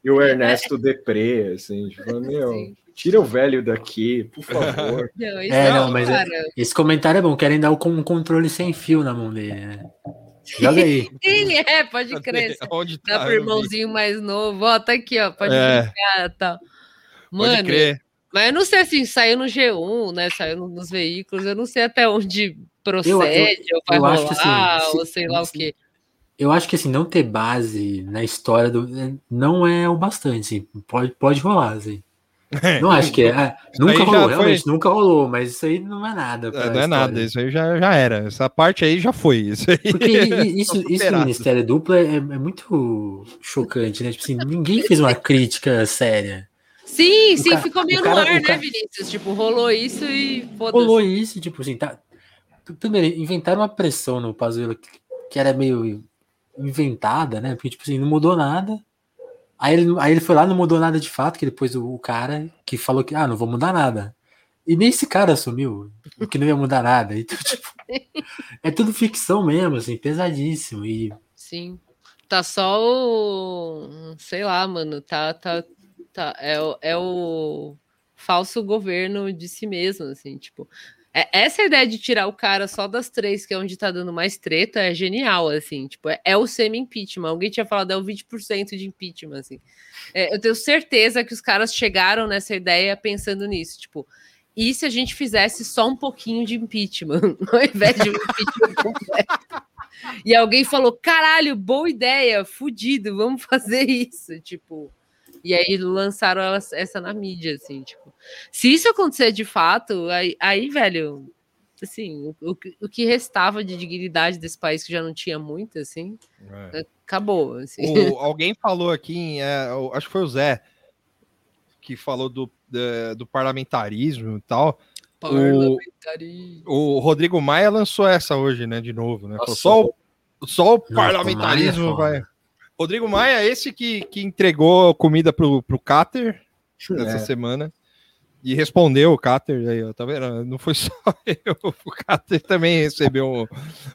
E o Ernesto Depré, assim, tipo, meu, Sim. tira o velho daqui, por favor. Não, é, não, não mas é, esse comentário é bom, querem dar um controle sem fio na mão dele, né? Joga aí. Sim, é, pode crer. Onde tá? Dá pro irmãozinho mais novo. Ó, tá aqui, ó. Pode é. ficar, tá. Mano, pode crer. Mas eu não sei assim, saiu no G1, né? Saiu nos veículos, eu não sei até onde procede, eu, eu, ou vai eu rolar, assim, ou sei lá o quê. Eu acho que assim, não ter base na história do. Não é o bastante, assim. Pode, pode rolar, assim. Não acho que é. é nunca rolou, realmente, nunca rolou, mas isso aí não é nada. É, não é nada, isso aí já, já era. Essa parte aí já foi. Isso aí. Porque isso, isso do Ministério Duplo é, é, muito chocante, né? Tipo assim, ninguém fez uma crítica séria. Sim, sim, cara, ficou meio cara, no ar, né, cara... Vinícius? Tipo, rolou isso e Rolou isso, tipo assim, tá. Primeiro, inventaram uma pressão no Pazuello que, que era meio inventada, né? Porque, tipo assim, não mudou nada. Aí ele, aí ele foi lá, não mudou nada de fato, que depois o, cara que falou que, ah, não vou mudar nada. E nem esse cara assumiu que não ia mudar nada. Então, tipo, é tudo ficção mesmo, assim, pesadíssimo. E... Sim. Tá só o. Sei lá, mano. Tá. tá, tá é, é o falso governo de si mesmo, assim, tipo. É- essa ideia de tirar o cara só das três, que é onde tá dando mais treta, é genial, assim. Tipo, é, é o semi-impeachment. Alguém tinha falado, é o 20% de impeachment, assim. É, eu tenho certeza que os caras chegaram nessa ideia pensando nisso, tipo. E se a gente fizesse só um pouquinho de impeachment, ao invés de um impeachment completo? E alguém falou: caralho, boa ideia, fudido, vamos fazer isso. Tipo, e aí lançaram essa na mídia, assim, tipo. Se isso acontecer de fato, aí, aí velho, assim, o, o que- o que restava de dignidade desse país, que já não tinha muito, assim, É. acabou. Assim. O- alguém falou aqui, é, o- acho que foi o Zé, que falou do, da- do parlamentarismo e tal. Parlamentarismo. O Rodrigo Maia lançou essa hoje, né? De novo, né? Falou, só, o, só o Nossa, parlamentarismo o é vai. Rodrigo Maia, esse que, que entregou comida pro, pro Cáter essa É. semana. E respondeu o Cáter, aí, ó, tá vendo? Não foi só eu, o Cáter também recebeu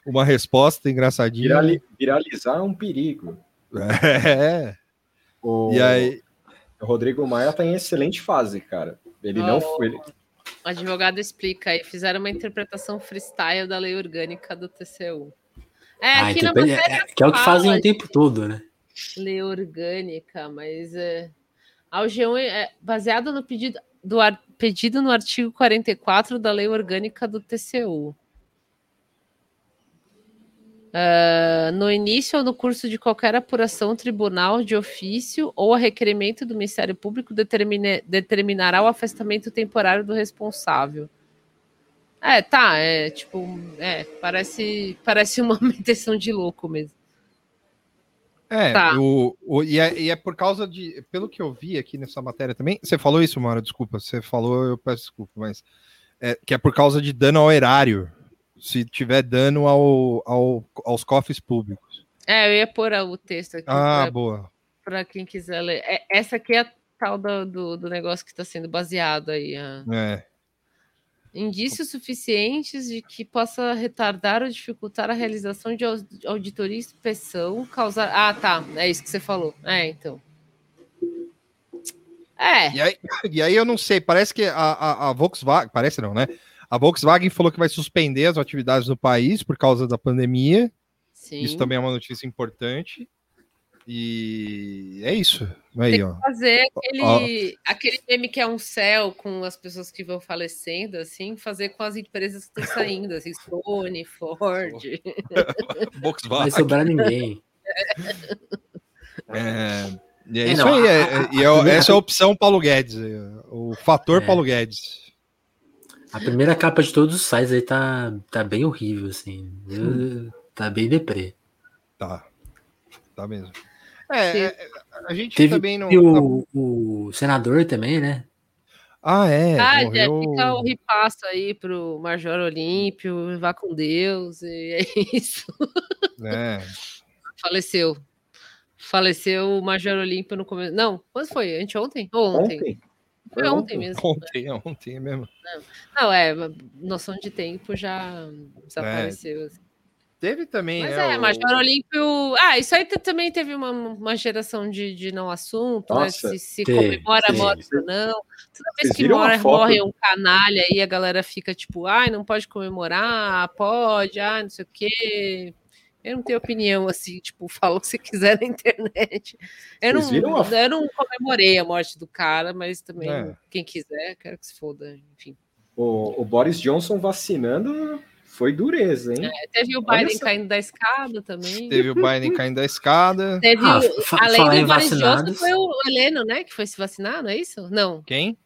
uma resposta engraçadinha. Virali- viralizar é um perigo. É, O, e aí, o Rodrigo Maia tá em excelente fase, cara. Ele não foi. ele- O advogado explica aí, fizeram uma interpretação freestyle da lei orgânica do TCU. É, Ah, aqui então, na é- é- que é o que fazem o tempo todo, né? Lei orgânica, mas é, a G1 é baseada no pedido do ar- pedido no artigo 44 da lei orgânica do TCU. Ah, no início ou no curso de qualquer apuração, tribunal de ofício ou a requerimento do Ministério Público determine- determinará o afastamento temporário do responsável. É, tá, é tipo, é, parece, parece uma intenção de louco mesmo. É, Tá. o, o- e, é, e é por causa de. Pelo que eu vi aqui nessa matéria também. Você falou isso, Mara, desculpa. Você falou, eu peço desculpa, mas. É, que é por causa de dano ao erário. Se tiver dano ao, ao- aos cofres públicos. É, eu ia pôr o texto aqui Ah, pra- boa. para quem quiser ler. É, essa aqui é a tal do, do, do negócio que está sendo baseado aí. a- É. Indícios suficientes de que possa retardar ou dificultar a realização de au- auditoria e inspeção, causar. Ah, tá. É isso que você falou. É, então. É. E aí, e aí eu não sei, parece que a, a, a Volkswagen. Parece não, né? A Volkswagen falou que vai suspender as atividades no país por causa da pandemia. Sim. Isso também é uma notícia importante. E é isso. Aí, Tem ó. que fazer aquele, aquele meme que é um céu com as pessoas que vão falecendo, assim, fazer com as empresas que estão saindo, assim, Sony, Ford. Não vai sobrar ninguém. É, e é, É, isso não, aí. a- é- a- e é- essa é a opção Paulo Guedes. é, O fator É. Paulo Guedes. A primeira capa de todos os sites aí tá, tá bem horrível, assim. Eu- tá bem deprê. Tá. Tá mesmo. É, é, a gente Teve também não. e o, o senador também, né? Ah, é. ah, morreu... já fica o ripasso aí pro Major Olímpio, vá com Deus, e é isso. É. Faleceu. Faleceu o Major Olímpio no começo. Não, quando foi? Anteontem? Ou ontem? Ontem. Foi ontem ontem. mesmo. Ontem, ontem mesmo. Não, é, noção de tempo já desapareceu. assim. Teve também. Mas né, é, o- Major Olímpio. Ah, isso aí também teve uma, uma geração de, de não assunto, né? Nossa, Se, se teve, comemora morte ou não. Toda vez que viram a morre, morre um canalha aí, a galera fica tipo, ai, não pode comemorar, pode, ah, não sei o quê. Eu não tenho opinião assim, tipo, fala o que você quiser na internet. Eu não, a- eu não comemorei a morte do cara, mas também, É. quem quiser, quero que se foda, enfim. O, o Boris Johnson vacinando foi dureza, hein? Teve o Biden caindo da escada também. Teve o Biden caindo da escada. Teve, Ah, o- além do Boris Johnson, foi o Heleno, né? Que foi se vacinar, não é isso? Não. Quem?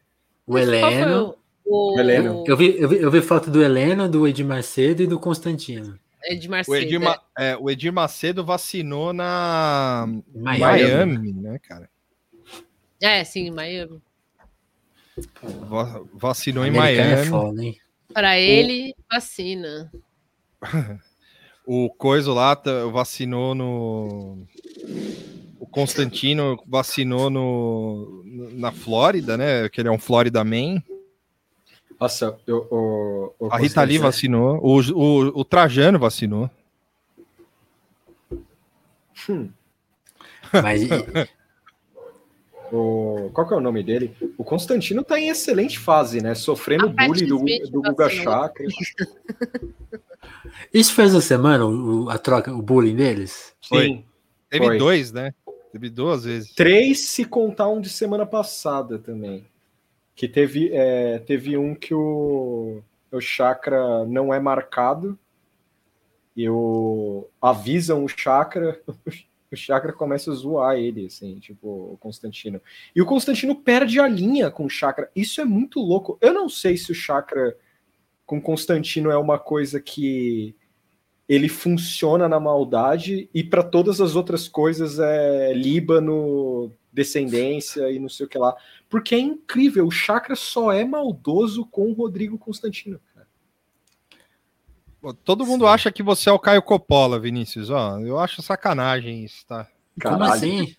O Heleno. O, o, Heleno. Eu vi, eu, vi, eu vi foto do Heleno, do Edir Macedo e do Constantino. Ed O Macedo. Edir, Ma- é, o Edir Macedo vacinou na Miami, Miami. né, cara? É, é, sim, Miami. Va- Vacinou em é Miami. foda, hein? Para ele, vacina. O Coiso lá tá- vacinou no. O Constantino vacinou no, na Flórida, né? Que ele é um Florida Man. Nossa, eu, o, o a Rita Lee vacinou. O, o, o Trajano vacinou. Hum. Mas o, qual que é o nome dele? O Constantino tá em excelente fase, né? Sofrendo bullying do, do Guga Chakra. Isso fez a semana, o, a troca, o bullying deles? Sim. Teve foi. dois, né? Teve duas vezes. Três, se contar um de semana passada também. Que teve, é, teve um que o, o chakra não é marcado. E o, avisam o chakra, o chakra começa a zoar ele, assim, tipo, o Constantino. E o Constantino perde a linha com o chakra. Isso é muito louco. Eu não sei se o chakra com Constantino é uma coisa que ele funciona na maldade e para todas as outras coisas é Líbano, descendência e não sei o que lá. Porque é incrível, o chakra só é maldoso com o Rodrigo Constantino. Todo mundo Sim. acha que você é o Caio Coppola, Vinícius. Ó, eu acho sacanagem isso, tá? Como assim?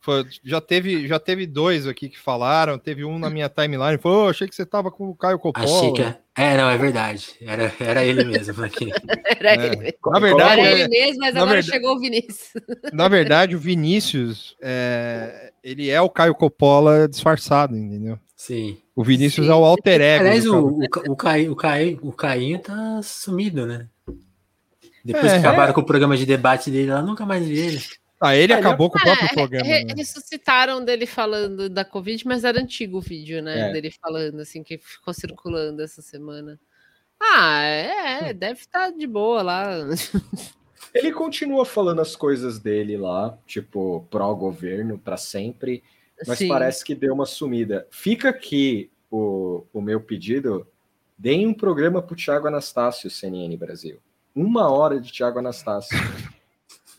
Foi, já, teve, já teve dois aqui que falaram, teve um na minha timeline, falou, oh, achei que você tava com o Caio Coppola. Achei que é. É, não, é verdade. Era, era ele mesmo aqui. era é. ele mesmo. Na verdade, era ele mesmo, mas agora verdade, chegou o Vinícius. Na verdade, o Vinícius, é, ele é o Caio Coppola disfarçado, entendeu? Sim. O Vinícius Sim. é o alter ego. Aliás, o, o, o, Caio, o, Caio tá sumido, né? Depois é, que acabaram é. com o programa de debate dele lá, nunca mais vi ele. Ah, ele acabou com o próprio é, programa. Re né? Ressuscitaram dele falando da Covid, mas era antigo o vídeo, né? É. Dele falando, assim, que ficou circulando essa semana. Ah, é, deve estar tá de boa lá. Ele continua falando as coisas dele lá, tipo, pró-governo, para sempre, mas Sim. parece que deu uma sumida. Fica aqui o, o meu pedido: deem um programa pro Thiago Anastácio, CNN Brasil. Uma hora de Thiago Anastácio.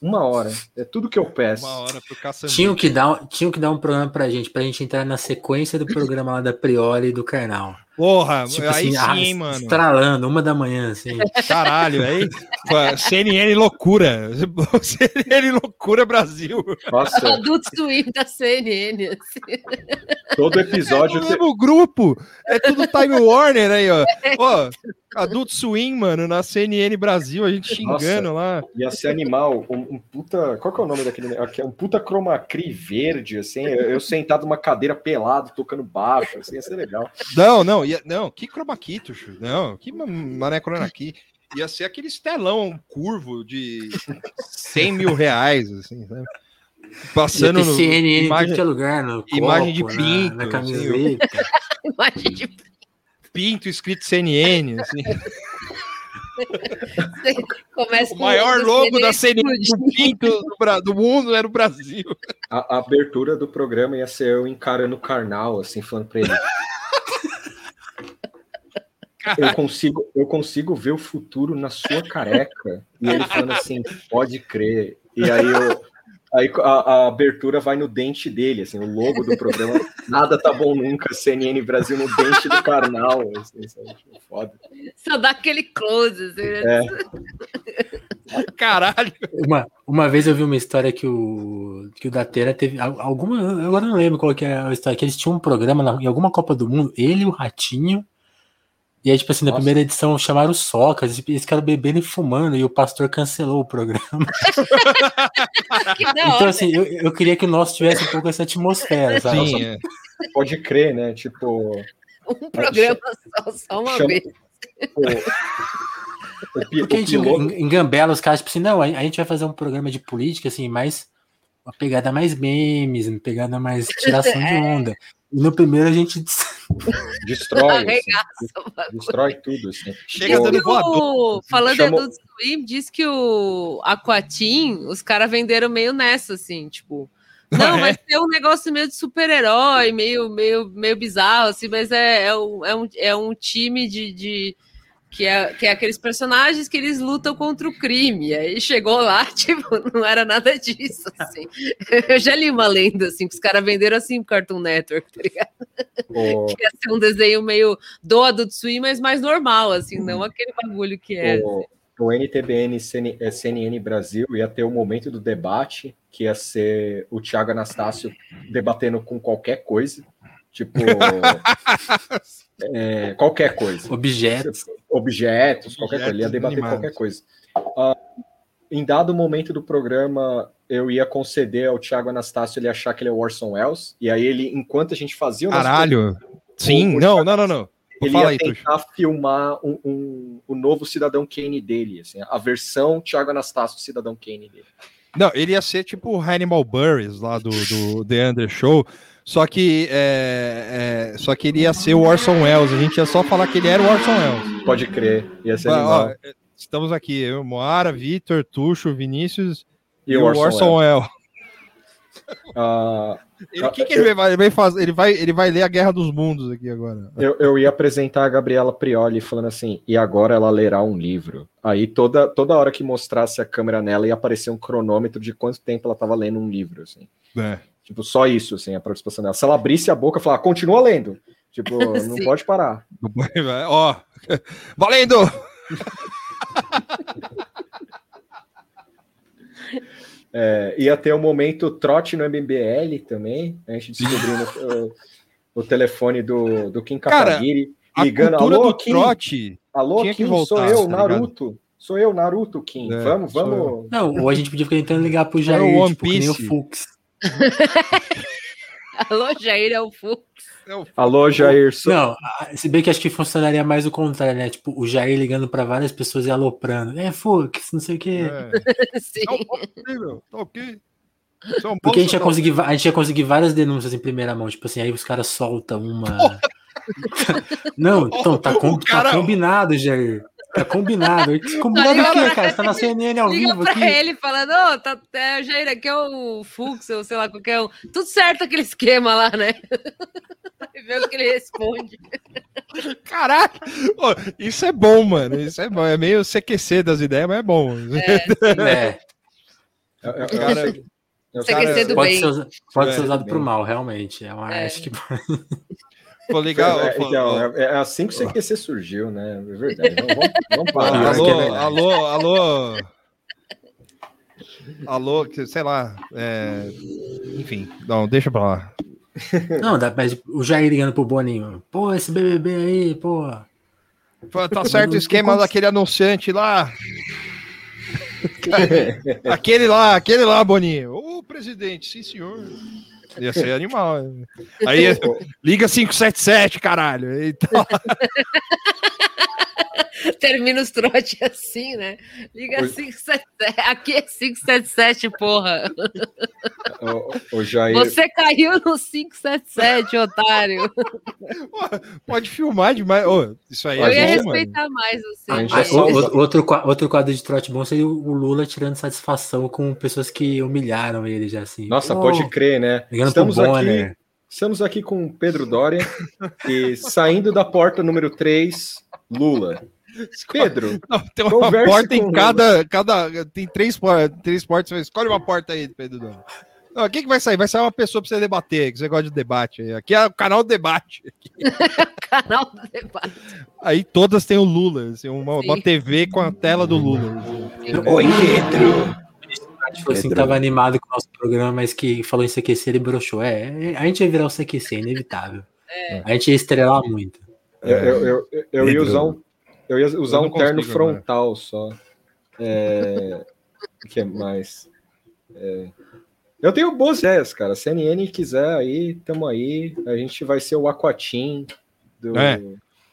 Uma hora. É tudo que eu peço. Uma hora pro tinham que dar Tinham que dar um programa pra gente, pra gente entrar na sequência do programa lá da Priori e do Carnal. Porra, tipo aí assim, sim, hein, mano. Estralando, uma da manhã, assim. Caralho, aí. CNN loucura. CNN loucura Brasil. Nossa. Adult Swim da CNN. Assim. Todo episódio. É o mesmo grupo. É tudo Time Warner aí, ó. Ó, Adult Swim, mano, na CNN Brasil, a gente xingando Nossa, lá. Ia ser animal. Um, um, puta. Qual que é o nome daquele. Aqui, um puta chroma key verde, assim. Eu sentado numa cadeira pelado, tocando baixo, assim, ia ser legal. Não, não ia, não, que chroma key, tuxo, não, que mané chroma aqui. Ia ser aquele estelão curvo de 100 mil reais, assim, sabe? Passando no. CNN imagem, de lugar, no imagem de pinto. Na, na camiseta. Assim, imagem de pinto escrito CNN, assim. Começa o maior logo da CNN do pinto do, do, mundo era o Brasil. A, a, abertura do programa ia ser eu encarando o carnal, assim, falando pra ele eu consigo, eu consigo ver o futuro na sua careca. E ele falando assim, pode crer. E aí eu, aí a, a, abertura vai no dente dele, assim, o logo do programa. Nada tá bom nunca, CNN Brasil no dente do carnal. Assim, é foda. Só dá aquele close, assim, né? É. Caralho. Uma, uma vez eu vi uma história que o, que o Datena teve. Alguma. Agora não lembro qual que é a história, que eles tinham um programa na, em alguma Copa do Mundo, ele, o Ratinho e aí, tipo assim, na Nossa. primeira edição chamaram o Socas, e eles ficaram bebendo e fumando, e o pastor cancelou o programa. então, assim, eu, eu queria que o nosso tivesse um pouco essa atmosfera, sabe? Sim, é. Pode crer, né? Tipo. Um programa só, só uma chama, vez. O, Porque a gente engambela os caras, tipo assim, não, a, a gente vai fazer um programa de política, assim, mais uma pegada mais memes, uma pegada mais tiração de é. onda. E no primeiro a gente destrói, assim, destrói tudo. Assim. Chega dando voador. Falando Chamou... do Swim, diz que o Aquatim, os caras venderam meio nessa, assim, tipo. Não, vai ser um negócio meio de super-herói, meio, meio, meio bizarro, assim, mas é, é, um, é, um, é um time de, de que é, que é aqueles personagens que eles lutam contra o crime. Aí chegou lá, tipo, não era nada disso, assim. Eu já li uma lenda, assim, que os caras venderam assim pro Cartoon Network, tá ligado? Oh. Que ia ser um desenho meio do Adult Swim, mas mais normal, assim, não aquele bagulho que é. Oh. o NTBN CN, é, CNN Brasil ia ter o momento do debate, que ia ser o Thiago Anastácio debatendo com qualquer coisa. Tipo. é, qualquer coisa. Objetos. Objetos, qualquer coisa. Ele ia debater animados. qualquer coisa. Uh, em dado momento do programa, eu ia conceder ao Thiago Anastácio ele achar que ele é o Orson Welles. E aí ele, enquanto a gente fazia o Caralho! Sim, o, não, não, não, não. Ele Fala ia aí, tentar Tuxo. filmar um, um, o novo Cidadão Kane dele, assim, a versão Thiago Anastácio Cidadão Kane dele. Não, ele ia ser tipo o Hannibal Burris lá do, do The Under Show, só que é, é, só que ele ia ser o Orson Welles. A gente ia só falar que ele era o Orson Welles. Pode crer, ia ser ah, ó, Estamos aqui, eu, Moara, Vitor, Tuxo, Vinícius e, e o Orson, Orson Welles. Uh, ele, ah, que, que eu, ele, vai, ele, vai fazer? Ele vai, ele vai ler a Guerra dos Mundos aqui agora. Eu, eu ia apresentar a Gabriela Prioli falando assim, e agora ela lerá um livro. Aí toda, toda hora que mostrasse a câmera nela ia aparecer um cronômetro de quanto tempo ela estava lendo um livro, assim. É. Tipo, só isso, assim, a participação dela. Se ela abrisse a boca e falar, continua lendo. Tipo, não pode parar. Ó, valendo! É, ia ter o um momento trote no MBL também, a gente descobrindo o, o, telefone do, do Kim Kataguiri, ligando, alô, Kim, trote alô, Kim, voltar, sou eu, tá Naruto, ligado? sou eu, Naruto, Kim, é, vamos, vamos... Não, ou a gente podia ficar tentando ligar pro Jair, é o tipo, que nem o Fux. alô, Jair, é o Fux. Alô, Jair. Sou... Não, se bem que acho que funcionaria mais o contrário, né? Tipo, o Jair ligando para várias pessoas e aloprando. É, Fux, não sei o quê. É. Sim. Tá ok. Porque a gente, ia conseguir, a gente ia conseguir várias denúncias em primeira mão. Tipo assim, aí os caras soltam uma. não, então tá, com, tá combinado, Jair. Tá combinado. Combinado o quê, cara? Você tá na CNN ao liga vivo pra aqui. ele falando, ô, oh, tá, é, Jair, aqui é o Fux, ou sei lá, qualquer um. Tudo certo aquele esquema lá, né? e vê o que ele responde. Caralho! isso é bom, mano. Isso é bom. É meio CQC das ideias, mas é bom. É. é. é. Cara, CQC do pode bem. Ser, pode ser usado pro mal, realmente. É uma, é. Acho que... Pô, legal. É, então, é, é, assim que o CQC surgiu, né? É verdade. Vamos, vamos parar. alô, é alô, alô. Alô, sei lá. É... Enfim, não, deixa pra lá. Não, dá, mas o Jair ligando pro Boninho. Pô, esse BBB aí, pô. pô tá certo o esquema daquele anunciante lá. aquele lá, aquele lá, Boninho. Ô, presidente, sim, senhor. Ia ser animal. Aí liga 577, caralho. Então... Termina os trotes assim, né? Liga 577. Aqui é 577, porra. O, o Jair... Você caiu no 577, otário. Pode filmar demais. Oh, isso aí Eu é ia bom, respeitar mano. mais você. Ah, só... outro, outro quadro de trote bom seria o Lula tirando satisfação com pessoas que humilharam ele já assim. Nossa, oh, pode crer, né? Estamos aqui. Estamos aqui com Pedro Dória e saindo da porta número 3, Lula. Pedro, não, tem uma porta em cada, cada. Tem três, três portas. Escolhe uma porta aí, Pedro. Não, o que, que vai sair? Vai sair uma pessoa para você debater, que você gosta de debate. Aqui é o canal do debate. canal do debate. Aí todas têm o Lula, assim, uma, uma, TV com a tela do Lula. Oi, Pedro. Tipo assim, tava animado com o nosso programa, mas que falou em CQC, ele broxou. É, a gente ia virar o CQC, inevitável. É. A gente ia estrelar muito. Eu, eu, eu, eu ia usar um eu ia usar eu um consigo, terno frontal né? só. É... o que mais? É... Eu tenho boas ideias, cara. Se a CNN quiser aí, tamo aí. A gente vai ser o Aquatim do. É,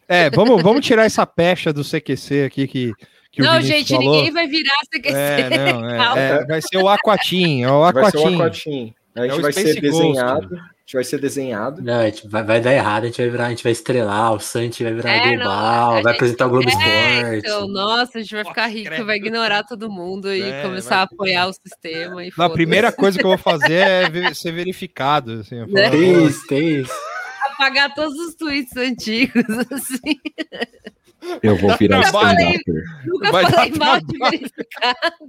é vamos, vamos tirar essa pecha do CQC aqui que. que não, gente, falou. ninguém vai virar CQC. É, não, é, é, vai ser o Aquatim. É o Aquatim. Vai ser o Aquatim. A gente é vai ser desenhado. Ghost gente vai ser desenhado. Não, a gente vai, vai, dar errado, a gente vai virar, a gente vai estrelar, o Santi vai virar é, global, não, vai apresentar o Globo é, Esporte. Então, nossa, a gente vai ficar rico, vai ignorar todo mundo e é, começar vai... a apoiar o sistema. E a primeira coisa que eu vou fazer é ser verificado. Assim, né? Tem isso, tem isso. Apagar todos os tweets antigos, assim. Eu vou virar stand-up. Nunca vai falei mal de verificado.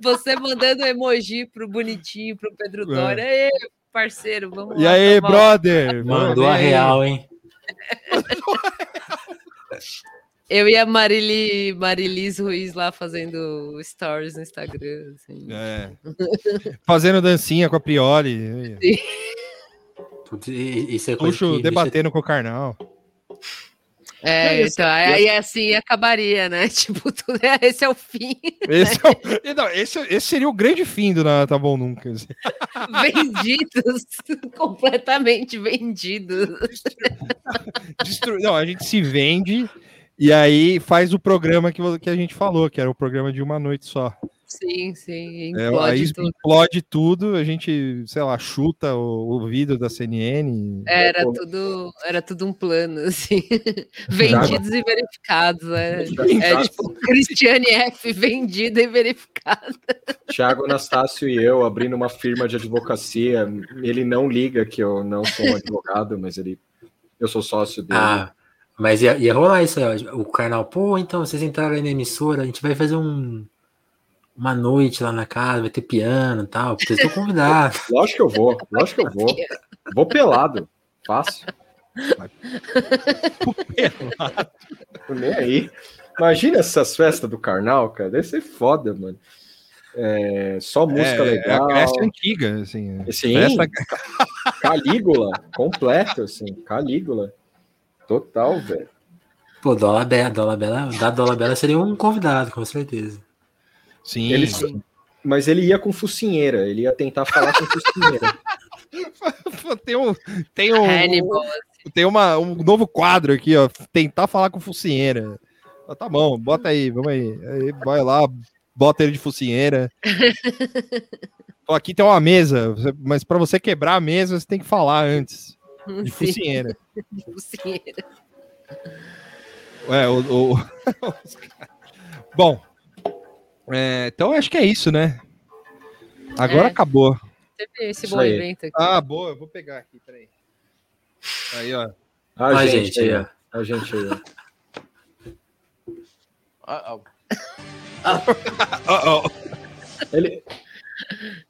Você mandando emoji pro bonitinho, pro Pedro é. Dória. É parceiro. Vamos e lá, aí, brother? Mandou a real, hein? Eu e a Marili, Marilis Ruiz lá fazendo stories no Instagram. Assim. É. Fazendo dancinha com a Priori. Putz, i- Isso é Puxo debatendo com o Karnal. É, então, aí assim acabaria, né? Tipo, tudo, esse é o fim. Esse, é o- não, esse, esse seria o grande fim do Nada Tá Bom Nunca. assim. vendidos, completamente vendidos. Destru- Não, a gente se vende e aí faz o programa que, que a gente falou, que era o programa de uma noite só. Sim, sim, É, implode aí tudo. explode tudo, a gente, sei lá, chuta o, o vidro da CNN. Era tudo, era tudo um plano, assim. Vendidos e verificados. É, é tipo Cristiane F. vendida e verificada. Thiago Anastácio e eu abrindo uma firma de advocacia. Ele não liga que eu não sou um advogado, mas ele. Eu sou sócio dele. Ah, mas ia, ia rolar isso aí, ó. O canal, pô, então vocês entraram aí na emissora, a gente vai fazer um, uma noite lá na casa, vai ter piano e tal. Vocês estão convidados. Lógico que eu vou, lógico que eu vou. Vou pelado. Fácil. Tô nem aí. Imagina essas festas do carnal, cara. Deve ser foda, mano. É, só música É, é legal. a Grécia antiga, assim. Sim, Festa- Calígula, completo, assim, Calígula. Total, velho. Pô, Dola Bela, Dola Bela, da Dola Bela seria um convidado, com certeza. Sim. Ele, mas ele ia com focinheira, ele ia tentar falar com focinheira. tem um, tem um, Hannibal. tem uma, um novo quadro aqui, ó. Tentar falar com focinheira. Ah, tá bom, bota aí, vamos aí. Aí vai lá, bota ele de focinheira. Aqui tem uma mesa, mas para você quebrar a mesa, você tem que falar antes. De focinheira. de focinheira. É, o, o- Bom, é, então acho que é isso, né? Agora É. acabou. Teve esse bom evento aqui. Ah, boa, eu vou pegar aqui, peraí. Aí, ó. A Ó, gente, gente, aí, ó. A gente aí, ó. Ó, ó. Ele,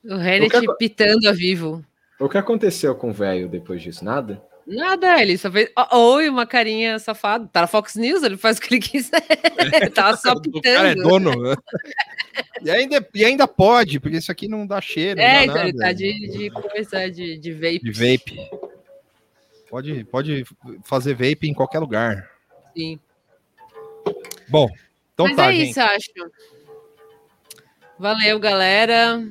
O Reddit quero- pitando a vivo. o que aconteceu com o velho depois disso? Nada? Nada, ele só fez. Oi, uma carinha safada. Tá na Fox News, ele faz o que ele quiser. Tava só O cara é pitando. dono. E ainda, e ainda pode, porque isso aqui não dá cheiro. É, então ele tá de, de coisa de, de vape. De vape. Pode, pode fazer vape em qualquer lugar. Sim. Bom, então Mas tá, é gente. isso, acho. Valeu, galera.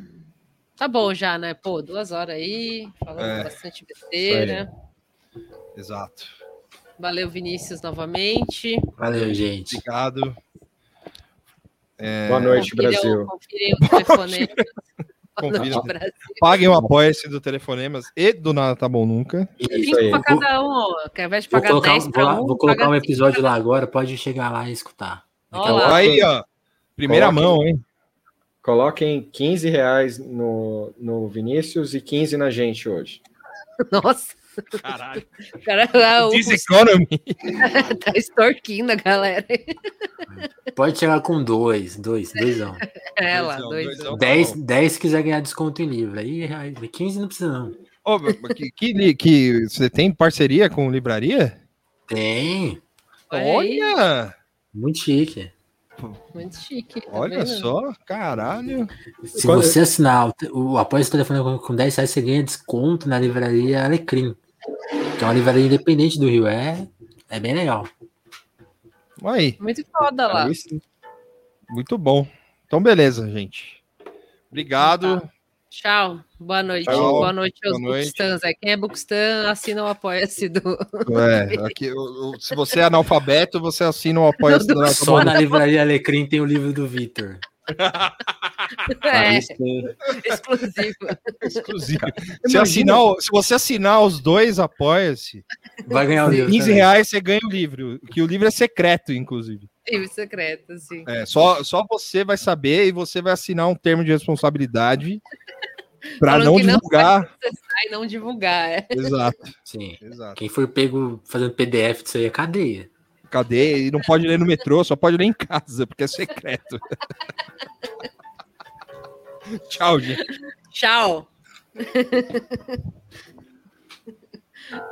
Tá bom já, né? Pô, duas horas aí, falando É. bastante besteira. Exato. Valeu, Vinícius, novamente. Valeu, gente. Obrigado. É, Boa noite, Brasil. O telefonema. Boa Confira. noite, Brasil. Paguem o apoia-se do Telefonemas e do Nada Tá Bom Nunca. Isso Cinco aí. pra cada um, ó. Que ao invés de Vou pagar colocar, 10 vou, um, vou colocar um episódio lá agora, pode chegar lá e escutar. Ó lá. Aí, ó. Primeira Coloque- mão, hein? Coloquem 15 reais no, no Vinícius e 15 na gente hoje. Nossa, Caralho. o cara lá, o, tá extorquindo a galera. Pode chegar com dois, dois, doisão. É lá, Doisão, dois. doisão. Dez, dez se quiser ganhar desconto em livro. Aí, aí 15 não precisa não. Ô, que, que, que você tem parceria com livraria? Tem. Olha! Muito chique. Muito chique. tá Olha vendo? só, caralho. Se Quando- você assinar o, o apoio esse telefone com, com 10 reais, você ganha desconto na livraria Alecrim. Que é uma livraria independente do Rio. É, é bem legal. Aí, Muito foda lá. Sim. muito bom. Então, beleza, gente. Obrigado. Tchau. Boa noite. Tchau. Boa noite aos. Bookstans. É, quem é Bookstan, assina o apoia-se do. É, aqui, o- o- se você é analfabeto, você assina o apoia-se do Tá Só na livraria Alecrim tem o livro do Vitor. É, exclusivo. exclusivo. Se, assinar, se você assinar os dois, apoia-se. Vai ganhar o livro. 15 também. reais você ganha o livro. Que o livro é secreto, inclusive. Livro secreto, sim. É, só, só você vai saber e você vai assinar um termo de responsabilidade para não não divulgar. E não divulgar. É. Exato, Sim. exato. Quem for pego fazendo PDF disso aí é cadeia. Cadê? E não pode ler no metrô, só pode ler em casa, porque é secreto. Tchau, gente. Tchau.